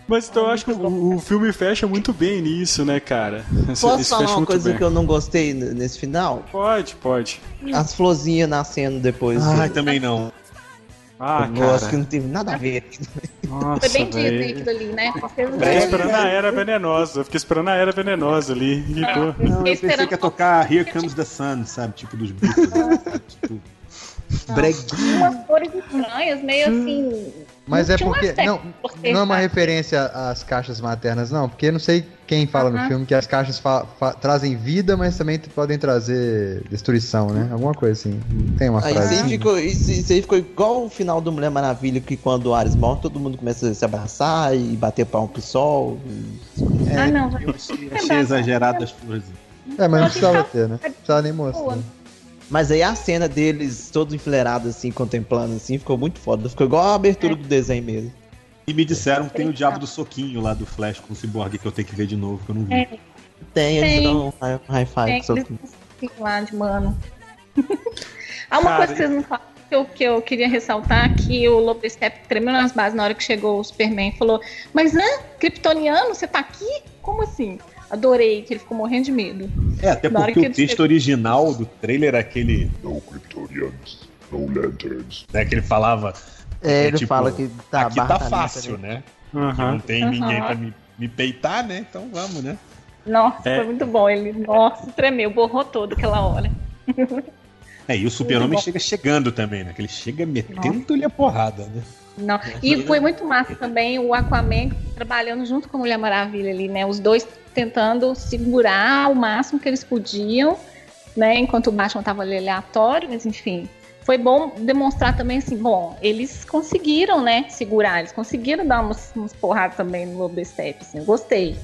Mas então eu acho que o, o, filme fecha muito bem nisso, né, cara? Posso Isso falar uma coisa bem. que eu não gostei nesse final? Pode, pode. As florzinhas nascendo depois. Ah, também não. Ah, eu cara. que não teve nada a ver. Nossa, Foi bem Disney aquilo ali, né? Eu fiquei esperando a era venenosa. Eu fiquei esperando a era venenosa ali. Não, não eu pensei que ia tocar Here Comes the Sun, sabe? Tipo dos Beatles. tipo, breguinha. Umas cores estranhas, meio assim. Mas é porque. Não, não é uma referência às caixas maternas, não. Porque não sei quem fala no filme que as caixas trazem vida, mas também podem trazer destruição, né? Alguma coisa assim. Tem uma aí frase. Assim. Ficou, isso, isso aí ficou igual o final do Mulher Maravilha, que quando o Ares morre, todo mundo começa a se abraçar e bater palmo pro sol. E... É, ah, não. Eu achei, achei exagerado as flores. É, mas não precisava ter, né? Não precisava nem mostrar. Mas aí a cena deles todos enfileirados assim, contemplando assim, ficou muito foda. Ficou igual a abertura é. do desenho mesmo. E me disseram que tem o Diabo do Soquinho lá do Flash com o Cyborg que eu tenho que ver de novo, que eu não vi. É. Tem, eles dão um high five com soquinho. lá de mano. Há uma Cara, coisa que vocês não falam que eu, que eu queria ressaltar que o Lobo Step tremeu nas bases na hora que chegou o Superman e falou: Mas né, Kryptoniano, você tá aqui? Como assim? Adorei, que ele ficou morrendo de medo. É, até porque o texto original do trailer é aquele. Não, Kryptonianos. No lanterns. É que ele falava. É, ele tipo, fala que tá aqui tá fácil, né? Uhum. não tem uhum. ninguém pra me, me peitar, né? Então vamos, né? Nossa, é. foi muito bom. Ele, nossa, tremeu, borrou todo aquela hora. É, e o super-homem chega chegando também, né? Que ele chega metendo-lhe a porrada, né? Não. E foi muito massa também o Aquaman trabalhando junto com a Mulher Maravilha ali, né? Os dois tentando segurar o máximo que eles podiam, né? Enquanto o Batman tava ali aleatório, mas enfim. Foi bom demonstrar também assim, bom, eles conseguiram, né, segurar, eles conseguiram dar umas, umas porradas também no Lobo Step, assim, eu gostei.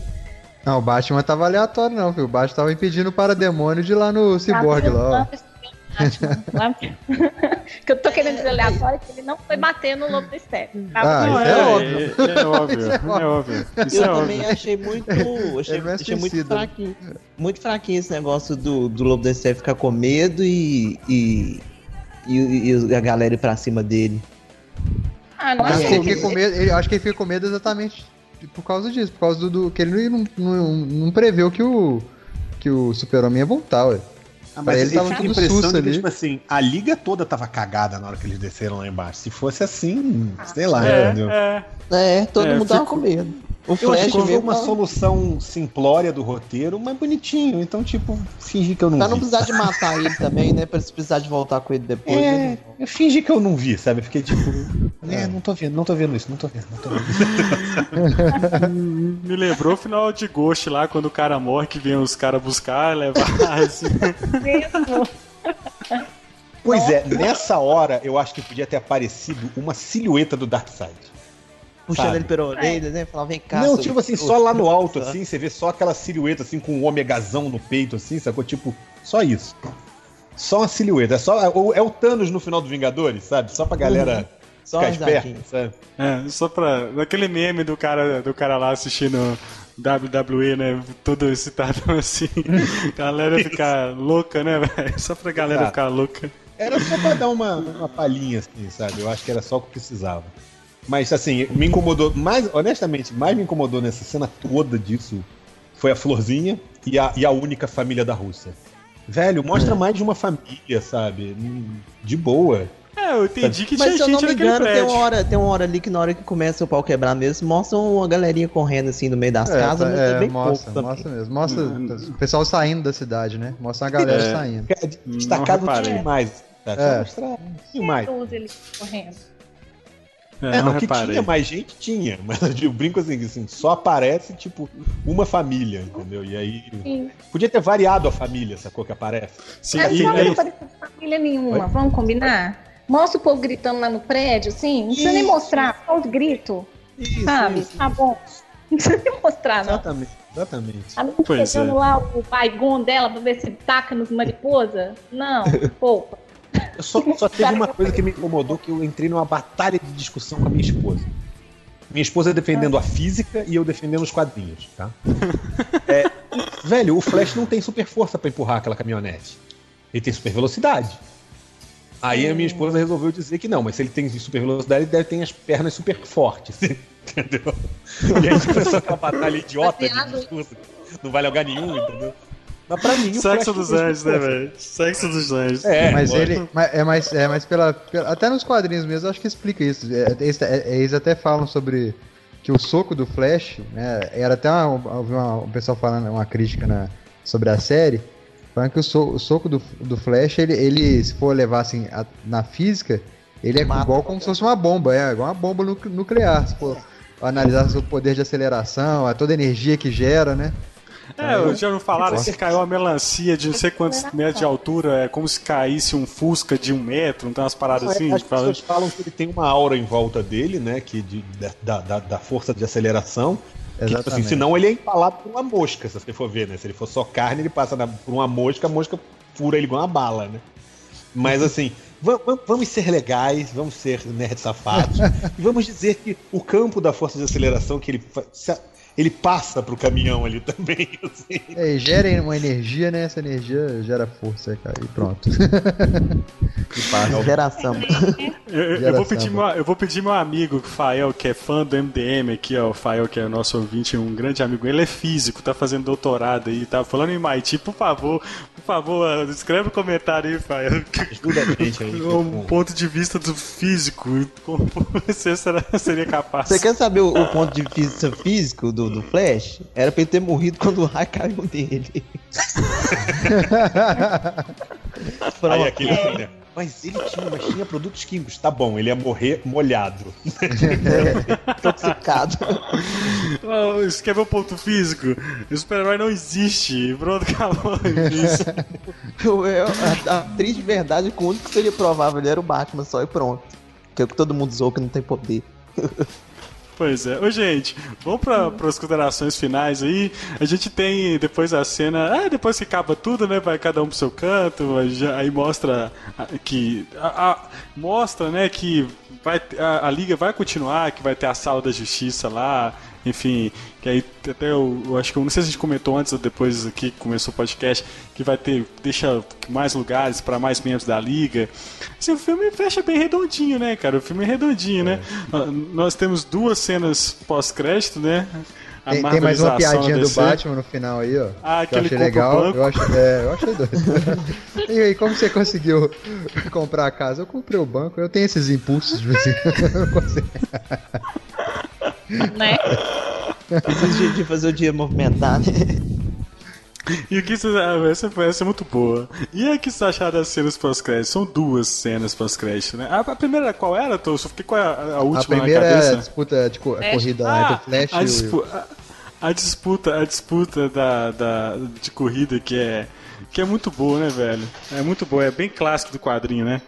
Não, o Batman tava aleatório não? O Batman tava impedindo o parademônio de ir lá no Cyborg lá, ó. Que eu tô querendo dizer aleatório que ele não foi bater no lobo do Step. Tá? Ah, isso é, é, óbvio. É, é, óbvio. É óbvio. Isso eu é também achei muito. Achei, é achei muito fraquinho. Muito fraquinho esse negócio do, do lobo do Step ficar com medo e, e, e, e a galera ir pra cima dele. Ah, não acho que ele fica com medo, ele, acho que ele fica com medo exatamente por causa disso, por causa do, do que ele não, não, não preveu que o, que o super-homem ia voltar, ué. Ah, mas ele tava tudo impressão de que, tipo assim, a liga toda tava cagada na hora que eles desceram lá embaixo. Se fosse assim, sei lá, é, entendeu? É, é todo é, mundo tava com medo. O eu Flash foi uma tava... solução simplória do roteiro, mas bonitinho. Então, tipo, fingi que eu não pra vi. Pra não precisar de matar ele também, né? Pra precisar de voltar com ele depois. É, né? eu fingi que eu não vi, sabe? Fiquei tipo, é, não tô vendo, não tô vendo isso, não tô vendo, não tô vendo. Me lembrou o final de Ghost lá, quando o cara morre, que vem os caras buscar, levar, assim. Pois é, nessa hora eu acho que podia ter aparecido uma silhueta do Darkseid puxando sabe? ele pela orelha, né? Falava, vem cá. Não, tipo assim, só lá no alto, assim, você vê só aquela silhueta, assim, com um omegazão no peito, assim, sacou? Tipo, só isso. Só uma silhueta. É, só, é o Thanos no final do Vingadores, sabe? Só pra galera. Uhum. Só ficar esperto, sabe? É, só pra. Aquele meme do cara, do cara lá assistindo WWE, né? Todo excitado assim. a galera ficar louca, né, velho? Só pra galera Exato. ficar louca. Era só pra dar uma, uma palhinha, assim, sabe? Eu acho que era só o que precisava. Mas assim, me incomodou, mais, honestamente, mais me incomodou nessa cena toda disso foi a Florzinha e a, e a única família da Rússia. Velho, mostra é. mais de uma família, sabe? De boa. É, eu entendi que Mas tinha se eu não me engano, tem uma, hora, tem uma hora ali que na hora que começa o pau quebrar mesmo, mostra uma galerinha correndo assim no meio das é, casas, mas é, é bem mostra, pouco mostra mesmo. Mostra hum. o pessoal saindo da cidade, né? Mostra a galera é. saindo. Destacado um pouquinho mais. Tá? É. Mostrar um pouquinho mais. correndo. É, é não, que tinha mais gente, tinha. Mas eu brinco assim, assim, só aparece, tipo, uma família, entendeu? E aí. Sim. Podia ter variado a família, sacou que aparece. Sim, é, e não aí... apareceu família nenhuma, Oi? vamos combinar? Mostra o povo gritando lá no prédio, assim, não precisa nem mostrar, só os gritos. Isso, sabe? Isso, tá bom. Não precisa nem mostrar, não. Exatamente, exatamente. A menina pegando é. lá o baigon dela pra ver se taca nos mariposa? Não, poupa. Só, só teve uma coisa que me incomodou, que eu entrei numa batalha de discussão com a minha esposa. Minha esposa defendendo a física e eu defendendo os quadrinhos, tá? É, velho, o Flash não tem super força para empurrar aquela caminhonete. Ele tem super velocidade. Aí a minha esposa resolveu dizer que não, mas se ele tem super velocidade, ele deve ter as pernas super fortes. Entendeu? E aí começou aquela batalha idiota de discurso. Não vale lugar nenhum, entendeu? Mas pra mim, Sexo dos anjos, né, velho? Sexo dos anjos. É, mas ele. é mais, é mais pela, pela, Até nos quadrinhos mesmo, eu acho que explica isso. É, é, eles até falam sobre que o soco do Flash, né? Era até uma, uma, um pessoal falando uma crítica na, sobre a série. Falando que o, so, o soco do, do Flash, ele, ele, se for levar assim a, na física, ele é Mata, igual como se fosse uma bomba, é igual uma bomba nuclear. Se for analisar o poder de aceleração, a toda a energia que gera, né? É, eu já não falaram que caiu uma melancia de não sei quantos metros de altura, é como se caísse um Fusca de um metro, não tem umas paradas não, assim? As pessoas falam que ele tem uma aura em volta dele, né? Que de, da, da, da força de aceleração. Que, tipo assim, senão ele é empalado por uma mosca, se você for ver, né? Se ele for só carne, ele passa na, por uma mosca, a mosca fura ele igual uma bala, né? Mas assim, vamos ser legais, vamos ser nerd safados, e vamos dizer que o campo da força de aceleração que ele ele passa pro caminhão ali também. Assim. É, gera uma energia, né? Essa energia gera força, cara. E pronto. e passa. Geração. Eu, eu, vou pedir meu, eu vou pedir meu amigo, o Fael, que é fã do MDM aqui, ó. O Fael, que é nosso ouvinte, um grande amigo. Ele é físico, tá fazendo doutorado aí, tá falando em MIT. Por favor, por favor, escreve um comentário aí, Fael. Ajuda a gente aí. Um ponto de vista do físico. Como você seria capaz? Você quer saber o, o ponto de vista físico do, do Flash? Era pra ele ter morrido quando o raio caiu nele. Aí aquele assim, né? Mas ele tinha, mas tinha produtos químicos. Tá bom, ele ia morrer molhado. Intoxicado. Isso quer ver o ponto físico? O super-herói não existe. Pronto, acabou. A, a triste verdade é que o único que seria provável ele era o Batman só e pronto. Que é o que todo mundo zoou que não tem poder. Pois é. Ô, gente, vamos para as considerações finais aí. A gente tem depois a cena. Ah, depois que acaba tudo, né? Vai cada um pro seu canto. Aí mostra que. A, a, mostra, né, que vai, a, a, liga vai continuar, que vai ter a sala da justiça lá. Enfim, que aí até eu, eu, acho que eu não sei se a gente comentou antes ou depois aqui que começou o podcast, que vai ter, deixa mais lugares para mais membros da liga. Assim, o filme fecha bem redondinho, né, cara? O filme é redondinho, né? é. né? Nós temos duas cenas pós-crédito, né? Tem, tem, mais uma piadinha do Batman no final aí, ó. Ah, que eu achei legal. Eu, acho, é, eu achei doido. e aí, como você conseguiu comprar a casa? Eu comprei o banco, eu tenho esses impulsos de vez em quando. Eu não consigo. Né? Preciso de fazer o dia movimentar, né? E o que vocês. Ah, essa, foi, essa é muito boa. E o que vocês acharam das cenas pós-crédito? São duas cenas pós-crédito, né? A, a, primeira qual era, Tô? Só fiquei com a, a última a primeira na cabeça. É a disputa de tipo, a corrida ah, entre o Flash a e dispu a, a, disputa, a disputa da, da, de corrida que é, que é muito boa, né, velho? É muito boa, é bem clássico do quadrinho, né?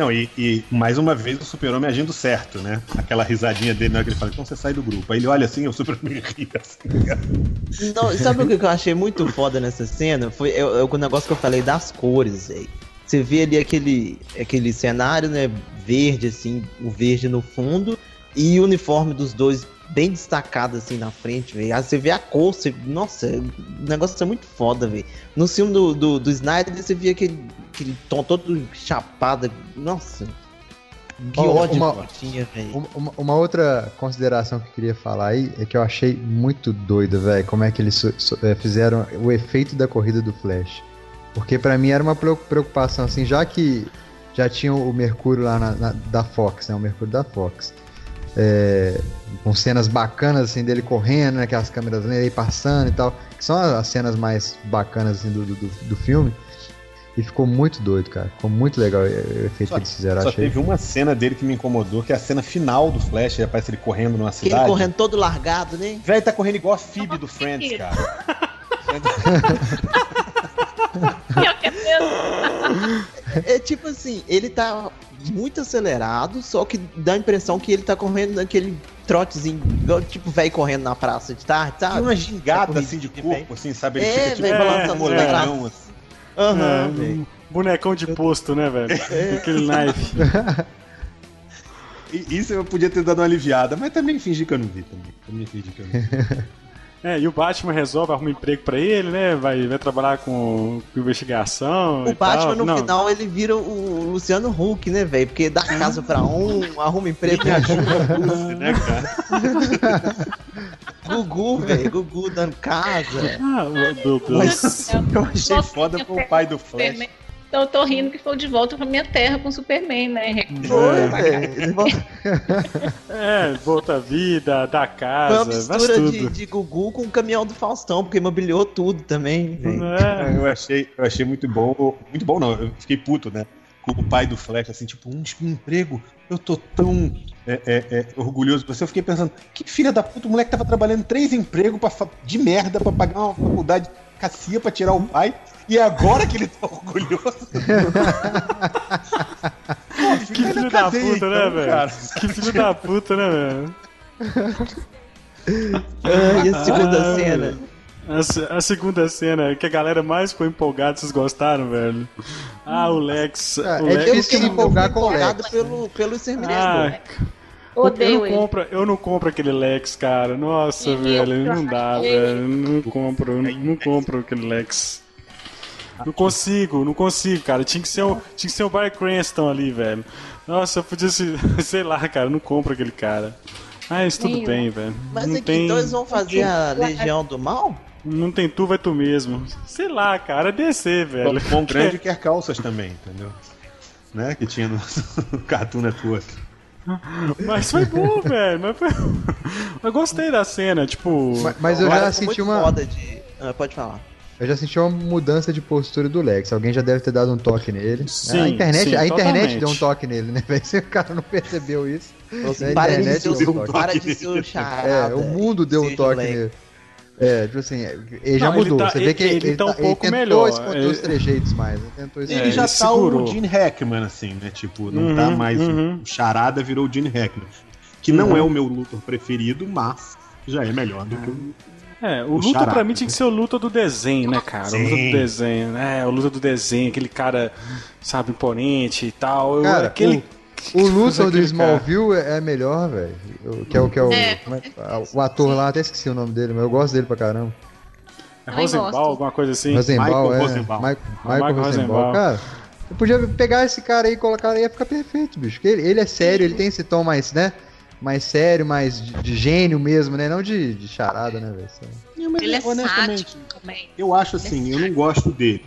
Não, e, e, mais uma vez o super-homem agindo certo, né? Aquela risadinha dele hora que ele fala, então você sai do grupo. Aí ele olha assim, o super-homem ri assim. Não, sabe o que eu achei muito foda nessa cena? Foi é, é o negócio que eu falei das cores, velho. Você vê ali aquele, aquele cenário, né? Verde, assim, o verde no fundo, e o uniforme dos dois bem destacado assim na frente, velho. Aí você vê a cor, você... nossa, o negócio é muito foda, velho. No filme do, do, do Snyder você via aquele, aquele tom todo chapado, nossa. Que oh, ódio uma, tinha, velho. Uma, uma, outra consideração que eu queria falar aí é que eu achei muito doido, velho, como é que eles so, so, é, fizeram o efeito da corrida do Flash. Porque para mim era uma preocupação, assim, já que já tinha o Mercúrio lá na, na, da Fox, né? O Mercúrio da Fox é, com cenas bacanas assim dele correndo, né, aquelas câmeras aí passando e tal, que são as cenas mais bacanas assim, do, do, do filme. E ficou muito doido, cara. Ficou muito legal o efeito só, que eles fizeram. Só achei. teve uma cena dele que me incomodou, que é a cena final do Flash, aparece ele correndo numa cidade. Ele correndo todo largado, né? Velho, tá correndo igual a Phoebe do Friends, cara. é tipo assim, ele tá muito acelerado, só que dá a impressão que ele tá correndo naquele trotezinho, tipo, velho correndo na praça de tarde, sabe? Tem uma gingada assim de corpo, assim, sabe? Ele é, fica tipo véio, balançando é, molecão, assim. Uhum, é, um bonecão de posto, né, velho? É. Aquele knife. Isso eu podia ter dado uma aliviada, mas também fingi que eu não vi também. Também fingi que eu não vi. É, e o Batman resolve, arruma um emprego pra ele, né? Vai, vai trabalhar com, com investigação. O Batman, tal. no Não. final, ele vira o Luciano Huck, né, velho? Porque dá casa pra um, arruma emprego e ajuda né, cara? Gugu, velho. Gugu dando casa. Ah, meu Deus. Eu achei foda pro pai do Flash. Então eu tô rindo que foi de volta pra minha terra com o Superman, né? Foi, é, volta a vida, da casa, Foi uma mistura de, de, Gugu com o caminhão do Faustão, porque imobiliou tudo também. É. Eu, achei, eu achei muito bom. Muito bom, não. Eu fiquei puto, né? Com o pai do Flash, assim, tipo, um, um emprego. Eu tô tão é, é, é, orgulhoso de você. Eu fiquei pensando, que filha da puta, o moleque tava trabalhando três empregos pra, de merda pra pagar uma faculdade cacia pra tirar o pai. E agora que ele tá orgulhoso. Pô, que filho da puta, então, né, velho? Que filho da puta, né, velho? Ah, e a segunda ah, cena? A, a, segunda cena, que a galera mais ficou empolgada, vocês gostaram, velho? Ah, o Lex. Ah, o é Lex difícil empolgar com o Lex. Pelo, pelo Exterminador. Ah, Odeio eu não, compro, eu não compro aquele Lex, cara. Nossa, velho, não dá, velho. Não compro, não, não compro aquele Lex. Não consigo, não consigo, cara. Tinha que ser o, tinha que ser o Barry Cranston ali, velho. Nossa, eu podia ser, sei lá, cara, não compro aquele cara. Mas tudo bem, velho. Mas não aqui, tem... então eles vão fazer a Legião do Mal? Não tem tu, vai tu mesmo. Sei lá, cara, é DC, velho. O Pão Grande quer calças também, entendeu? Né? Que tinha no Cartoon Network. Mas foi bom, velho. Mas foi... Eu gostei da cena, tipo. Mas, mas eu já senti uma. De... Ah, pode falar. Eu já senti uma mudança de postura do Lex. Alguém já deve ter dado um toque nele. Sim, a internet, sim, a internet totalmente. deu um toque nele, né? Se o cara não percebeu isso. Nossa, a para, de internet ser, deu um o- toque. para de ser o charada. É, o mundo deu um toque nele. É, tipo assim, ele já Não, ele mudou. tá- Você vê que ele- ele, ele tá um tá- ele pouco tentou melhor. esconder Ele- os trejeitos mais. Ele tentou Ele É, já ele tá segurou. o Gene Hackman, assim, né? Tipo, não Uhum, tá mais uhum. o Charada virou o Gene Hackman. Que não Uhum. é o meu Luthor preferido, mas já é melhor do que o. É, o O luta pra mim tinha que ser o luta do desenho, né, cara? O luta Sim. do desenho, né? O luta do desenho, aquele cara, sabe, imponente e tal. Cara, aquele. O Luthor do Smallville é é melhor, velho. O- Que é o que é o, É, é o ator lá, até esqueci o nome dele, mas eu gosto dele pra caramba. É Rosenbaum, alguma coisa assim. Rosenbaum, Michael é. Rosenbaum. Michael, Michael Michael Rosenbaum. Rosenbaum. Cara, eu podia pegar esse cara aí e colocar aí, ia ficar perfeito, bicho. Porque Ele, ele é sério, ele tem esse tom mais, né? Mais sério, mais de, de gênio mesmo, né? Não de, de charada, né, velho? Ele é sádico também. Eu acho assim, eu não gosto dele.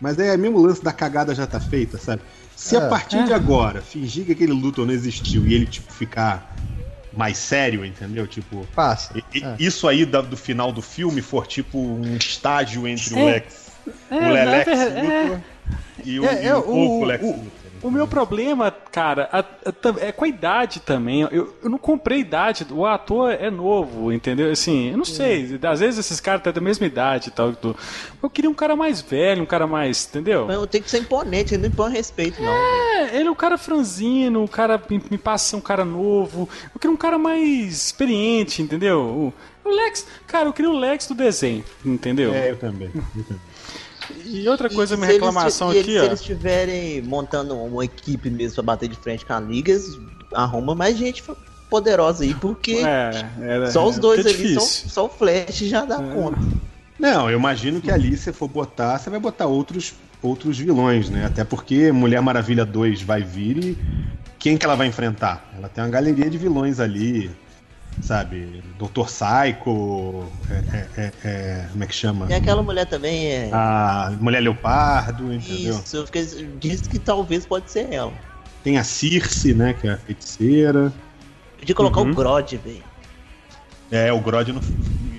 Mas é mesmo o lance da cagada já tá feita, sabe? Se É. a partir de agora fingir que aquele Luthor não existiu e ele, tipo, ficar mais sério, entendeu? Tipo, Passa. e- e- É. isso aí da- do final do filme for tipo um estágio entre o É. Lex, É, o Lelex é. Luthor e o, É, e é, o fofo o- Lex o- Luthor. O meu problema, cara, a- a- tam- é com a idade também. Eu, eu não comprei idade. O ator é novo, entendeu? Assim, eu não sei. Às vezes esses caras têm da mesma idade e tal. tu- Eu queria um cara mais velho, um cara mais. Entendeu? Mas tem que ser imponente, ele não impõe respeito, não. velho. É, ele é um cara franzino, um cara me, me passa a ser um cara novo. Eu queria um cara mais experiente, entendeu? O, o Lex, cara, eu queria o Lex do desenho, entendeu? É, eu também. Eu também. E outra coisa, E minha eles- reclamação e aqui, eles- ó. Se eles estiverem montando uma equipe mesmo pra bater de frente com a liga, eles arruma mais gente poderosa aí, porque É, era- só os é, dois é ali, só, só o Flash já dá conta. Não, eu imagino que ali, se for botar, você vai botar outros, outros vilões, né? Até porque Mulher Maravilha 2 vai vir e quem que ela vai enfrentar? Ela tem uma galeria de vilões ali, sabe? Doutor Psycho, é, é, é, é, como é que chama? E aquela mulher também é. A Mulher Leopardo, entendeu? Isso, eu fiquei, disse que talvez pode ser ela. Tem a Circe, né? Que é a feiticeira. Podia colocar Uhum. o Grodd, velho. É, o Grodd no,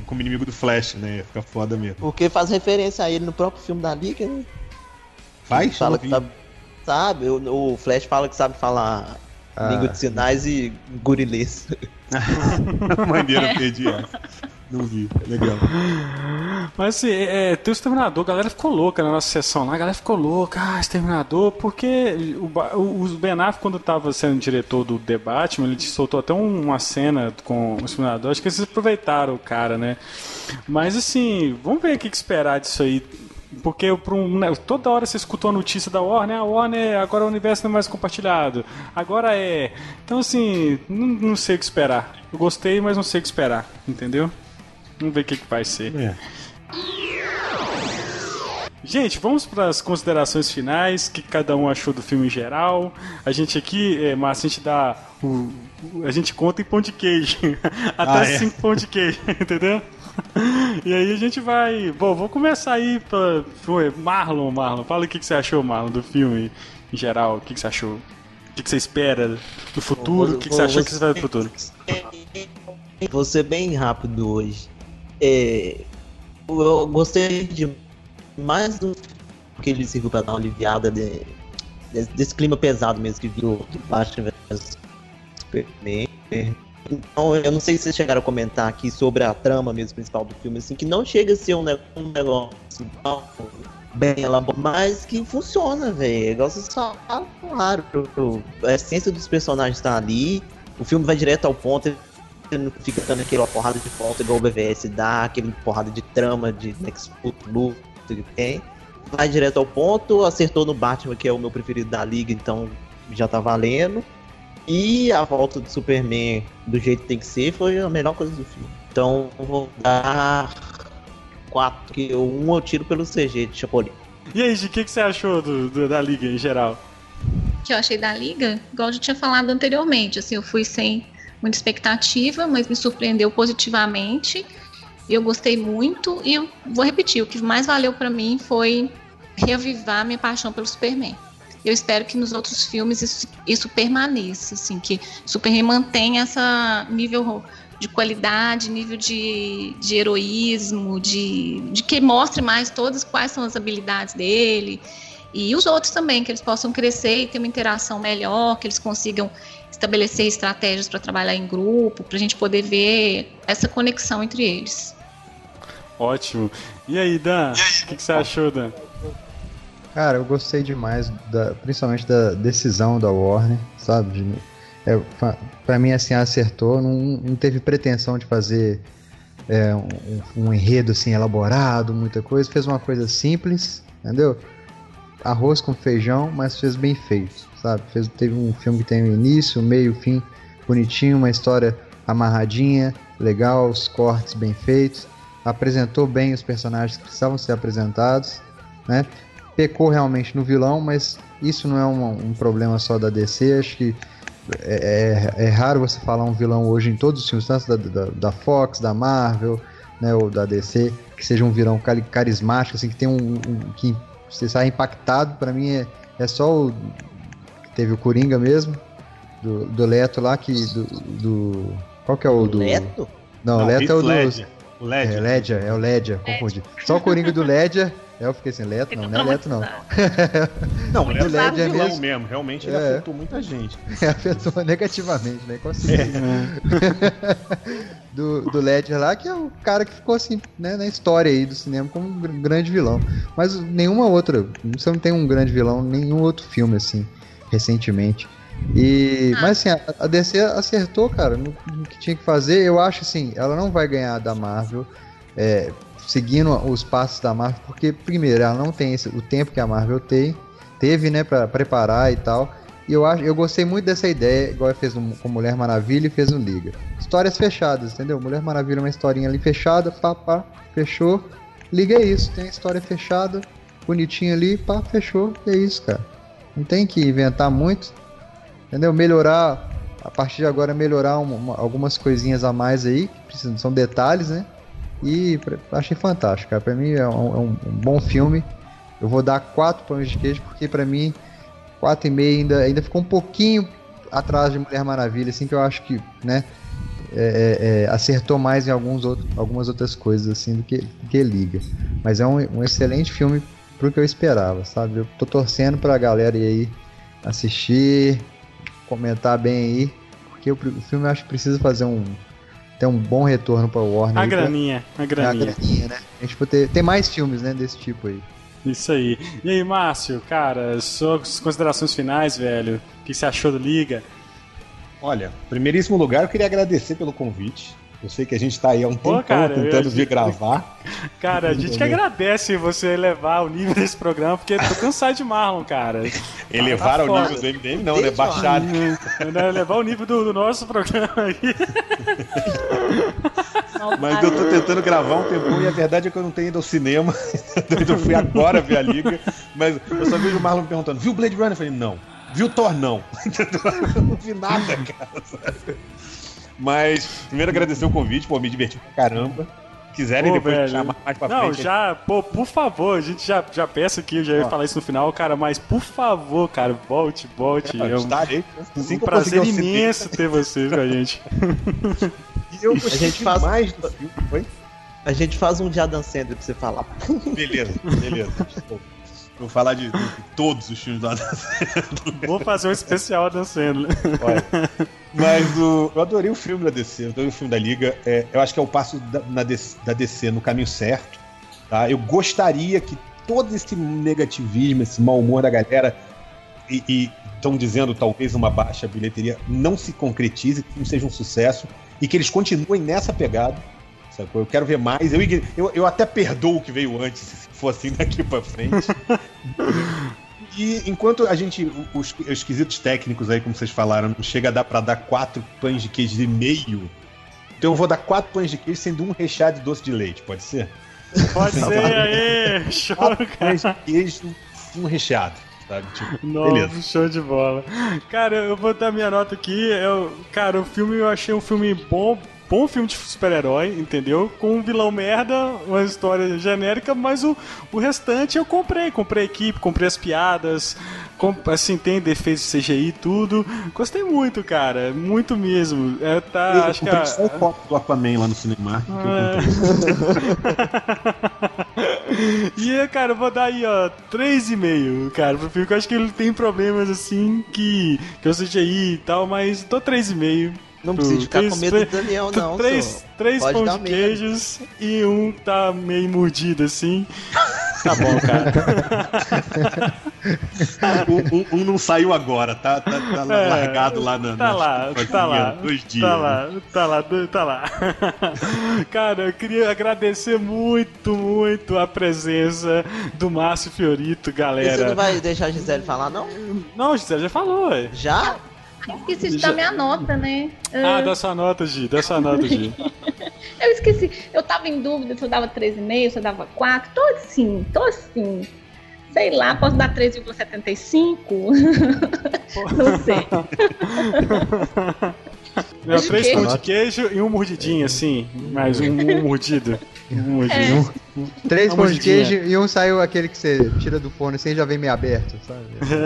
como inimigo do Flash, né? Ia ficar foda mesmo. Porque faz referência a ele no próprio filme da Liga, né? Faz? Fala que vi. sabe. Sabe, o, o Flash fala que sabe falar Ah, língua de sinais e gurilês. Maneiro, eu perdi essa. Não vi. Legal. Mas assim, é, é, tem o Exterminador, a galera ficou louca na nossa sessão lá, a galera ficou louca, ah, Exterminador, porque o, o, o Ben Affleck, quando estava sendo diretor do The Batman, ele soltou até um- uma cena com o Exterminador, acho que eles aproveitaram o cara, né? Mas assim, vamos ver o que, que esperar disso aí. Porque pra um, né, toda hora você escutou a notícia da Warner, a Warner agora o universo não é mais compartilhado. Agora é. Então assim, não, não sei o que esperar. Eu gostei, mas não sei o que esperar, entendeu? Vamos ver o que, que vai ser. É. Gente, vamos para as considerações finais, o que cada um achou do filme em geral. A gente aqui, é, Márcio, a gente dá o- A gente conta em pão de queijo. Até Ah, é? cinco pão de queijo, entendeu? E aí a gente vai. Bom, vou começar aí pra. Foi, Marlon, Marlon. Fala o que, que você achou, Marlon, do filme em geral. O que, que você achou? O que, que você espera do futuro? O que, que você achou que você vai do futuro? Vou ser bem rápido hoje. É, eu gostei de mais do que ele serviu pra dar uma aliviada de- desse, desse clima pesado mesmo que virou do Batman vs Superman. Então, eu não sei se vocês chegaram a comentar aqui sobre a trama mesmo principal do filme, assim, que não chega a ser um ne- negócio bem elaborado, mas que funciona, velho. Igual vocês falaram, claro. A essência dos personagens tá ali, o filme vai direto ao ponto, não fica dando aquela porrada de volta igual o BVS dá, aquele porrada de trama, de Next luta que tem. Vai direto ao ponto, acertou no Batman, que é o meu preferido da liga, então já tá valendo. E a volta do Superman do jeito que tem que ser foi a melhor coisa do filme. Então vou dar quatro, que um eu tiro pelo CG de Chapolin. E aí, Gi, o que, que você achou do- do- da liga em geral? que eu achei da liga, igual eu já tinha falado anteriormente, assim, eu fui sem muita expectativa, mas me surpreendeu positivamente. Eu gostei muito e eu vou repetir, o que mais valeu para mim foi reavivar minha paixão pelo Superman. Eu espero que nos outros filmes isso, isso permaneça, assim, que Superman mantenha essa nível de qualidade, nível de, de heroísmo, de, de que mostre mais todas quais são as habilidades dele. E os outros também, que eles possam crescer e ter uma interação melhor, que eles consigam estabelecer estratégias para trabalhar em grupo, para a gente poder ver essa conexão entre eles. Ótimo. E aí, Dan? O que, que, você achou, Dan? Cara, eu gostei demais, da, principalmente da decisão da Warner, sabe? De, é, para mim, assim, acertou. Não, não teve pretensão de fazer é, um, um, enredo assim elaborado, muita coisa. Fez uma coisa simples, entendeu? Arroz com feijão, mas fez bem feito, sabe? Fez, teve um filme que tem um início, meio, fim, bonitinho, uma história amarradinha, legal, os cortes bem feitos. Apresentou bem os personagens que precisavam ser apresentados, né? Pecou realmente no vilão, mas isso não é um, um problema só da DC. Acho que é, é, é, raro você falar um vilão hoje em todos os filmes, tanto da, da, da, Fox, da Marvel, né, ou da DC, que seja um vilão carismático, assim, que tem um, um que você sai impactado. Para mim é, é só o teve o Coringa mesmo, do, do Leto lá que do, do qual que é o do Leto? Não, o Leto é o do Ledger. O Ledger. É, Ledger, é o Ledger, confundi. Só o Coringa do Ledger eu fiquei assim, Leto não, não é Leto não. não, ele é Led é mesmo. mesmo. Realmente ele é. afetou muita gente. afetou negativamente, né? Com é. do, do Ledger lá, que é o cara que ficou assim, né, na história aí do cinema como um grande vilão. Mas nenhuma outra, você não tem um grande vilão, nenhum outro filme assim, recentemente. E, ah. Mas assim, a, a DC acertou, cara, no, no, que tinha que fazer. Eu acho assim, ela não vai ganhar da Marvel. É, seguindo os passos da Marvel, porque primeiro ela não tem esse, o tempo que a Marvel tem, teve, né, para preparar e tal. E eu acho, eu gostei muito dessa ideia, igual fez no, com Mulher Maravilha e fez no Liga. Histórias fechadas, entendeu? Mulher Maravilha é uma historinha ali fechada, pá, pá, fechou. Liga é isso, tem a história fechada, bonitinha ali, pá, fechou, é isso, cara. Não tem que inventar muito, entendeu? Melhorar, a partir de agora melhorar uma, uma, algumas coisinhas a mais aí, que precisam, são detalhes, né? E achei fantástico, cara. Pra mim é um, é um, bom filme. Eu vou dar quatro pães de queijo, porque pra mim, quatro e meio ainda, ainda ficou um pouquinho atrás de Mulher Maravilha, assim, que eu acho que, né, é, é, é acertou mais em alguns outros, algumas outras coisas, assim, do que, do que Liga. Mas é um, um excelente filme pro que eu esperava, sabe? Eu tô torcendo pra galera ir aí assistir, comentar bem aí, porque o, o filme eu acho que precisa fazer um, ter um bom retorno para o Warner. A graninha, pra... a graninha. A graninha, né? A gente pode ter, mais filmes, né, desse tipo aí. Isso aí. E aí, Márcio, cara, suas considerações finais, velho. O que você achou do Liga? Olha, primeiríssimo lugar, eu queria agradecer pelo convite. Eu sei que a gente tá aí há um tempo tentando vir gravar. Cara, a gente que agradece você elevar o nível desse programa, porque tô cansado de Marlon, cara. Elevar tá o nível do MDM, não, né? Baixar. Elevar o nível do, do nosso programa aí. Mas eu tô tentando gravar um tempo e a verdade é que eu não tenho ido ao cinema. eu fui agora ver a liga. Mas eu só vejo o Marlon me perguntando: viu Blade Runner? Eu falei: não. Viu Thor? Não. eu não vi nada, cara. Mas, primeiro agradecer o convite, pô, me diverti pra caramba. Quiserem pô, depois velho. chamar mais pra Não, frente. Não, já, pô, por favor, a gente já, já peça aqui, eu já ia Ó. falar isso no final, cara, mas por favor, cara, volte, volte. É, é um, assim um prazer imenso ter você com a gente. E eu a gente faz mais do filme, foi? A gente faz um de Adam Sandler pra você falar. Beleza, beleza. Vou falar de, de, todos os filmes do Adam Sandler. Vou fazer um especial Adam Sandler. Mas o, eu adorei o filme da DC, eu adorei o filme da Liga. É, eu acho que é o passo da, na DC, da DC no caminho certo. Tá? Eu gostaria que todo esse negativismo, esse mau humor da galera, e estão dizendo talvez uma baixa bilheteria, não se concretize, que não seja um sucesso, e que eles continuem nessa pegada. Sacou? Eu quero ver mais. Eu, eu, eu até perdoo o que veio antes, se for assim daqui pra frente. e enquanto a gente, os, os quesitos técnicos aí, como vocês falaram, chega a dar pra dar quatro pães de queijo e meio, então eu vou dar quatro pães de queijo sendo um recheado de doce de leite, pode ser? Pode ser, aí! Show, quatro cara! Pães de queijo um recheado sabe? Tipo, Nossa, beleza. show de bola. Cara, eu vou dar minha nota aqui. Eu, cara, o filme eu achei um filme bom bom filme de super-herói, entendeu? Com um vilão merda, uma história genérica, mas o, o restante eu comprei. Comprei a equipe, comprei as piadas, assim, tem defeitos de CGI e tudo. Gostei muito, cara. Muito mesmo. É, tá, eu acho que a... só foto do Aquaman lá no cinema. Ah. e, cara, eu vou dar aí, ó, 3,5, cara, pro filme, eu acho que ele tem problemas, assim, que, que eu CGI e tal, mas tô 3,5. Não precisa ficar três, com medo do Daniel, não. Três, três pão de queijos e um tá meio mordido assim. Tá bom, cara. um, um, um, não saiu agora, tá, tá, tá é, largado lá na. Tá lá, tá lá. Dois dias. Tá lá, tá lá, tá lá. Cara, eu queria agradecer muito, muito a presença do Márcio Fiorito, galera. E você não vai deixar a Gisele falar, não? Não, Gisele já falou, ué. Já? Esqueci de dar minha nota, né? Ah, dá sua nota, Gi. Dá sua nota, Gi. eu esqueci. Eu tava em dúvida se eu dava 3,5, se eu dava 4. Tô assim, tô assim. Sei lá, posso dar 3,75? Não sei. Não, três pão de queijo e um mordidinho, assim. Mais um, um mordido. Um. É. Um, três pão de queijo e um saiu aquele que você tira do forno assim e já vem meio aberto, sabe?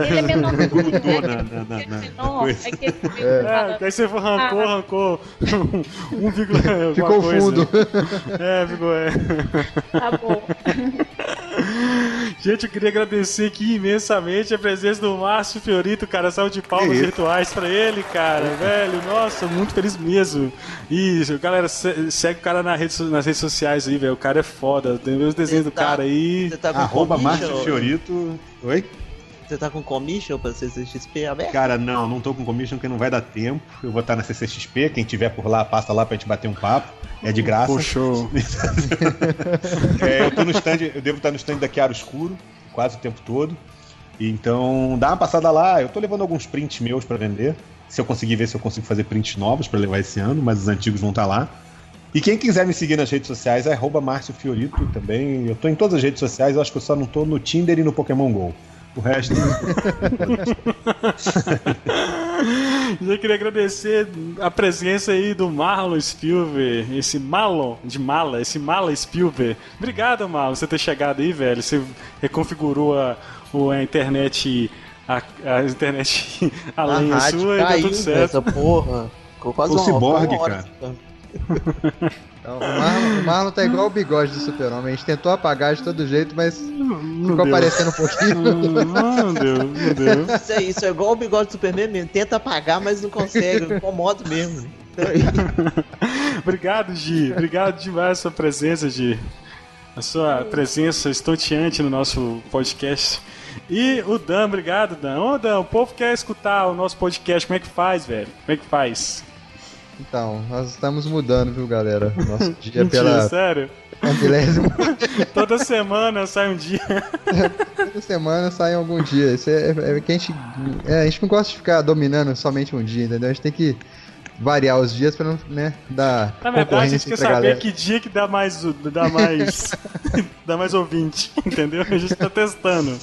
Ele é menor. Na, na, na coisa. É, é, aí você arrancou, arrancou. um vírgula. Ficou fundo. É, ficou, é. Tá bom. Gente, eu queria agradecer aqui imensamente a presença do Márcio Fiorito, cara. Salve de palmas virtuais pra ele, cara. Velho, nossa, muito feliz mesmo. E, galera, segue o cara na rede, nas redes sociais aí, velho. O cara é foda. Tem os desenhos do tá, cara aí. Tá Arroba Márcio Fiorito. Oi? Você tá com commission pra CCXP aberto? Cara, não, não tô com commission porque não vai dar tempo. Eu vou estar na CCXP, quem tiver por lá, passa lá pra gente bater um papo. É de graça. Puxou. é, eu tô no stand, eu devo estar no stand da Chiaro Escuro, quase o tempo todo. Então, dá uma passada lá. Eu tô levando alguns prints meus para vender. Se eu conseguir ver se eu consigo fazer prints novos para levar esse ano, mas os antigos vão estar lá. E quem quiser me seguir nas redes sociais é Márcio Fiorito também. Eu tô em todas as redes sociais, eu acho que eu só não tô no Tinder e no Pokémon GO. O resto. Já queria agradecer a presença aí do Marlon Spielberg, esse Marlon de mala, esse mala Spielberg. Obrigado, Marlon, por você ter chegado aí, velho. Você reconfigurou a, a internet, a, a internet além da sua e tá tudo certo. Essa porra. Ficou quase o ciborgue, cara. Então, o, Marlon, o Marlon tá igual o bigode do super-homem. A gente tentou apagar de todo jeito, mas não, não ficou deu. aparecendo um pouquinho. Não, deu, não deu. Isso é, isso é igual o bigode do Superman mesmo. Tenta apagar, mas não consegue. Incomoda mesmo. Obrigado, Gi. Obrigado demais a sua presença, Gi. A sua presença estonteante no nosso podcast. E o Dan, obrigado, Dan. Ô, Dan, o povo quer escutar o nosso podcast. Como é que faz, velho? Como é que faz? Então, nós estamos mudando, viu, galera? Nosso dia Mentira, pela. Sério? Milésimo. Toda semana sai um dia. Toda semana sai algum dia. Isso é, é, é que a gente. É, a gente não gosta de ficar dominando somente um dia, entendeu? A gente tem que variar os dias pra não, né, dar. Na verdade, a gente quer saber galera. que dia que dá mais. dá mais. dá mais ouvinte, entendeu? A gente tá testando.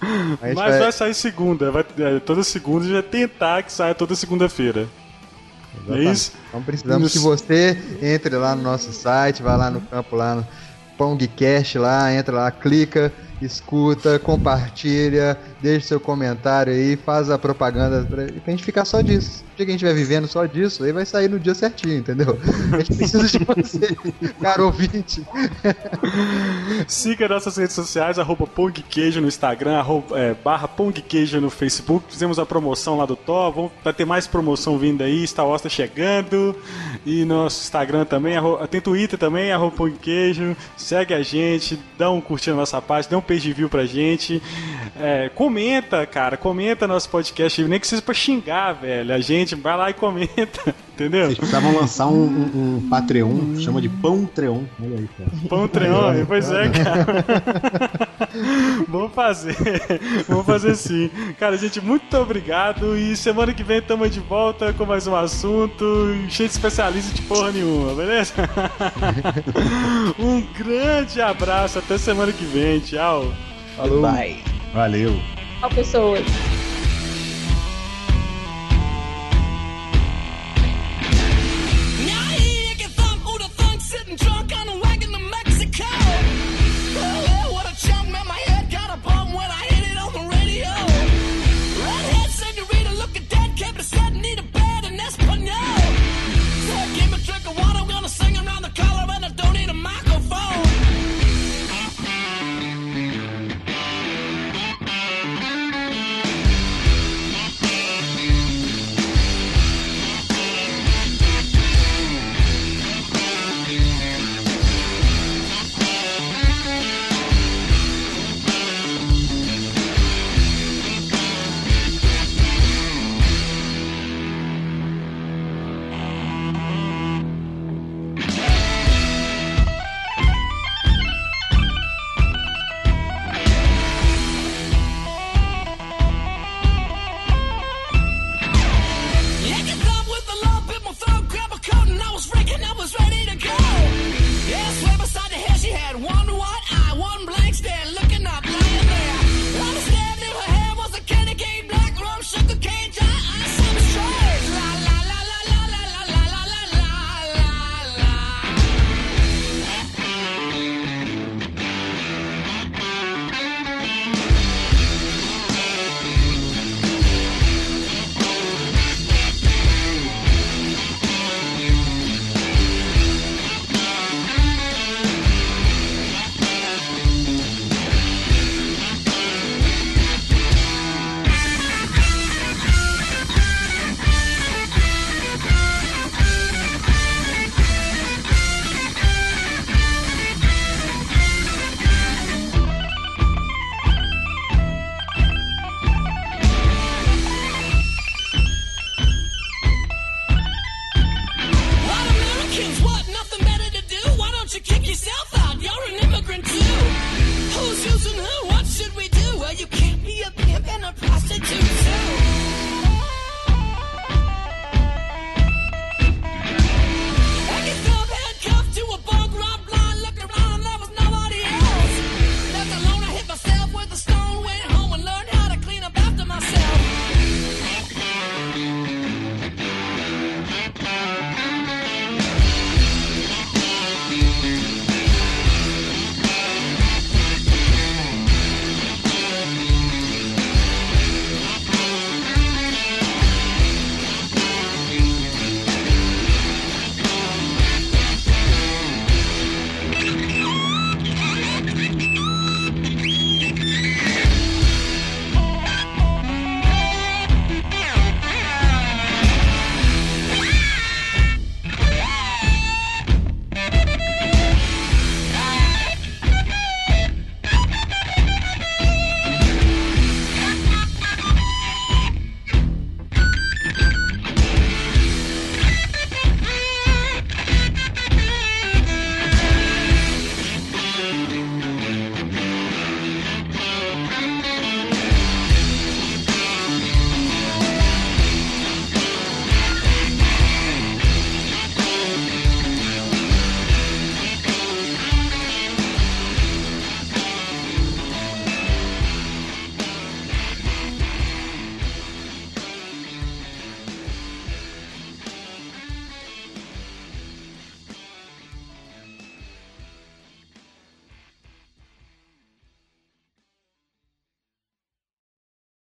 Mas vai... vai... sair segunda, vai, é, toda segunda já tentar que saia toda segunda-feira. É isso? Então precisamos que você entre lá no nosso site, vá lá no campo lá no Pongcast lá, entra lá, clica escuta, compartilha, deixa seu comentário aí, faz a propaganda pra, pra gente ficar só disso. O dia que a gente vai vivendo só disso, aí vai sair no dia certinho, entendeu? A gente precisa de você, caro ouvinte. Siga nossas redes sociais, arroba Pongqueijo no Instagram, arroba, é, barra Pongqueijo no Facebook. Fizemos a promoção lá do vamos, vai ter mais promoção vindo aí, Star Wars tá chegando. E nosso Instagram também, arroba, tem Twitter também, arroba Pongqueijo. Segue a gente, dá um curtir na nossa página, dá um page view pra gente. É, comenta, cara, comenta nosso podcast, nem que seja pra xingar, velho. A gente vai lá e comenta, entendeu? Vocês precisavam lançar um, um, um Patreon, chama de Pão-Treon. Olha aí, cara. Pão-Treon, pois é, cara. Vamos fazer, vamos fazer sim. Cara, gente, muito obrigado e semana que vem estamos de volta com mais um assunto cheio de especialistas de porra nenhuma, beleza? um grande abraço, até semana que vem, tchau. Falou. Bye. Valeu. Tchau, pessoas.